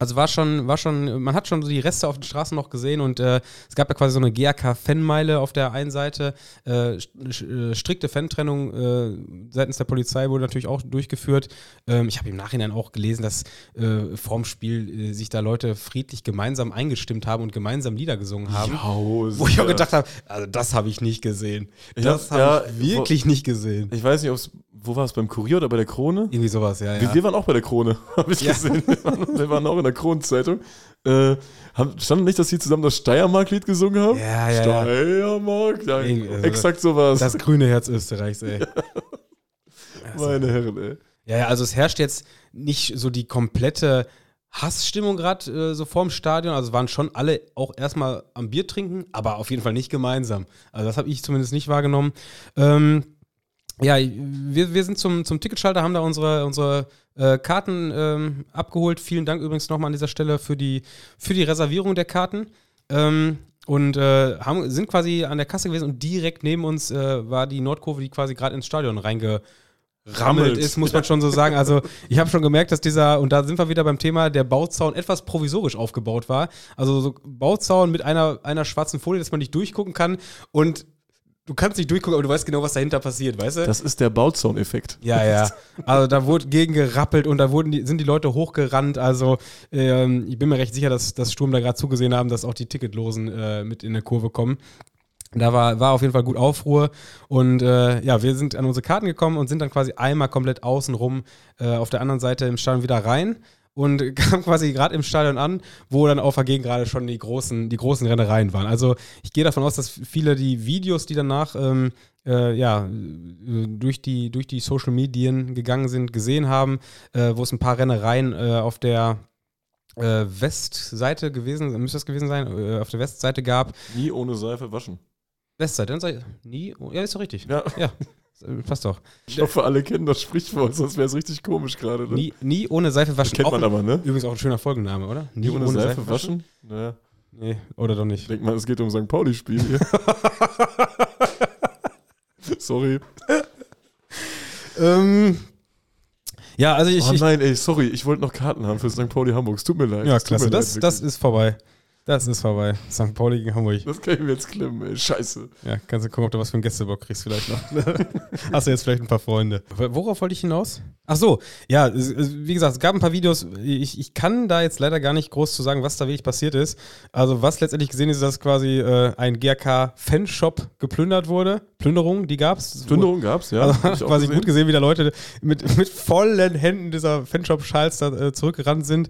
also war schon, war schon, man hat schon so die Reste auf den Straßen noch gesehen und äh, es gab ja quasi so eine GAK-Fanmeile auf der einen Seite. Äh, äh, strikte Fantrennung äh, seitens der Polizei wurde natürlich auch durchgeführt. Ähm, ich habe im Nachhinein auch gelesen, dass äh, vorm Spiel äh, sich da Leute friedlich gemeinsam eingestimmt haben und gemeinsam Lieder gesungen haben. Ja, wo ich auch gedacht habe, also das habe ich nicht gesehen. Das habe ja, ich wirklich wo, nicht gesehen. Ich weiß nicht, ob es wo war es, beim Kurier oder bei der Krone? Irgendwie sowas, ja, ja. Wir, wir waren auch bei der Krone, [LAUGHS] habe ich ja. gesehen. Wir waren, wir waren, auch in der Kronenzeitung. Äh, stand nicht, dass sie zusammen das Steiermark-Lied gesungen haben? Ja, ja. Steiermark, ja, also exakt sowas. Das grüne Herz Österreichs, ey. [LAUGHS] Ja. Meine Herren, ey. Ja, ja, also es herrscht jetzt nicht so die komplette Hassstimmung gerade äh, so vorm Stadion. Also waren schon alle auch erstmal am Bier trinken, aber auf jeden Fall nicht gemeinsam. Also das habe ich zumindest nicht wahrgenommen. Ähm, ja, wir, wir sind zum, zum Ticketschalter, haben da unsere, unsere äh, Karten ähm, abgeholt. Vielen Dank übrigens nochmal an dieser Stelle für die, für die Reservierung der Karten. Ähm, und äh, haben, sind quasi an der Kasse gewesen und direkt neben uns äh, war die Nordkurve, die quasi gerade ins Stadion reingerammelt ist, muss man schon so sagen. Also ich habe schon gemerkt, dass dieser, und da sind wir wieder beim Thema, der Bauzaun etwas provisorisch aufgebaut war. Also so Bauzaun mit einer, einer schwarzen Folie, dass man nicht durchgucken kann und du kannst nicht durchgucken, aber du weißt genau, was dahinter passiert, weißt du? Das ist der Bauzone-Effekt. Ja, ja. [LAUGHS] Also da wurde gegen gerappelt und da wurden die, sind die Leute hochgerannt. Also ähm, ich bin mir recht sicher, dass, dass Sturm da gerade zugesehen haben, dass auch die Ticketlosen äh, mit in eine Kurve kommen. Da war, war auf jeden Fall gut Aufruhr. Und äh, ja, wir sind an unsere Karten gekommen und sind dann quasi einmal komplett außenrum äh, auf der anderen Seite im Stadion wieder rein und [LAUGHS] kam quasi gerade im Stadion an, wo dann auf der Gegend gerade schon die großen, die großen Rennereien waren. Also ich gehe davon aus, dass viele die Videos, die danach ähm, äh, ja, durch die, durch die Social Medien gegangen sind, gesehen haben, äh, wo es ein paar Rennereien äh, auf der äh, Westseite gewesen, müsste das gewesen sein, äh, auf der Westseite gab. Nie ohne Seife waschen. Westseite, dann sei, nie, ja, ist doch richtig. Ja. ja. Äh, passt doch. Ich hoffe, alle kennen das Sprichwort, sonst wäre es richtig komisch gerade. Ne? Nie, nie, ohne Seife waschen. Das kennt man aber, ne? Übrigens auch ein schöner Folgenname, oder? Nie, nie ohne, ohne, Seife, Seife waschen? waschen? Naja. Nee, oder doch nicht. Denk mal, es geht um St. Pauli-Spiel hier. [LAUGHS] sorry. ähm, ja, also ich. Oh nein, ey, sorry, ich wollte noch Karten haben für St. Pauli Hamburg. Es tut mir leid. Ja, klasse, das, das ist vorbei. Das ist vorbei. St. Pauli gegen Hamburg. Das kann ich mir jetzt klemmen, ey. Scheiße. Ja, kannst du gucken, ob du was für einen Gästebock kriegst, vielleicht noch. [LAUGHS] Hast du jetzt vielleicht ein paar Freunde. Worauf wollte ich hinaus? Ach so, ja, wie gesagt, es gab ein paar Videos. Ich, ich kann da jetzt leider gar nicht groß zu sagen, was da wirklich passiert ist. Also, was letztendlich gesehen ist, dass quasi äh, ein GRK-Fanshop geplündert wurde. Plünderung, die gab es. Plünderung gab es, ja. Also, [LAUGHS] quasi gesehen. gut gesehen, wie da Leute mit, mit vollen Händen dieser Fanshop-Schals da äh, zurückgerannt sind.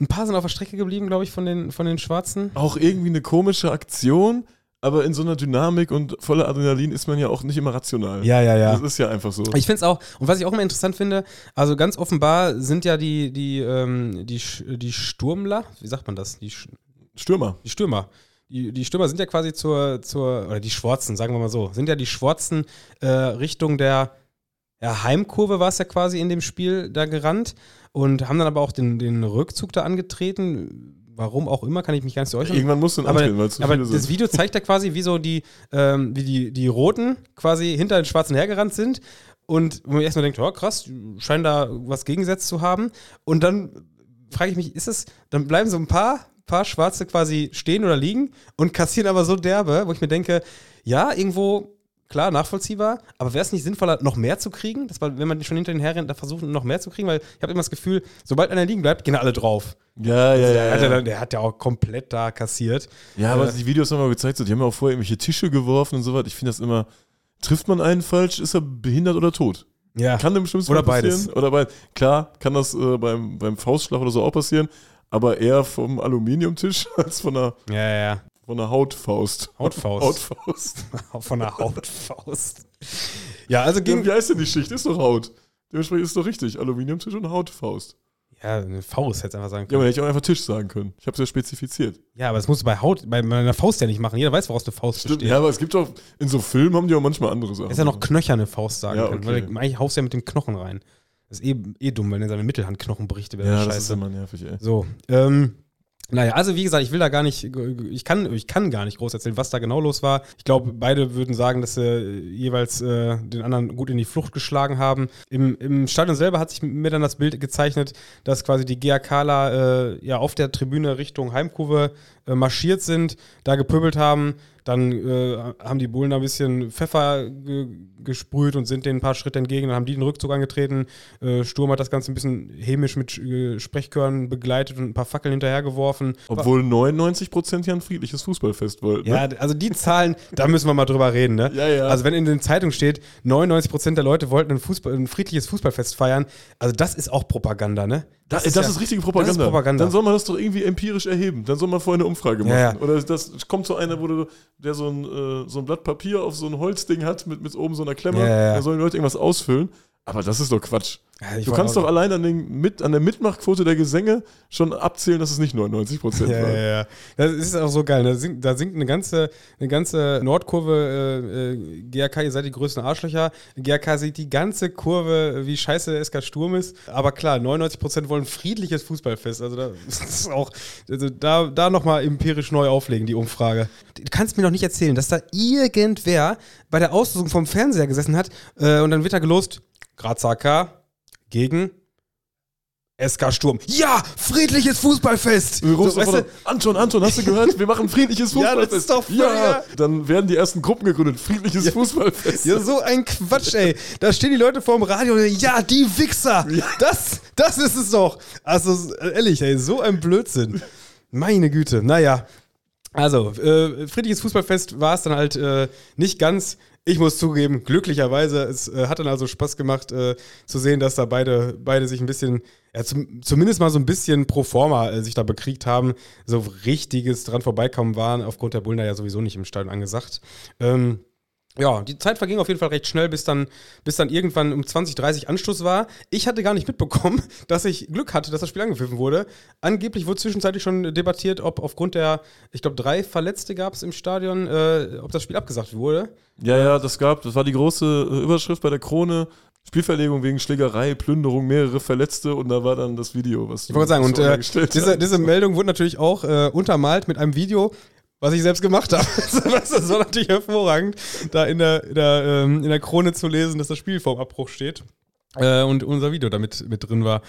Ein paar sind auf der Strecke geblieben, glaube ich, von den, von den Schwarzen. Auch irgendwie eine komische Aktion, aber in so einer Dynamik und voller Adrenalin ist man ja auch nicht immer rational. Ja, ja, ja. Das ist ja einfach so. Ich finde es auch, und was ich auch immer interessant finde, also ganz offenbar sind ja die, die, ähm, die, die Sturmler, wie sagt man das? Die Stürmer. Die Stürmer. Die, die Stürmer sind ja quasi zur, zur, oder die Schwarzen, sagen wir mal so, sind ja die Schwarzen äh, Richtung der ja, Heimkurve war es ja quasi in dem Spiel da gerannt und haben dann aber auch den, den Rückzug da angetreten. Warum auch immer, kann ich mich gar nicht so äußern. Irgendwann musst du aber, antreten, weil zu Aber das Video zeigt ja quasi, wie so die, ähm, wie die, die Roten quasi hinter den Schwarzen hergerannt sind und wo man erstmal denkt, oh krass, scheinen da was gegengesetzt zu haben. Und dann frage ich mich, ist es, dann bleiben so ein paar, paar Schwarze quasi stehen oder liegen und kassieren aber so derbe, wo ich mir denke, ja, irgendwo klar, nachvollziehbar, aber wäre es nicht sinnvoller, noch mehr zu kriegen? Das war, wenn man schon hinter den Herren da versucht, noch mehr zu kriegen, weil ich habe immer das Gefühl, sobald einer liegen bleibt, gehen alle drauf. Ja, ja, also, ja, der, ja. Hat der, hat ja auch komplett da kassiert. Ja, aber äh, die Videos haben wir gezeigt, so, die haben ja auch vorher irgendwelche Tische geworfen und so was. Ich finde das immer, trifft man einen falsch, ist er behindert oder tot. Ja. Kann im schlimmsten Oder Fall passieren. beides. Oder beides. Klar, kann das äh, beim, beim Faustschlag oder so auch passieren, aber eher vom Aluminiumtisch [LAUGHS] als von einer, Ja, ja. Von einer Hautfaust. Hautfaust. Hautfaust. [LAUGHS] Von der Hautfaust. Ja, also Ja, ging. wie heißt denn die Schicht? Ist doch Haut. Dementsprechend ist doch richtig. Aluminiumtisch und Hautfaust. Ja, eine Faust hätte ich einfach sagen Ja, können. aber hätte ich auch einfach Tisch sagen können. Ich habe es ja spezifiziert. Ja, aber das musst du bei Haut, bei meiner Faust ja nicht machen. Jeder weiß, woraus eine Faust Stimmt. besteht. Ja, aber es gibt auch, in so Filmen haben die auch manchmal andere Sachen. Hättest ja noch knöcherne Faust sagen Ja, können, okay. weil eigentlich haust du ja mit den Knochen rein. Das ist eh, eh dumm, wenn er seine Mittelhandknochen bricht. wäre Ja, das das ist scheiße. immer nervig, ey. So, ähm, naja, also wie gesagt, ich will da gar nicht, ich kann, ich kann gar nicht groß erzählen, was da genau los war. Ich glaube, beide würden sagen, dass sie jeweils äh, den anderen gut in die Flucht geschlagen haben. Im, Im Stadion selber hat sich mir dann das Bild gezeichnet, dass quasi die GAKler äh, ja auf der Tribüne Richtung Heimkurve äh, marschiert sind, da gepöbelt haben. Dann äh, haben die Bullen da ein bisschen Pfeffer ge gesprüht und sind denen ein paar Schritte entgegen. Dann haben die den Rückzug angetreten. Äh, Sturm hat das Ganze ein bisschen hämisch mit äh, Sprechchören begleitet und ein paar Fackeln hinterhergeworfen. Obwohl 99% ja ein friedliches Fußballfest wollten. Ja, Ne? also die Zahlen, da müssen wir mal drüber reden, ne? Ja, ja. Also wenn in den Zeitungen steht, 99% der Leute wollten ein, Fußball, ein friedliches Fußballfest feiern, also das ist auch Propaganda, ne? Da, das ist, ja- richtige Propaganda. Das ist Propaganda. Dann soll man das doch irgendwie empirisch erheben. Dann soll man vorher eine Umfrage machen. Ja, ja. Oder das kommt so einer, wo du, der so ein, äh, so ein Blatt Papier auf so ein Holzding hat mit, mit oben so einer Klemme. Da sollen die Leute irgendwas ausfüllen. Aber das ist doch Quatsch. Ja, Du kannst doch allein an, den, mit, an der Mitmachquote der Gesänge schon abzählen, dass es nicht 99 Prozent Ja, war. ja, ja. Das ist auch so geil. Da singt, da singt eine ganze, eine ganze Nordkurve, äh, äh, GRK, ihr seid die größten Arschlöcher. GRK sieht die ganze Kurve, wie scheiße der SK Sturm ist. Aber klar, 99% wollen friedliches Fußballfest. Also da [LAUGHS] ist auch, also da, da nochmal empirisch neu auflegen, die Umfrage. Du kannst mir doch nicht erzählen, dass da irgendwer bei der Auslosung vom Fernseher gesessen hat äh, und dann wird da gelost, Graz AK gegen SK Sturm. Ja, friedliches Fußballfest. Rufst So, weißt du, an, Anton, Anton, hast du gehört? Wir machen friedliches [LAUGHS] Ja, Fußballfest. das ist doch ja. ja. Dann werden die ersten Gruppen gegründet. Friedliches Fußballfest. Ja, so ein Quatsch, ey. Da stehen die Leute vorm Radio und sagen, ja, die Wichser. Das, das ist es doch. Also, ehrlich, ey, so ein Blödsinn. Meine Güte. Naja. Also, äh, friedliches Fußballfest war es dann halt äh, nicht ganz. Ich muss zugeben, glücklicherweise, es äh, hat dann also Spaß gemacht äh, zu sehen, dass da beide, beide sich ein bisschen, ja, zum, zumindest mal so ein bisschen pro forma äh, sich da bekriegt haben. So richtiges dran vorbeikommen waren aufgrund der Bullen da ja sowieso nicht im Stadion angesagt. Ähm, ja, die Zeit verging auf jeden Fall recht schnell, bis dann, bis dann irgendwann um 20, 30 Anstoß war. Ich hatte gar nicht mitbekommen, [LAUGHS] dass ich Glück hatte, dass das Spiel angepfiffen wurde. Angeblich wurde zwischenzeitlich schon debattiert, ob aufgrund der, ich glaube, drei Verletzte gab es im Stadion, äh, ob das Spiel abgesagt wurde. Ja, ja, das gab, das war die große äh, Überschrift bei der Krone. Spielverlegung wegen Schlägerei, Plünderung, mehrere Verletzte und da war dann das Video, was Ich wollte sagen, und äh, diese, diese Meldung wurde natürlich auch äh, untermalt mit einem Video, was ich selbst gemacht habe. [LAUGHS] das war natürlich hervorragend, da in der, in, der, ähm, in der Krone zu lesen, dass das Spiel vorm Abbruch steht. Äh, und unser Video da mit, drin war.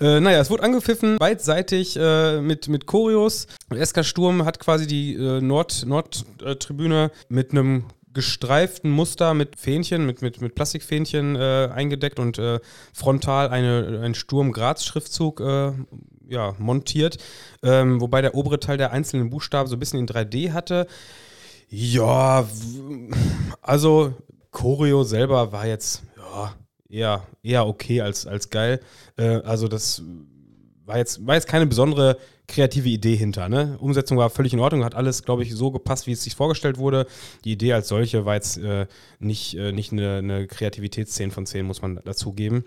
Äh, naja, es wurde angepfiffen, beidseitig äh, mit, mit Choreos. SK Sturm hat quasi die äh, Nord- Nordtribüne mit einem gestreiften Muster mit Fähnchen, mit, mit, mit Plastikfähnchen äh, eingedeckt und äh, frontal eine, ein Sturm-Graz-Schriftzug äh, ja, montiert, ähm, wobei der obere Teil der einzelnen Buchstaben so ein bisschen in 3D hatte. Ja, also Choreo selber war jetzt ja, eher, eher okay als, als geil. Äh, also das war jetzt, war jetzt keine besondere kreative Idee hinter. Ne? Umsetzung war völlig in Ordnung, hat alles, glaube ich, so gepasst, wie es sich vorgestellt wurde. Die Idee als solche war jetzt äh, nicht, äh, nicht eine, eine Kreativitätsszene von 10, muss man dazugeben.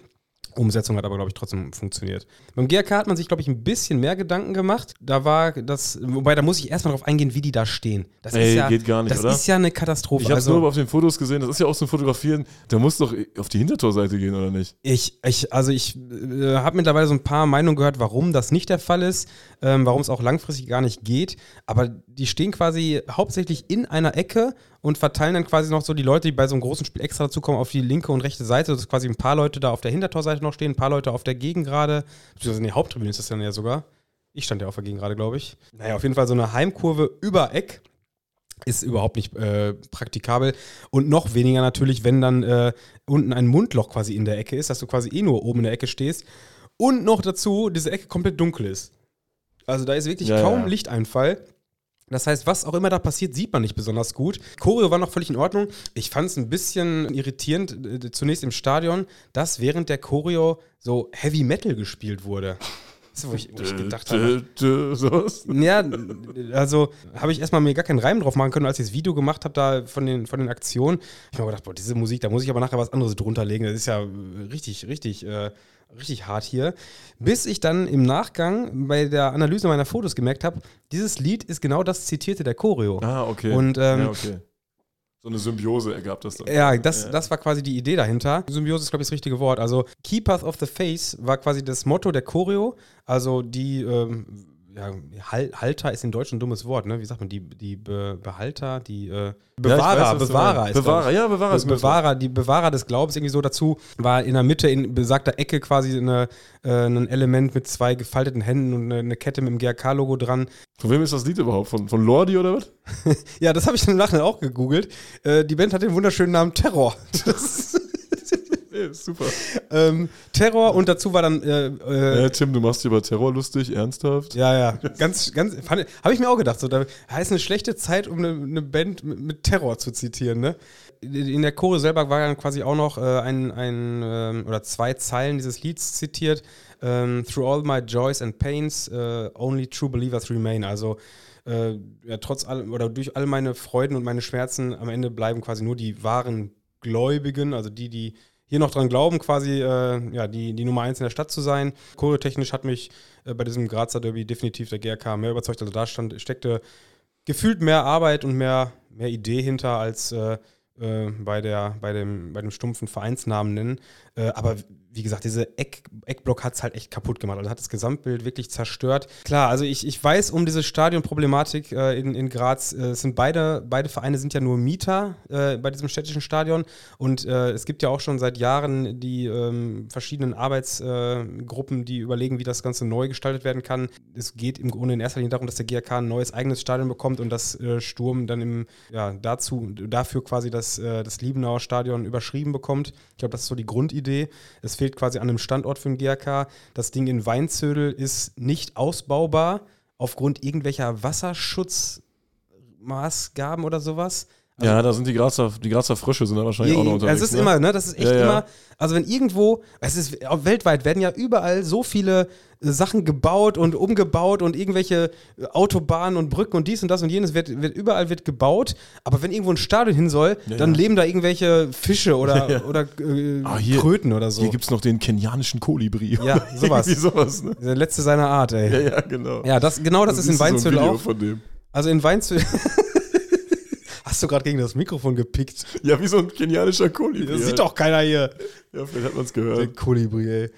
Umsetzung hat aber, glaube ich, trotzdem funktioniert. Beim GRK hat man sich, glaube ich, ein bisschen mehr Gedanken gemacht. Da war das, wobei, da muss ich erstmal drauf eingehen, wie die da stehen. Das Ey, ist ja, geht gar nicht, das oder? ist ja eine Katastrophe. Ich habe es Also- nur auf den Fotos gesehen, das ist ja auch so ein Fotografieren, da muss doch auf die Hintertorseite gehen, oder nicht? Ich, ich, also ich äh, habe mittlerweile so ein paar Meinungen gehört, warum das nicht der Fall ist, ähm, warum es auch langfristig gar nicht geht. Aber die stehen quasi hauptsächlich in einer Ecke und verteilen dann quasi noch so die Leute, die bei so einem großen Spiel extra dazukommen, auf die linke und rechte Seite. Dass quasi ein paar Leute da auf der Hintertorseite noch stehen, ein paar Leute auf der Gegengrade. Beziehungsweise in der Haupttribüne ist das dann ja sogar. Ich stand ja auf der Gegengrade, glaube ich. Naja, auf jeden Fall so eine Heimkurve über Eck ist überhaupt nicht äh, praktikabel. Und noch weniger natürlich, wenn dann äh, unten ein Mundloch quasi in der Ecke ist, dass du quasi eh nur oben in der Ecke stehst. Und noch dazu, diese Ecke komplett dunkel ist. Also da ist wirklich Ja, kaum ja. Lichteinfall. Das heißt, was auch immer da passiert, sieht man nicht besonders gut. Choreo war noch völlig in Ordnung. Ich fand es ein bisschen irritierend, äh, zunächst im Stadion, dass während der Choreo so Heavy Metal gespielt wurde. Ist, wo ich, wo ich gedacht habe. [LAUGHS] Ja, also habe ich erstmal mir gar keinen Reim drauf machen können, als ich das Video gemacht habe da von den, von den Aktionen. Ich habe mir gedacht, boah, diese Musik, da muss ich aber nachher was anderes drunter legen. Das ist ja richtig, richtig, äh, richtig hart hier. Bis ich dann im Nachgang bei der Analyse meiner Fotos gemerkt habe, dieses Lied ist genau das zitierte der Choreo. Ah, okay. Und ähm, ja, okay. So eine Symbiose ergab das dann. Ja, das, das war quasi die Idee dahinter. Symbiose ist, glaube ich, das richtige Wort. Also Keepers of the Face war quasi das Motto der Choreo. Also die ähm, ja, Halter ist in Deutsch ein dummes Wort, ne? Wie sagt man, die, die Be Behalter, die äh, Bewahrer, ja, weiß, Bewahrer ist Bewahrer, ja, Bewahrer ist Bewahrer, die Bewahrer des Glaubens irgendwie so dazu, war in der Mitte in besagter Ecke quasi eine, äh, ein Element mit zwei gefalteten Händen und eine, eine Kette mit dem GRK-Logo dran. Von wem ist das Lied überhaupt? Von, von Lordi oder was? [LAUGHS] ja, das habe ich dann im Nachhinein auch gegoogelt. Äh, die Band hat den wunderschönen Namen Terror. [LAUGHS] Das super. Ähm, Terror und dazu war dann. Äh, äh, ja, Tim, du machst dich über Terror lustig, ernsthaft? Ja, ja. Ganz, ganz. Habe ich mir auch gedacht. So, da heißt eine schlechte Zeit, um eine, eine Band mit, mit, Terror zu zitieren, ne? In der Chore selber war dann quasi auch noch äh, ein, ein ähm, oder zwei Zeilen dieses Lieds zitiert. Ähm, Through all my joys and pains, uh, only true believers remain. Also äh, ja, trotz allem oder durch all meine Freuden und meine Schmerzen am Ende bleiben quasi nur die wahren Gläubigen, also die, die hier noch dran glauben, quasi äh, ja, die, die Nummer eins in der Stadt zu sein. Choreotechnisch hat mich äh, bei diesem Grazer Derby definitiv der GRK mehr überzeugt. Also da stand, steckte gefühlt mehr Arbeit und mehr, mehr Idee hinter als äh, äh bei, der, bei, dem, bei dem stumpfen Vereinsnamen nennen. Äh, aber wie gesagt, diese Eck, Eckblock hat es halt echt kaputt gemacht. Also hat das Gesamtbild wirklich zerstört. Klar, also ich, ich weiß um diese Stadionproblematik äh, in, in Graz. Äh, sind beide, beide Vereine sind ja nur Mieter äh, bei diesem städtischen Stadion. Und äh, es gibt ja auch schon seit Jahren die ähm, verschiedenen Arbeitsgruppen, die überlegen, wie das Ganze neu gestaltet werden kann. Es geht im Grunde in erster Linie darum, dass der GRK ein neues eigenes Stadion bekommt und das äh, Sturm dann im, ja, dazu, dafür quasi das, äh, das Liebenauer Stadion überschrieben bekommt. Ich glaube, das ist so die Grundidee. Es fehlt quasi an einem Standort für den GRK. Das Ding in Weinzödel ist nicht ausbaubar aufgrund irgendwelcher Wasserschutzmaßgaben oder sowas. Also ja, da sind die Grazer, die Grazer Frösche sind da wahrscheinlich auch noch unterwegs. Es ist ne? immer, ne? Das ist echt ja, ja. immer. Also wenn irgendwo, es ist weltweit werden ja überall so viele äh, Sachen gebaut und umgebaut und irgendwelche äh, Autobahnen und Brücken und dies und das und jenes wird, wird überall wird gebaut. Aber wenn irgendwo ein Stadion hin soll, ja, dann leben da irgendwelche Fische oder, oder äh, ah, hier, Kröten oder so. Hier gibt es noch den kenianischen Kolibri. Ja, [LAUGHS] sowas. sowas ne? Der letzte seiner Art, ey. Ja, ja, genau. Ja, das, genau das, das ist in Weinzöl so auch. Von dem. Also in Weinzöl. [LAUGHS] Hast du gerade gegen das Mikrofon gepickt? Ja, wie so ein kenianischer Kolibri. Das sieht doch keiner hier. Ja, vielleicht hat man es gehört. Der Kolibri, ey.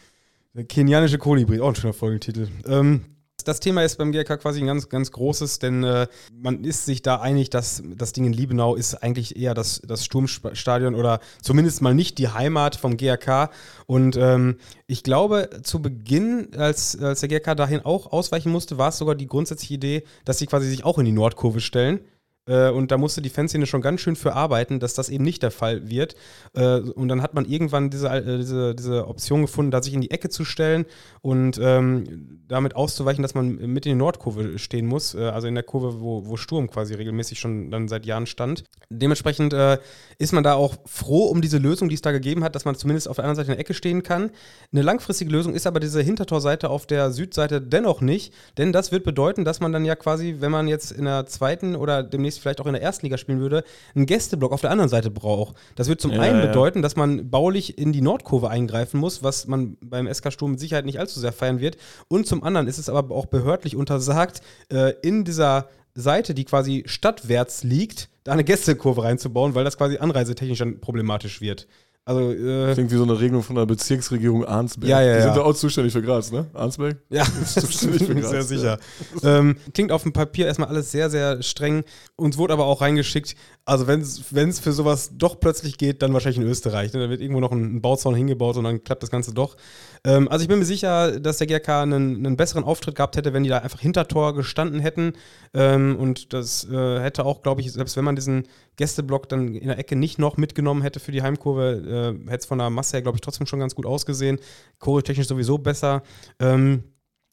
Der kenianische Kolibri, auch ein schöner Folgentitel. Ähm, das Thema ist beim GRK quasi ein ganz, ganz großes, denn äh, man ist sich da einig, dass das Ding in Liebenau ist eigentlich eher das, das Sturmstadion oder zumindest mal nicht die Heimat vom GRK. Und ähm, ich glaube, zu Beginn, als, als der GRK dahin auch ausweichen musste, war es sogar die grundsätzliche Idee, dass sie quasi sich auch in die Nordkurve stellen. Äh, und da musste die Fanszene schon ganz schön für arbeiten, dass das eben nicht der Fall wird. Äh, und dann hat man irgendwann diese, äh, diese, diese Option gefunden, da sich in die Ecke zu stellen und ähm, damit auszuweichen, dass man mit in die Nordkurve stehen muss. also in der Kurve, wo, wo Sturm quasi regelmäßig schon dann seit Jahren stand. Dementsprechend äh, ist man da auch froh um diese Lösung, die es da gegeben hat, dass man zumindest auf der anderen Seite in der Ecke stehen kann. Eine langfristige Lösung ist aber diese Hintertorseite auf der Südseite dennoch nicht, denn das wird bedeuten, dass man dann ja quasi, wenn man jetzt in der zweiten oder demnächst demnächst vielleicht auch in der ersten Liga spielen würde, einen Gästeblock auf der anderen Seite braucht. Das wird zum ja, einen ja. bedeuten, dass man baulich in die Nordkurve eingreifen muss, was man beim SK Sturm mit Sicherheit nicht allzu sehr feiern wird. Und zum anderen ist es aber auch behördlich untersagt, äh, in dieser Seite, die quasi stadtwärts liegt, da eine Gästekurve reinzubauen, weil das quasi anreisetechnisch dann problematisch wird. Also, äh, Klingt wie so eine Regelung von der Bezirksregierung Arnsberg. Ja, ja, Die sind ja auch zuständig für Graz, ne? Arnsberg? Ja, [LAUGHS] zuständig für [LAUGHS] Graz. Sehr sicher. Ja. Ähm, klingt auf dem Papier erstmal alles sehr, sehr streng. Uns wurde aber auch reingeschickt, also wenn es für sowas doch plötzlich geht, dann wahrscheinlich in Österreich. Ne? Da wird irgendwo noch ein, ein Bauzaun hingebaut und dann klappt das Ganze doch. Ähm, also ich bin mir sicher, dass der GRK einen, einen, besseren Auftritt gehabt hätte, wenn die da einfach hinter Tor gestanden hätten. Ähm, und das äh, hätte auch, glaube ich, selbst wenn man diesen Gästeblock dann in der Ecke nicht noch mitgenommen hätte für die Heimkurve, äh, hätte es von der Masse her, glaube ich, trotzdem schon ganz gut ausgesehen. Choreotechnisch sowieso besser. Ähm,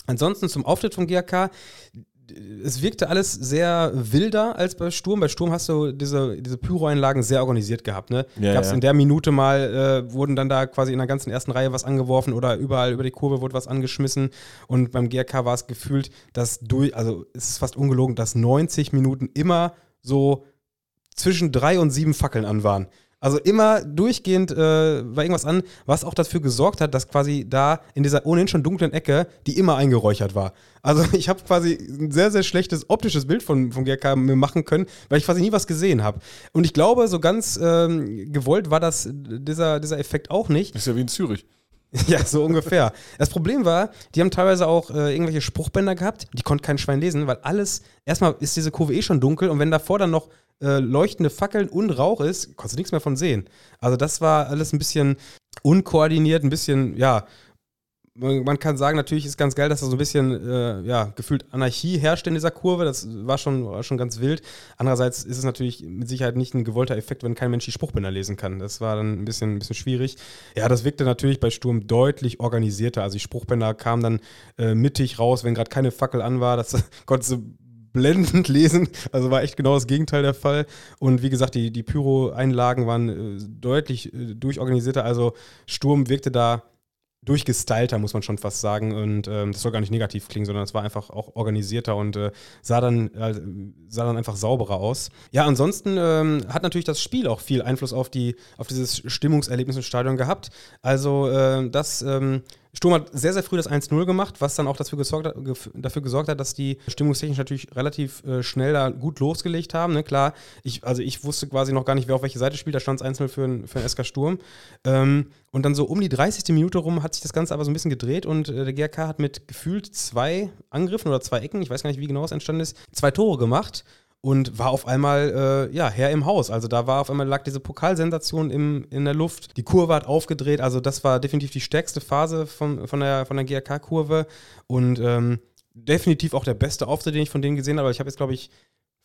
ansonsten zum Auftritt vom GRK es wirkte alles sehr wilder als bei Sturm. Bei Sturm hast du diese, diese Pyro-Einlagen sehr organisiert gehabt. Ne? Ja, Gab es ja. in der Minute mal, äh, wurden dann da quasi in der ganzen ersten Reihe was angeworfen oder überall über die Kurve wurde was angeschmissen. Und beim GRK war es gefühlt, dass durch, also es ist fast ungelogen, dass 90 Minuten immer so zwischen drei und sieben Fackeln an waren. Also immer durchgehend äh, war irgendwas an, was auch dafür gesorgt hat, dass quasi da in dieser ohnehin schon dunklen Ecke die immer eingeräuchert war. Also [LAUGHS] ich habe quasi ein sehr, sehr schlechtes optisches Bild von, von GRK mir machen können, weil ich quasi nie was gesehen habe. Und ich glaube, so ganz ähm, gewollt war das dieser, dieser Effekt auch nicht. Ist ja wie in Zürich. [LAUGHS] Ja, so ungefähr. Das Problem war, die haben teilweise auch äh, irgendwelche Spruchbänder gehabt, die konnte kein Schwein lesen, weil alles, erstmal ist diese Kurve eh schon dunkel und wenn davor dann noch äh, leuchtende Fackeln und Rauch ist, konntest du nichts mehr von sehen. Also das war alles ein bisschen unkoordiniert, ein bisschen, ja, man, kann sagen, natürlich ist ganz geil, dass da so ein bisschen, äh, ja, gefühlt Anarchie herrscht in dieser Kurve. Das war schon, war schon ganz wild. Andererseits ist es natürlich mit Sicherheit nicht ein gewollter Effekt, wenn kein Mensch die Spruchbänder lesen kann. Das war dann ein bisschen, ein bisschen schwierig. Ja, das wirkte natürlich bei Sturm deutlich organisierter. Also die Spruchbänder kamen dann äh, mittig raus, wenn gerade keine Fackel an war. Das [LAUGHS] konntest du blendend [LAUGHS] lesen. Also war echt genau das Gegenteil der Fall. Und wie gesagt, die, die Pyro-Einlagen waren äh, deutlich äh, durchorganisierter. Also Sturm wirkte da durchgestylter, muss man schon fast sagen. Und ähm, das soll gar nicht negativ klingen, sondern es war einfach auch organisierter und äh, sah, dann, äh, sah dann einfach sauberer aus. Ja, ansonsten ähm, hat natürlich das Spiel auch viel Einfluss auf, die, auf dieses Stimmungserlebnis im Stadion gehabt. Also äh, das ähm, Sturm hat sehr, sehr früh das 1-0 gemacht, was dann auch dafür gesorgt, hat, dafür gesorgt hat, dass die stimmungstechnisch natürlich relativ äh, schnell da gut losgelegt haben. Ne? Klar, ich, also ich wusste quasi noch gar nicht, wer auf welche Seite spielt. Da stand es 1-0 für, den- für SK Sturm. Ähm, und dann so um die 30. Minute rum hat sich das Ganze aber so ein bisschen gedreht und äh, der GRK hat mit gefühlt zwei Angriffen oder zwei Ecken, ich weiß gar nicht, wie genau es entstanden ist, zwei Tore gemacht und war auf einmal äh, ja, Herr im Haus. Also da war auf einmal lag diese Pokalsensation im, in der Luft. Die Kurve hat aufgedreht. Also das war definitiv die stärkste Phase von, von der, von der GRK-Kurve und ähm, definitiv auch der beste Auftritt, den ich von denen gesehen habe. Ich habe jetzt, glaube ich,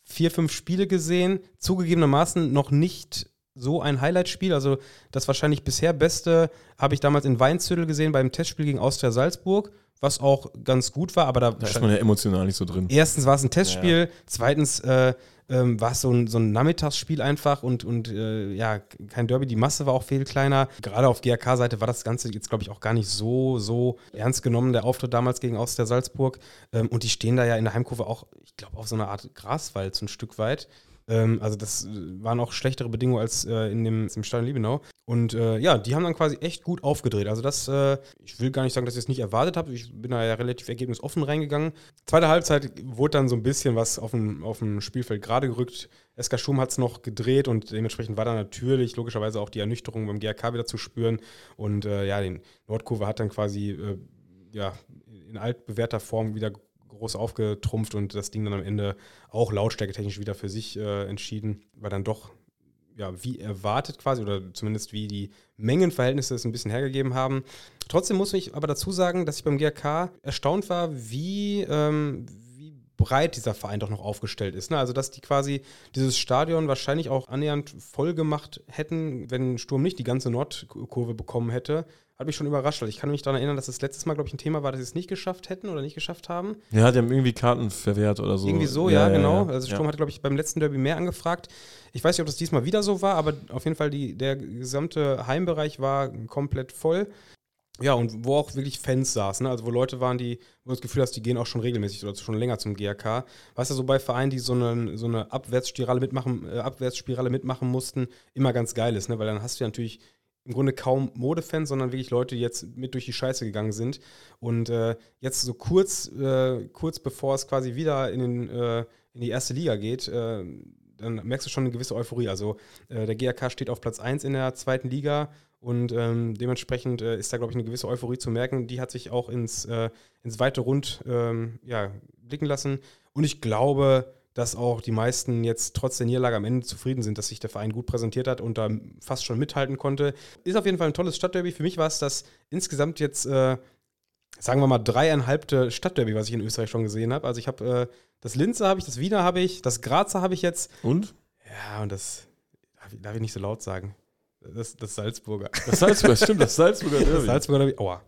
vier, fünf Spiele gesehen. Zugegebenermaßen noch nicht so ein Highlight-Spiel. Also das wahrscheinlich bisher beste habe ich damals in Weinzüttel gesehen beim Testspiel gegen Austria Salzburg, was auch ganz gut war, aber da, Da ist man ja emotional nicht so drin. erstens war es ein Testspiel, zweitens äh, ähm, war es so ein, so ein Nachmittagsspiel einfach und, und äh, ja, kein Derby. Die Masse war auch viel kleiner. Gerade auf GRK-Seite war das Ganze jetzt, glaube ich, auch gar nicht so, so ernst genommen, der Auftritt damals gegen Austria Salzburg. Ähm, und die stehen da ja in der Heimkurve auch, ich glaube, auf so einer Art Graswald so ein Stück weit. Ähm, also das äh, waren auch schlechtere Bedingungen als äh, in dem, im Stadion Liebenau. Und äh, ja, die haben dann quasi echt gut aufgedreht. Also das, äh, ich will gar nicht sagen, dass ich es nicht erwartet habe. Ich bin da ja relativ ergebnisoffen reingegangen. Zweite Halbzeit wurde dann so ein bisschen was auf dem, auf dem Spielfeld gerade gerückt. SK Schum hat es noch gedreht und dementsprechend war dann natürlich logischerweise auch die Ernüchterung beim GRK wieder zu spüren. Und äh, ja, den Nordkurve hat dann quasi äh, ja, in altbewährter Form wieder groß aufgetrumpft und das Ding dann am Ende auch lautstärketechnisch wieder für sich äh, entschieden, weil dann doch ja, wie erwartet quasi oder zumindest wie die Mengenverhältnisse es ein bisschen hergegeben haben. Trotzdem muss ich aber dazu sagen, dass ich beim GRK erstaunt war, wie, ähm, wie breit dieser Verein doch noch aufgestellt ist. Ne? Also, dass die quasi dieses Stadion wahrscheinlich auch annähernd voll gemacht hätten, wenn Sturm nicht die ganze Nordkurve bekommen hätte. Hat mich schon überrascht, weil ich kann mich daran erinnern, dass das letztes Mal, glaube ich, ein Thema war, dass sie es nicht geschafft hätten oder nicht geschafft haben. Ja, die haben irgendwie Karten verwehrt oder so. Irgendwie so, ja, genau. ja. Also Sturm ja. hat, glaube ich, beim letzten Derby mehr angefragt. Ich weiß nicht, ob das diesmal wieder so war, aber auf jeden Fall die, der gesamte Heimbereich war komplett voll. Ja, und wo auch wirklich Fans saßen, ne? also wo Leute waren, die, wo du das Gefühl hast, die gehen auch schon regelmäßig oder schon länger zum GRK. Weißt du, so bei Vereinen, die so eine, so eine Abwärtsspirale mitmachen, äh, Abwärtsspirale mitmachen mussten, immer ganz geil ist, ne? Weil dann hast du ja natürlich im Grunde kaum Modefans, sondern wirklich Leute, die jetzt mit durch die Scheiße gegangen sind. Und äh, jetzt so kurz, äh, kurz bevor es quasi wieder in, den, äh, in die erste Liga geht, äh, dann merkst du schon eine gewisse Euphorie. Also äh, der GRK steht auf Platz 1 in der zweiten Liga und ähm, dementsprechend äh, ist da, glaube ich, eine gewisse Euphorie zu merken. Die hat sich auch ins, ins weite Rund ähm, ja, blicken lassen. Und ich glaube, dass auch die meisten jetzt trotz der Niederlage am Ende zufrieden sind, dass sich der Verein gut präsentiert hat und da fast schon mithalten konnte. Ist auf jeden Fall ein tolles Stadtderby. Für mich war es das insgesamt jetzt, äh, sagen wir mal, dreieinhalbte Stadtderby, was ich in Österreich schon gesehen habe. Also ich habe äh, das Linzer habe ich, das Wiener habe ich, das Grazer habe ich jetzt. Und? Ja, und das darf ich, darf ich nicht so laut sagen. Das, das Salzburger. Das Salzburger, stimmt, das Salzburger [LAUGHS] Das Derby. Salzburger Derby. Aua.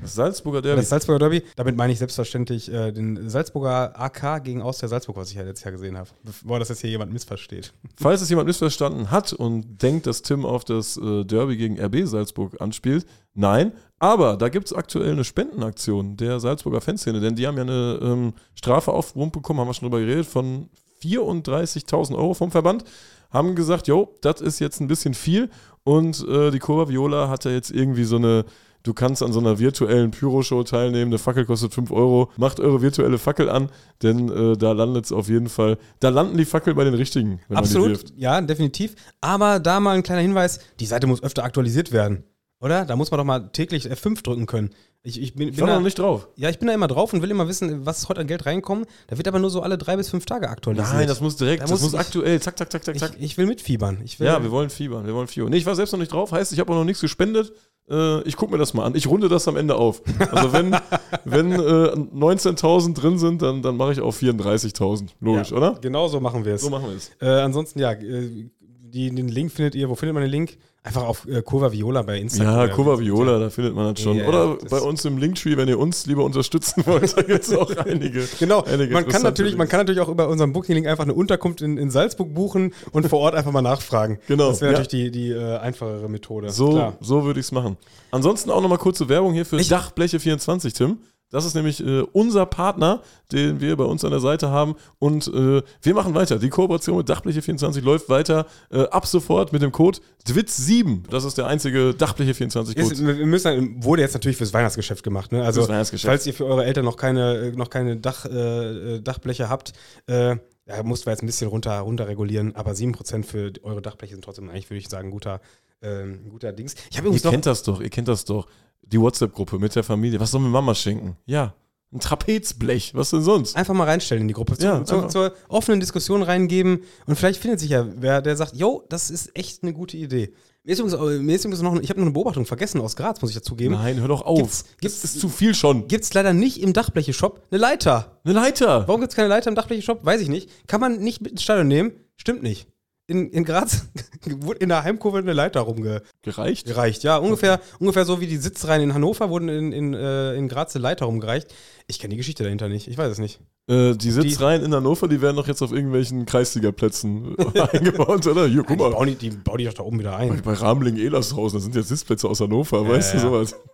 Das Salzburger Derby. Das Salzburger Derby, damit meine ich selbstverständlich äh, den Salzburger AK gegen Austria Salzburg, was ich ja letztes Jahr gesehen habe. Bevor das jetzt hier jemand missversteht. Falls es jemand missverstanden hat und denkt, dass Tim auf das äh, Derby gegen RB Salzburg anspielt, nein. Aber da gibt es aktuell eine Spendenaktion der Salzburger Fanszene, denn die haben ja eine ähm, Strafe aufgebrummt bekommen, haben wir schon drüber geredet, von 34.000 Euro vom Verband. Haben gesagt, jo, das ist jetzt ein bisschen viel. Und äh, die Curva Viola hat ja jetzt irgendwie so eine Du kannst an so einer virtuellen Pyro-Show teilnehmen. Eine Fackel kostet 5 Euro. Macht eure virtuelle Fackel an, denn äh, da landet es auf jeden Fall. Da landen die Fackel bei den richtigen, Absolut, ja, definitiv. Aber da mal ein kleiner Hinweis: Die Seite muss öfter aktualisiert werden. Oder? Da muss man doch mal täglich F5 drücken können. Ich, ich bin, bin da, noch nicht drauf. Ja, ich bin da immer drauf und will immer wissen, was heute an Geld reinkommt. Da wird aber nur so alle drei bis fünf Tage aktualisiert. Nein, das muss direkt, da das muss, ich, aktuell, zack, zack, zack, zack, zack. Ich, will mitfiebern. Will ja, wir wollen fiebern, wir wollen fiebern. Nee, ich war selbst noch nicht drauf, heißt, ich habe auch noch nichts gespendet. Äh, ich gucke mir das mal an. Ich runde das am Ende auf. Also wenn, [LAUGHS] wenn äh, 19.000 drin sind, dann, dann mache ich auch 34.000. Logisch, ja, oder? Genau so machen wir es. So machen wir es. Äh, ansonsten, ja, äh, die, den Link findet ihr, wo findet man den Link? Einfach auf äh, Curva Viola bei Instagram. Ja, Curva Viola, da findet man das schon. Ja, Oder das bei uns im Linktree, wenn ihr uns lieber unterstützen [LAUGHS] wollt, da gibt es auch einige. [LAUGHS] genau, einige man, kann natürlich, man kann natürlich auch über unseren Booking-Link einfach eine Unterkunft in, in Salzburg buchen und vor Ort einfach mal nachfragen. Genau. Das wäre ja. natürlich die, die äh, einfachere Methode. So, so würde ich es machen. Ansonsten auch nochmal kurze Werbung hier für ich Dachbleche24, Tim. Das ist nämlich äh, unser Partner, den wir bei uns an der Seite haben. Und äh, wir machen weiter. Die Kooperation mit Dachbleche24 läuft weiter. Äh, ab sofort mit dem Code DWITZ7. Das ist der einzige Dachbleche24-Code. Wir müssen, wurde jetzt natürlich fürs Weihnachtsgeschäft gemacht. Ne? Also, falls ihr für eure Eltern noch keine, noch keine Dach, äh, Dachbleche habt, äh, ja, mussten wir jetzt ein bisschen runter, runter regulieren. Aber 7% für eure Dachbleche sind trotzdem eigentlich, würde ich sagen, guter, ähm, guter Dings. Ich ihr kennt das doch, ihr kennt das doch die WhatsApp-Gruppe mit der Familie. Was soll mir Mama schenken? Ja, ein Trapezblech. Was denn sonst? Einfach mal reinstellen in die Gruppe. Ja, zu, zur offenen Diskussion reingeben. Und vielleicht findet sich ja wer, der sagt: Yo, das ist echt eine gute Idee. Mir ist übrigens, mir ist übrigens noch, ich habe noch eine Beobachtung vergessen aus Graz, muss ich dazugeben. Nein, hör doch auf. Gibt's, gibt's, das ist zu viel schon. Gibt es leider nicht im Dachbleche-Shop eine Leiter. Eine Leiter? Warum gibt es keine Leiter im Dachbleche-Shop? Weiß ich nicht. Kann man nicht mit ins Stadion nehmen? Stimmt nicht in, in Graz [LAUGHS] wurde in der Heimkurve eine Leiter rumgereicht. Gereicht, ja. Ungefähr, okay. ungefähr so wie die Sitzreihen in Hannover wurden in, in, äh, in Graz eine Leiter rumgereicht. Ich kenne die Geschichte dahinter nicht. Ich weiß es nicht. Äh, die Sitzreihen die, in Hannover, die werden doch jetzt auf irgendwelchen Kreisliga-Plätzen [LAUGHS] eingebaut, oder? Hier, guck mal. Die bauen die, die bauen die doch da oben wieder ein. Bei, bei Ramling-Elershaus, da sind jetzt Sitzplätze aus Hannover, äh, weißt du sowas? [LAUGHS]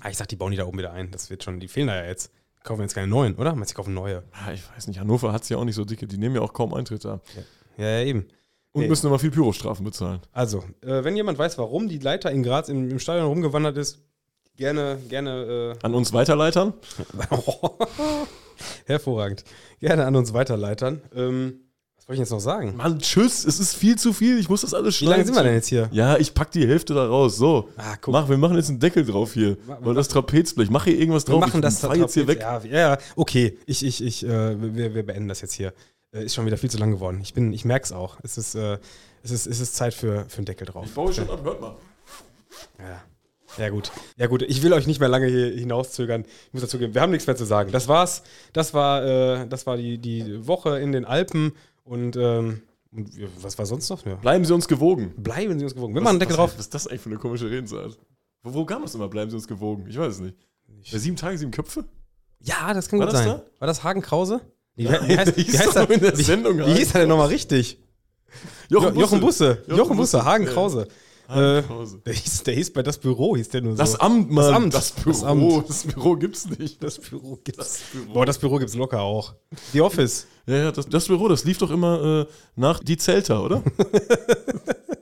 Ah, ich sag, die bauen die da oben wieder ein. Das wird schon, die fehlen da ja jetzt. Kaufen jetzt keine neuen, oder? Meinst du, kaufen neue? Ja, ich weiß nicht. Hannover hat es ja auch nicht so dicke. Die nehmen ja auch kaum Eintritte ab. Ja, ja, ja eben. Und nee. müssen immer viel Pyrostrafen bezahlen. Also, äh, wenn jemand weiß, warum die Leiter in Graz im, im Stadion rumgewandert ist, gerne, gerne. Äh an uns weiterleitern? [LAUGHS] Hervorragend. Gerne an uns weiterleitern. Ähm, was wollte ich jetzt noch sagen? Mann, tschüss, es ist viel zu viel. Ich muss das alles schneiden. Wie lange sind wir denn jetzt hier? Ja, ich pack die Hälfte da raus. So. Ah, guck. Mach, wir machen jetzt einen Deckel drauf hier. weil das Trapezblech. Mach hier irgendwas drauf. Wir machen ich das jetzt hier weg. Ja, ja, okay. Ich, ich, ich, äh, wir, wir beenden das jetzt hier. Äh, ist schon wieder viel zu lang geworden. Ich, ich merke es auch. Es ist, äh, es, ist, es ist Zeit für, für einen Deckel drauf. Ich baue schon ab, hört mal. Ja. Ja, gut. Ja, gut. Ich will euch nicht mehr lange hier hinauszögern. Ich muss dazugeben, wir haben nichts mehr zu sagen. Das war's. Das war, äh, das war die, die Woche in den Alpen und, ähm, und was war sonst noch? Ja. Bleiben Sie uns gewogen. Bleiben Sie uns gewogen. Wir was, machen einen Deckel was, drauf. Was ist das eigentlich für eine komische Redensart? Wo, wo kam es immer? Bleiben Sie uns gewogen? Ich weiß es nicht. Bei sieben Tage, sieben Köpfe? Ja, das kann war gut das sein. Da? War das Hagen Krause? Wie, wie, heißt, wie, heißt er, wie, wie hieß er denn nochmal richtig? Jochen Busse. Jochen Busse, Jochen Busse Hagen Krause. Äh, der, hieß, der hieß bei das Büro, hieß der nur so. Das Amt, Mann. Das Amt. Das Büro. Das, Amt. das Büro gibt's nicht. Das Büro gibt's. Das Büro. Boah, das Büro gibt's locker auch. The Office. Ja, ja, das, das Büro, das lief doch immer äh, nach Die Zelter, oder? [LAUGHS]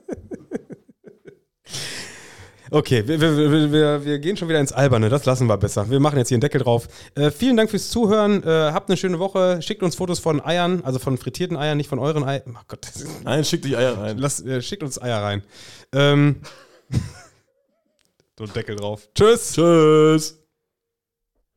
Okay, wir, wir, wir, wir, gehen schon wieder ins Alberne, das lassen wir besser. Wir machen jetzt hier einen Deckel drauf. Äh, vielen Dank fürs Zuhören. Äh, habt eine schöne Woche. Schickt uns Fotos von Eiern, also von frittierten Eiern, nicht von euren Eiern. Oh Gott. Nein, schickt die Eier rein. Lass, äh, schickt uns Eier rein. Ähm. [LAUGHS] so Deckel drauf. Tschüss. Tschüss.